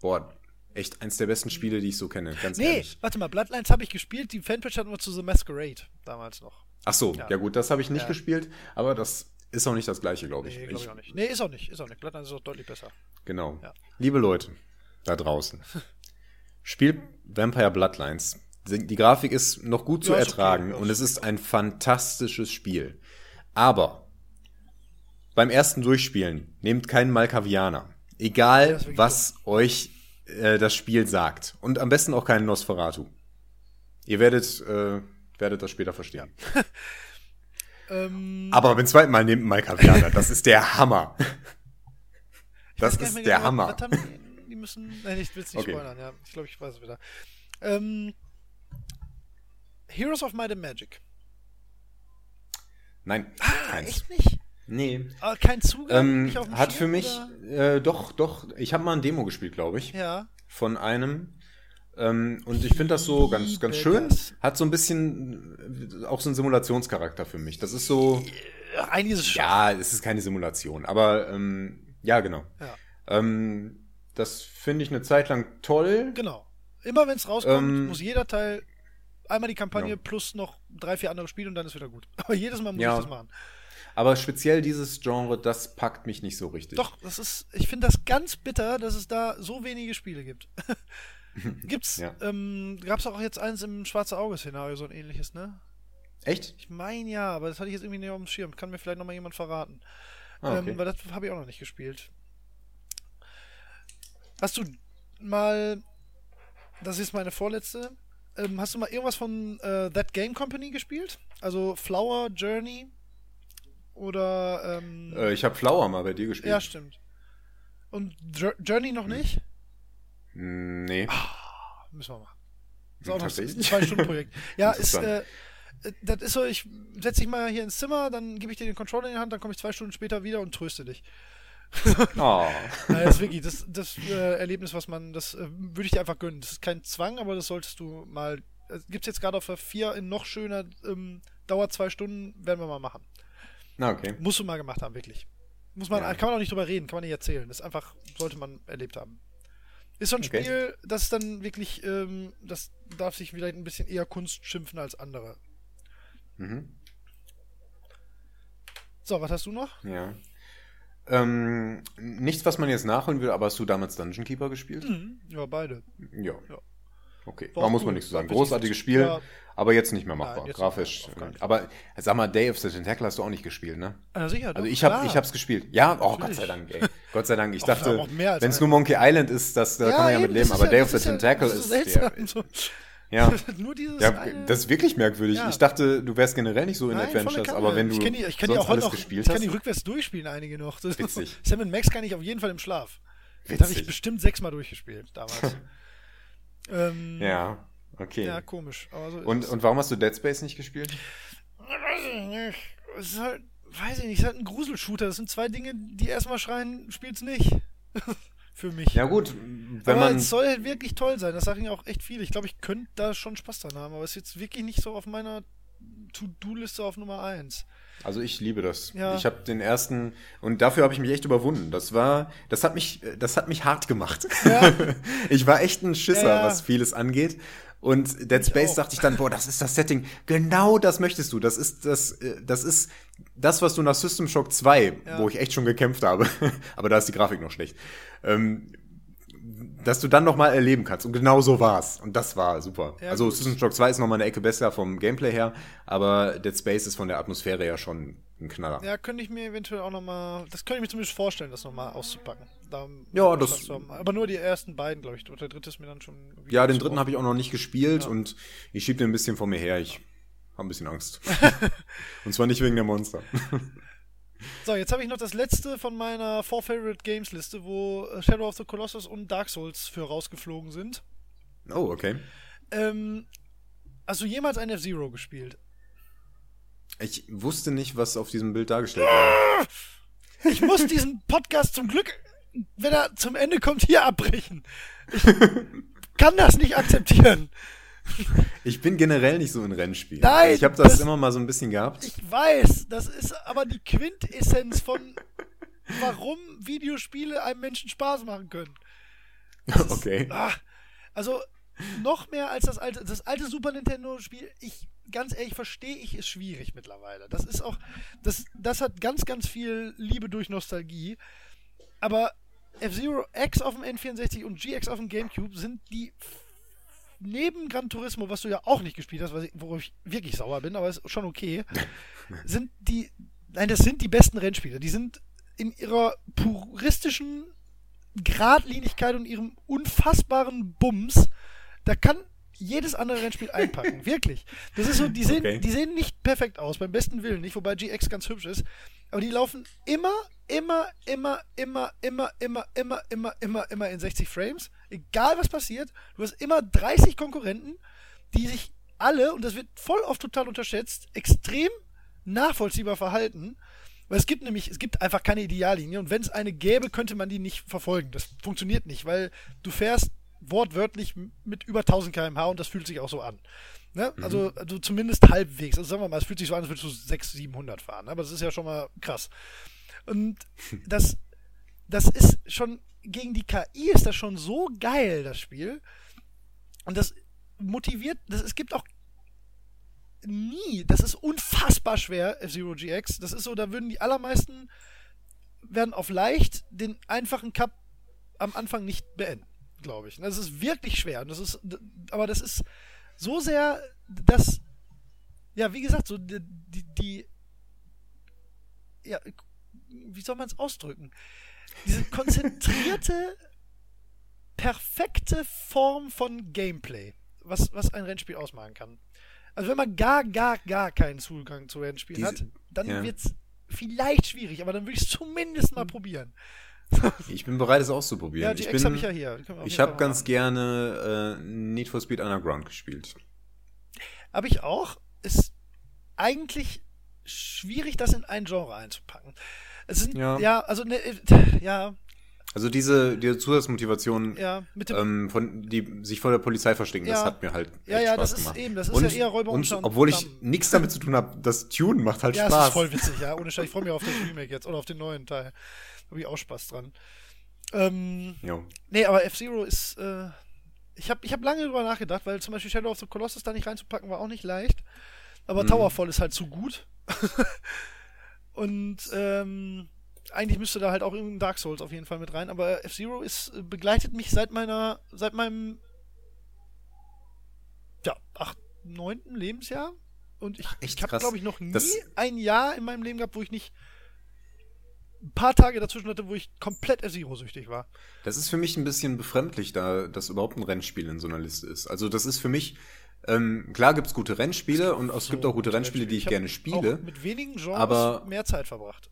boah, echt eins der besten Spiele, die ich so kenne, ganz nee, ehrlich. warte mal, Bloodlines habe ich gespielt. Die Fanpage hatten wir zu The Masquerade damals noch. Ach so, Ja. ja, gut, das habe ich nicht gespielt, aber das ist auch nicht das gleiche, glaube ich. Nee, glaube ich auch nicht. Nee, ist auch nicht. Ist auch nicht. Bloodlines ist auch deutlich besser. Genau. Liebe Leute da draußen, spielt Vampire Bloodlines. Die Grafik ist noch gut zu Ja, okay, ertragen ja, und es ist ein fantastisches Spiel. Aber beim ersten Durchspielen nehmt keinen Malkavianer. Egal, was euch äh, das Spiel sagt. Und am besten auch keinen Nosferatu. Ihr werdet, äh, werdet das später verstehen. Ähm, Aber beim zweiten Mal nehmt einen Malkavianer. Das ist der Hammer. Das ist der genau, Hammer. Die, müssen. Nein, ich will es nicht Okay. spoilern, ja. Ich glaube, ich weiß es wieder. Ähm, Heroes of Might and Magic. Nein, Ah, keins. echt nicht? Nee. Ah, kein Zugang? Ähm, nicht auf dem hat Schirm, für mich, äh, doch, doch, ich habe mal ein Demo gespielt, glaube ich, Ja. von einem. Ähm, und ich finde das so ganz, ganz schön. das. Hat so ein bisschen äh, auch so einen Simulationscharakter für mich. Das ist so, Ja, Einiges schon. ja, es ist keine Simulation, aber ähm, ja, genau. Ja. Ähm, das finde ich eine Zeit lang toll. Genau. Immer wenn es rauskommt, Ähm, muss jeder Teil einmal die Kampagne Ja. plus noch drei, vier andere Spiele und dann ist wieder gut. Aber jedes Mal muss Ja. ich das machen. Aber speziell dieses Genre, das packt mich nicht so richtig. Doch, das ist, ich finde das ganz bitter, dass es da so wenige Spiele gibt. Gibt's, Ja. ähm, gab's auch jetzt eins im Schwarze Auge-Szenario, so ein ähnliches, ne? Echt? Ich meine ja, aber das hatte ich jetzt irgendwie nicht auf dem Schirm. Kann mir vielleicht nochmal jemand verraten. Ah, okay. ähm, weil das habe ich auch noch nicht gespielt. Hast du mal, das ist meine vorletzte, ähm, hast du mal irgendwas von äh, That Game Company gespielt? Also Flower Journey oder ähm, äh, ich habe Flower mal bei dir gespielt. ja stimmt. Und Jour- Journey noch nicht? Mm, Nee. Müssen wir machen. Ist auch noch ein Tatsächlich? zwei Stunden Projekt. Ja, ist äh, äh, das ist so, ich setze dich mal hier ins Zimmer, dann gebe ich dir den Controller in die Hand, dann komme ich zwei Stunden später wieder und tröste dich. Oh. Das ist wirklich das, das äh, Erlebnis, was man, das äh, würde ich dir einfach gönnen. Das ist kein Zwang, aber das solltest du mal. Äh, Gibt es jetzt gerade auf der 4 in noch schöner ähm, dauert zwei Stunden, werden wir mal machen. Na, okay. Musst du mal gemacht haben, wirklich. Muss man, Ja. kann man auch nicht drüber reden, kann man nicht erzählen. Das ist einfach, sollte man erlebt haben. Ist so ein Okay. Spiel, das ist dann wirklich, ähm, das darf sich vielleicht ein bisschen eher Kunst schimpfen als andere. Mhm. So, was hast du noch? Ja. Ähm, nichts, was man jetzt nachholen will, aber hast du damals Dungeon Keeper gespielt? Ja, beide. Ja. Ja. Okay, da muss man nichts zu sagen. Großartiges Spiel, ja. aber jetzt nicht mehr machbar. Nein, Grafisch. äh, aber sag mal, Day of the Tentacle hast du auch nicht gespielt, ne? Ah, sicher, Also doch, ich habe ich hab's gespielt. Ja, oh Gott Natürlich. sei Dank, ey. Gott sei Dank. Ich dachte, wenn es nur Monkey Island ist, das, da kann man ja mit eben, leben. das Aber ist Day ja- of the ist ja- Tentacle ist, so seltsam. der, So. Ja. Nur dieses Ja, eine. das ist wirklich merkwürdig. Ja. Ich dachte, du wärst generell nicht so in Nein, Adventures, aber wenn du ich kenn die, ich kenn die auch heute noch, gespielt ich kann die rückwärts durchspielen, einige noch. Das Witzig. Sam Max kann ich auf jeden Fall im Schlaf. Das habe ich Witzig. bestimmt sechsmal durchgespielt damals. ähm, ja, okay. ja, komisch. So und, und warum hast du Dead Space nicht gespielt? weiß ich nicht. Es ist halt, weiß ich nicht, es ist halt ein Gruselshooter. Das sind zwei Dinge, die erstmal schreien, spielt's nicht. Für mich. Ja gut, wenn aber man es soll halt wirklich toll sein. Das sagen ja auch echt viele. Ich glaube, ich könnte da schon Spaß dran haben, aber es ist jetzt wirklich nicht so auf meiner To-Do-Liste auf Nummer 1. Also ich liebe das. Ja. Ich habe den ersten und dafür habe ich mich echt überwunden. Das war, das hat mich, das hat mich hart gemacht. Ja. ich war echt ein Schisser, Ja, was vieles angeht. Und Dead Space dachte ich dann, boah, das ist das Setting. Genau das möchtest du. Das ist das, äh, das ist das, was du nach System Shock 2, Ja. wo ich echt schon gekämpft habe. Aber da ist die Grafik noch schlecht. Ähm, dass du dann noch mal erleben kannst. Und genau so war's. Und das war super. Ja, also gut. System Shock 2 ist noch mal eine Ecke besser vom Gameplay her, aber Dead Space ist von der Atmosphäre ja schon ein Knaller. Ja, könnte ich mir eventuell auch nochmal, das könnte ich mir zumindest vorstellen, das nochmal auszupacken. Da, Ja, das-. Aber nur die ersten beiden, glaube ich. Und der dritte ist mir dann schon. Ja, den dritten habe ich auch noch nicht gespielt Ja. und ich schieb den ein bisschen vor mir her. Ich habe ein bisschen Angst. und zwar nicht wegen der Monster. So, jetzt habe ich noch das letzte von meiner Four Favorite Games Liste, wo äh, Shadow of the Colossus und Dark Souls für rausgeflogen sind. Oh, okay. Ähm, hast du jemals ein F-Zero gespielt? Ich wusste nicht, was auf diesem Bild dargestellt war. Ich muss diesen Podcast zum Glück, wenn er zum Ende kommt, hier abbrechen. Ich kann das nicht akzeptieren. Ich bin generell nicht so in Rennspielen. Nein, ich habe das, das- immer mal so ein bisschen gehabt. Ich weiß, das ist aber die Quintessenz von, warum Videospiele einem Menschen Spaß machen können. okay. Ah, also noch mehr als das alte, das alte Super Nintendo-Spiel. Ich ganz ehrlich verstehe ich ist schwierig mittlerweile. Das ist auch, das, das hat ganz, ganz viel Liebe durch Nostalgie. Aber F-Zero X auf dem N64 und GX auf dem GameCube sind die neben Gran Turismo, was du ja auch nicht gespielt hast, ich, worauf ich wirklich sauer bin, aber ist schon okay, sind die, nein, das sind die besten Rennspiele. Die sind in ihrer puristischen Gradlinigkeit und ihrem unfassbaren Bums, da kann jedes andere Rennspiel einpacken. Wirklich. Das ist so, die sehen, Okay. die sehen nicht perfekt aus, beim besten Willen nicht, wobei GX ganz hübsch ist. Aber die laufen immer, immer, immer, immer, immer, immer, immer, immer, immer, immer in 60 Frames. Egal was passiert. Du hast immer 30 Konkurrenten, die sich alle, und das wird voll oft total unterschätzt, extrem nachvollziehbar verhalten. Weil es gibt nämlich, es gibt einfach keine Ideallinie und wenn es eine gäbe, könnte man die nicht verfolgen. Das funktioniert nicht, weil du fährst wortwörtlich mit über 1000 km/h und das fühlt sich auch so an. Ne? Also, also zumindest halbwegs. Also sagen wir mal, es fühlt sich so an, als würdest du 600, 700 fahren. Aber das ist ja schon mal krass. Und das, das ist schon, gegen die KI ist das schon so geil, das Spiel. Und das motiviert, das, es gibt auch nie, das ist unfassbar schwer, F-Zero GX. Das ist so, da würden die allermeisten werden auf leicht den einfachen Cup am Anfang nicht beenden, glaube ich. Das ist wirklich schwer. Das ist, aber das ist so sehr, dass, ja, wie gesagt, so die, die, die ja, wie soll man es ausdrücken? Diese konzentrierte, perfekte Form von Gameplay, was, was ein Rennspiel ausmachen kann. Also wenn man gar, gar, gar keinen Zugang zu Rennspielen Diese- hat, dann ja. wird es vielleicht schwierig, aber dann würde ich es zumindest mal probieren. Ich bin bereit, es auszuprobieren. Ja, ich GX bin, habe ich ja hier. Die ich habe ganz machen. gerne äh, Need for Speed Underground gespielt. Habe ich auch. Ist eigentlich schwierig, das in ein Genre einzupacken. Es sind, ja, Ja. also, ne, äh, ja, Also diese, diese Zusatzmotivation, Ja, mit dem ähm, von, die sich vor der Polizei verstecken, das Ja. hat mir halt Ja, ja, Spaß das ist gemacht. eben, das ist und, ja eher Räuber und und obwohl ich nichts damit zu tun habe, das Tune macht halt Ja, Spaß. ist voll witzig, ja. Ohne Scheiß, ich freue mich auf das Remake jetzt oder auf den neuen Teil. Da habe ich auch Spaß dran. Ähm, Jo. nee, aber F-Zero ist. Äh, ich habe ich hab lange drüber nachgedacht, weil zum Beispiel Shadow of the Colossus da nicht reinzupacken war auch nicht leicht. Aber Towerfall ist halt zu gut. Und ähm, eigentlich müsste da halt auch irgendein Dark Souls auf jeden Fall mit rein. Aber F-Zero ist äh, begleitet mich seit meiner, seit meinem ja, acht, neunten Lebensjahr. Und ich, ich habe, glaube ich, noch nie Das- ein Jahr in meinem Leben gehabt, wo ich nicht ein paar Tage dazwischen hatte, wo ich komplett F-Zero-süchtig war. Das ist für mich ein bisschen befremdlich, da das überhaupt ein Rennspiel in so einer Liste ist. Also das ist für mich, ähm, klar gibt's gute Rennspiele und es gibt auch gute Rennspiele, die ich hab gerne spiele. Mit wenigen Genres aber- mehr Zeit verbracht.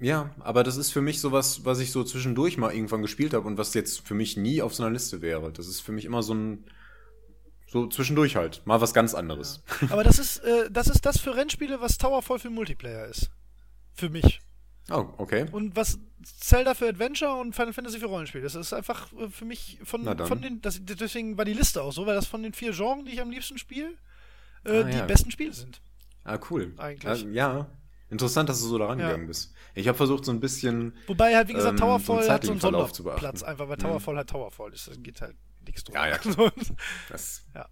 Ja, aber das ist für mich sowas, was ich so zwischendurch mal irgendwann gespielt habe und was jetzt für mich nie auf so einer Liste wäre. Das ist für mich immer so ein so zwischendurch halt, mal was ganz anderes. Aber das ist, äh, das ist das für Rennspiele, was Towerfall für Multiplayer ist. Für mich. Oh, okay. Und was Zelda für Adventure und Final Fantasy für Rollenspiele. Das ist einfach äh, für mich von, von den. Das, deswegen war die Liste auch so, weil das von den vier Genres, die ich am liebsten spiele, äh, Ah, die ja. besten Spiele sind. Ah, cool. Eigentlich. Ah, ja. Interessant, dass du so da rangegangen Ja. bist. Ich habe versucht, so ein bisschen. Wobei halt, wie gesagt, Ähm, so Towerfall hat so einen. Sonderplatz, einfach weil Mhm. Towerfall halt Towerfall ist. Da geht halt nichts drüber. Ja, ja. So. Das Ja.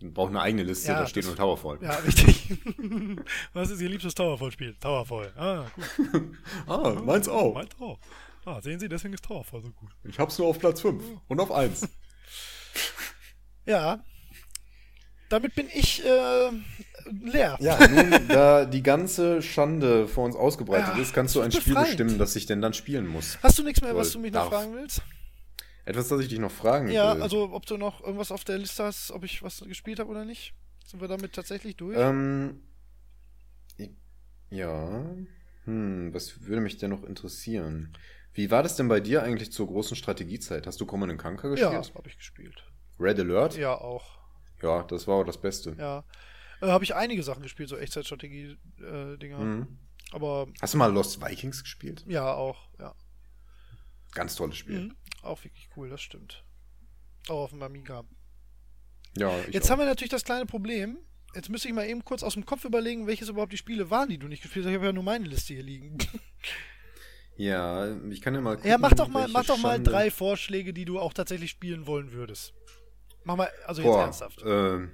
Braucht eine eigene Liste, Ja, da steht nur Towerfall. Ja, richtig. Was ist Ihr liebstes Towerfall-Spiel? Towerfall. Ah, gut. Ah, meins auch. Meint auch. Ah, sehen Sie, deswegen ist Towerfall so gut. Ich hab's nur auf Platz 5 und auf 1. Ja. Damit bin ich äh, leer. Ja, nun, da die ganze Schande vor uns ausgebreitet Ja, ist, kannst du ein Spiel bestimmen, das ich denn dann spielen muss. Hast du nichts mehr, was du mich noch fragen willst? Etwas, das ich dich noch fragen Ja, will. also ob du noch irgendwas auf der Liste hast, ob ich was gespielt habe oder nicht? Sind wir damit tatsächlich durch? Ähm, ja. Hm, was würde mich denn noch interessieren? Wie war das denn bei dir eigentlich zur großen Strategiezeit? Hast du Command Conquer ja, gespielt? habe ich gespielt. Red Alert? Ja, auch. Ja, das war auch das Beste. Ja. Äh, habe ich einige Sachen gespielt, so Echtzeitstrategie-Dinger. Mhm. Aber Hast du mal Lost Vikings gespielt? ja, auch, ja. Ganz tolles Spiel. Mhm. Auch wirklich cool, das stimmt. Auch auf dem Amiga. Ja, Jetzt auch. haben wir natürlich das kleine Problem. Jetzt müsste ich mal eben kurz aus dem Kopf überlegen, welches überhaupt die Spiele waren, die du nicht gespielt hast. Ich habe ja nur meine Liste hier liegen. Ja, ich kann ja mal gucken, ja, mach doch mal, mach doch mal Schande- drei Vorschläge, die du auch tatsächlich spielen wollen würdest. Mach mal, also jetzt Boah, ernsthaft. äh,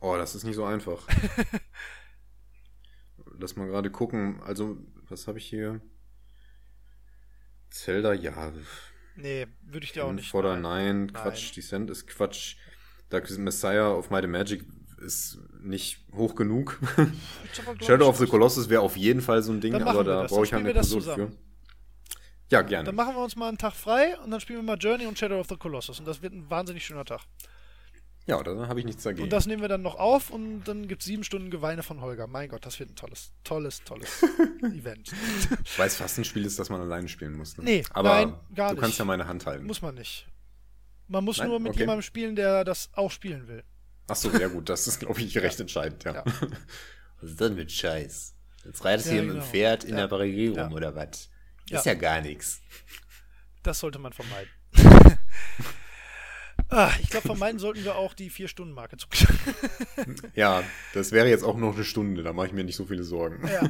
oh, das ist nicht so einfach. Lass mal gerade gucken. Also, was habe ich hier? Zelda, ja. Nee, würde ich dir auch nicht. Fodder, nein. nein. Quatsch. Descent ist Quatsch. Dark Messiah of Might and Magic ist nicht hoch genug. Shadow of the Colossus wäre auf jeden Fall so ein Ding, aber da brauche ich halt eine Person für. Ja, gerne. Dann machen wir uns mal einen Tag frei und dann spielen wir mal Journey und Shadow of the Colossus. Und das wird ein wahnsinnig schöner Tag. Ja, da habe ich nichts dagegen. Und das nehmen wir dann noch auf und dann gibt es sieben Stunden Geweine von Holger. Mein Gott, das wird ein tolles, tolles, tolles Event. Weil es fast ein Spiel ist, das man alleine spielen muss. Ne? Nee, aber nein, gar du kannst ja meine Hand halten. Muss man nicht. Man muss Nein? nur mit Okay. jemandem spielen, der das auch spielen will. Ach so, ja gut, das ist, glaube ich, recht entscheidend, ja. Ja. Was ist denn mit Scheiß? Jetzt reitest du Ja, hier mit dem genau. Pferd in Ja. der Barriere rum oder was? Ist ja gar nichts. Das sollte man vermeiden. Ah, ich glaube, vermeiden sollten wir auch die Vier-Stunden-Marke zu Ja, das wäre jetzt auch noch eine Stunde, da mache ich mir nicht so viele Sorgen. Ja.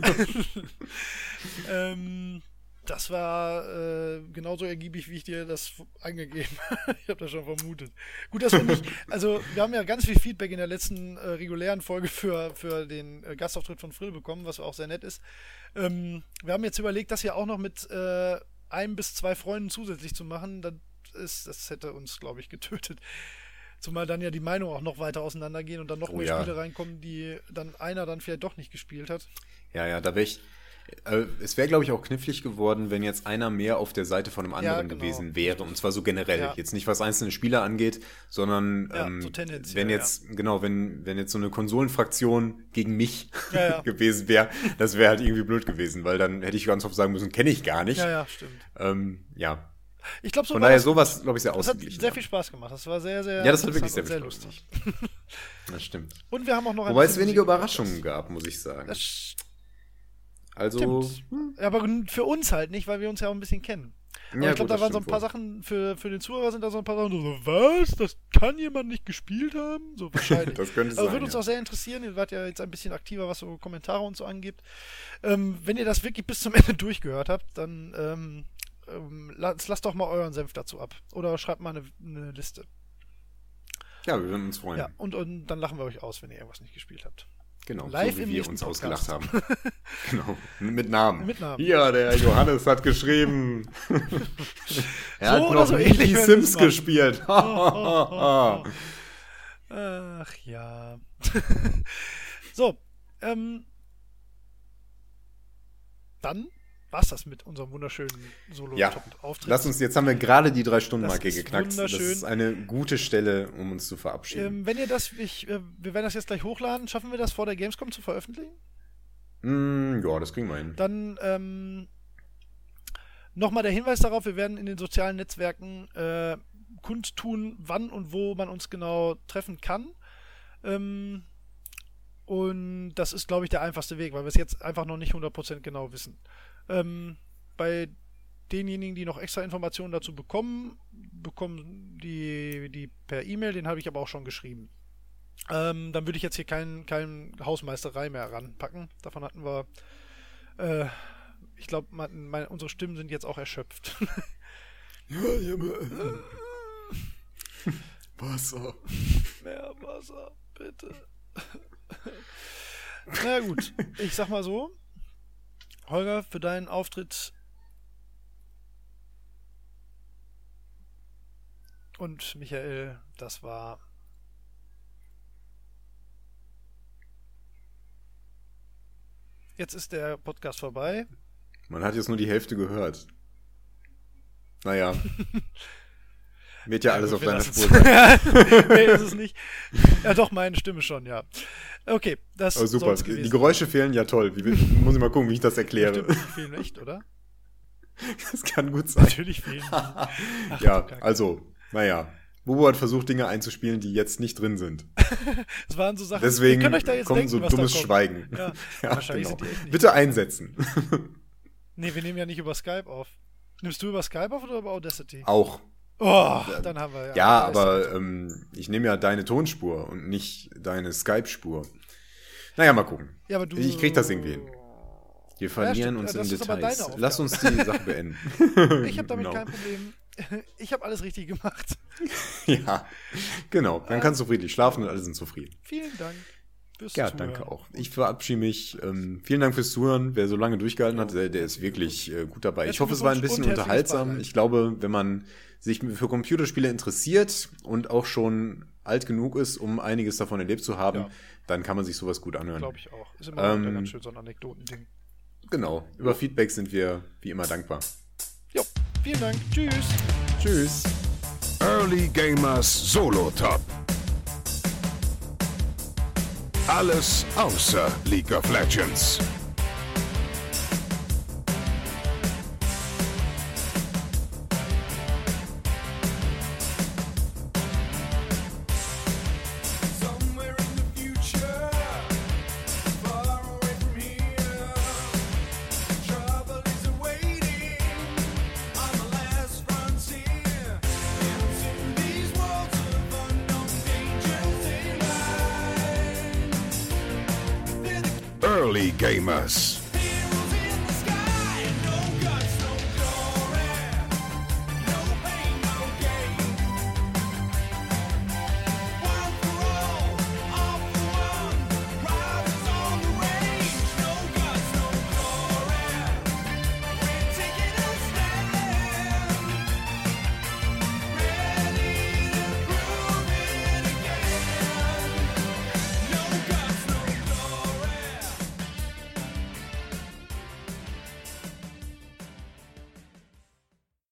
ähm, das war äh, genauso ergiebig, wie ich dir das angegeben habe. ich habe das schon vermutet. Gut, dass wir nicht. Also, wir haben ja ganz viel Feedback in der letzten äh, regulären Folge für, für den äh, Gastauftritt von Frill bekommen, was auch sehr nett ist. Ähm, wir haben jetzt überlegt, das ja auch noch mit äh, einem bis zwei Freunden zusätzlich zu machen. Das, ist, das hätte uns, glaube ich, getötet. Zumal dann ja die Meinungen auch noch weiter auseinandergehen und dann noch Oh mehr ja. Spiele reinkommen, die dann einer dann vielleicht doch nicht gespielt hat. Ja, ja, da wäre ich. Äh, es wäre, glaube ich, auch knifflig geworden, wenn jetzt einer mehr auf der Seite von einem anderen genau. gewesen wäre. Und zwar so generell. Ja. Jetzt nicht, was einzelne Spieler angeht, sondern Ja, ähm, so wenn ja. jetzt, genau, wenn, wenn jetzt so eine Konsolenfraktion gegen mich Ja, ja. gewesen wäre, das wäre halt irgendwie blöd gewesen, weil dann hätte ich ganz oft sagen müssen, kenne ich gar nicht. Ja, ja, stimmt. Ähm, ja. Ich glaube, so Von daher sowas, glaube ich, sehr Das hat ausgeglichen. sehr viel Spaß gemacht. Das war sehr, sehr Ja, das hat wirklich sehr Spaß lustig. Das stimmt. Und wir haben auch noch Wobei es weniger Überraschungen gab, muss ich sagen. Das, Also, Stimmt. Ja, aber für uns halt nicht, weil wir uns ja auch ein bisschen kennen. Aber Ja, ich glaube, da waren so ein paar wohl. Sachen, für, für den Zuhörer sind da so ein paar Sachen so, was? Das kann jemand nicht gespielt haben? So wahrscheinlich. Das könnte Also sein, würde uns ja. auch sehr interessieren. Ihr wart ja jetzt ein bisschen aktiver, was so Kommentare und so angeht. Ähm, wenn ihr das wirklich bis zum Ende durchgehört habt, dann ähm, ähm, lasst, lasst doch mal euren Senf dazu ab. Oder schreibt mal eine, eine Liste. ja, wir würden uns freuen. Ja, und, und dann lachen wir euch aus, wenn ihr irgendwas nicht gespielt habt. Genau, Live so wie wir uns Podcast. ausgelacht haben. genau, mit Namen. Mit Namen. Ja, der Johannes hat geschrieben. er hat So oder noch so ähnlich die Sims wir's machen. gespielt. Ach ja. so, ähm. Dann war's das mit unserem wunderschönen ja, Solo-Top-Auftritt. lass uns, jetzt haben wir gerade die Drei-Stunden-Marke geknackt. Das ist eine gute Stelle, um uns zu verabschieden. Ähm, wenn ihr das, ich, äh, wir werden das jetzt gleich hochladen, schaffen wir das vor der Gamescom zu veröffentlichen? Mm, ja, das kriegen wir hin. Dann ähm, nochmal der Hinweis darauf, wir werden in den sozialen Netzwerken äh, kundtun, wann und wo man uns genau treffen kann. Ähm, und das ist, glaube ich, der einfachste Weg, weil wir es jetzt einfach noch nicht 100% genau wissen. Ähm, bei denjenigen, die noch extra Informationen dazu bekommen, bekommen die, die per E-Mail, den habe ich aber auch schon geschrieben. Ähm, dann würde ich jetzt hier keinen kein Hausmeisterei mehr ranpacken. Davon hatten wir. Äh, ich glaube, unsere Stimmen sind jetzt auch erschöpft. Wasser. Mehr Wasser, bitte. Na gut, ich sag mal so. Holger, für deinen Auftritt und Michael, das war Jetzt ist der Podcast vorbei. Man hat jetzt nur die Hälfte gehört. Naja. Wird ja alles gut, auf deiner. Spur sein. nee, ist es nicht. Ja, doch, meine Stimme schon, ja. Okay, das Oh, super. Die Geräusche fehlen ja toll. Wie, muss ich mal gucken, wie ich das erkläre. Stimmt, die fehlen echt, oder? Das kann gut sein. Natürlich fehlen. Ach, Ja, also, naja. Bubu hat versucht, Dinge einzuspielen, die jetzt nicht drin sind. Es waren so Sachen, Deswegen ihr könnt euch da jetzt kommt denken, so dummes. Schweigen. Ja, Ja, wahrscheinlich genau. Bitte einsetzen. Nee, wir nehmen ja nicht über Skype auf. Nimmst du über Skype auf oder über Audacity? Auch. Oh, dann haben wir ja. Ja, aber ähm, ich nehme ja deine Tonspur und nicht deine Skype-Spur. Naja, mal gucken. Ja, aber du. Ich krieg das irgendwie hin. Wir verlieren stimmt. uns in Details. Lass uns die Sache beenden. Ich habe damit Genau. kein Problem. Ich habe alles richtig gemacht. Ja, genau. Dann kannst du friedlich schlafen und alle sind zufrieden. Vielen Dank. Ja, Zuhören. danke auch. Ich verabschiede mich. Ähm, vielen Dank fürs Zuhören. Wer so lange durchgehalten hat, der, der ist wirklich äh, gut dabei. Ich hoffe, es war ein bisschen unterhaltsam. Ich glaube, wenn man sich für Computerspiele interessiert und auch schon alt genug ist, um einiges davon erlebt zu haben, Ja. dann kann man sich sowas gut anhören. Glaube ich auch. Ist immer Ähm, ganz schön so ein Anekdotending. Genau. Über Feedback sind wir wie immer dankbar. Jo, vielen Dank. Tschüss. Tschüss. Early Gamers Solo Top. Alles außer League of Legends.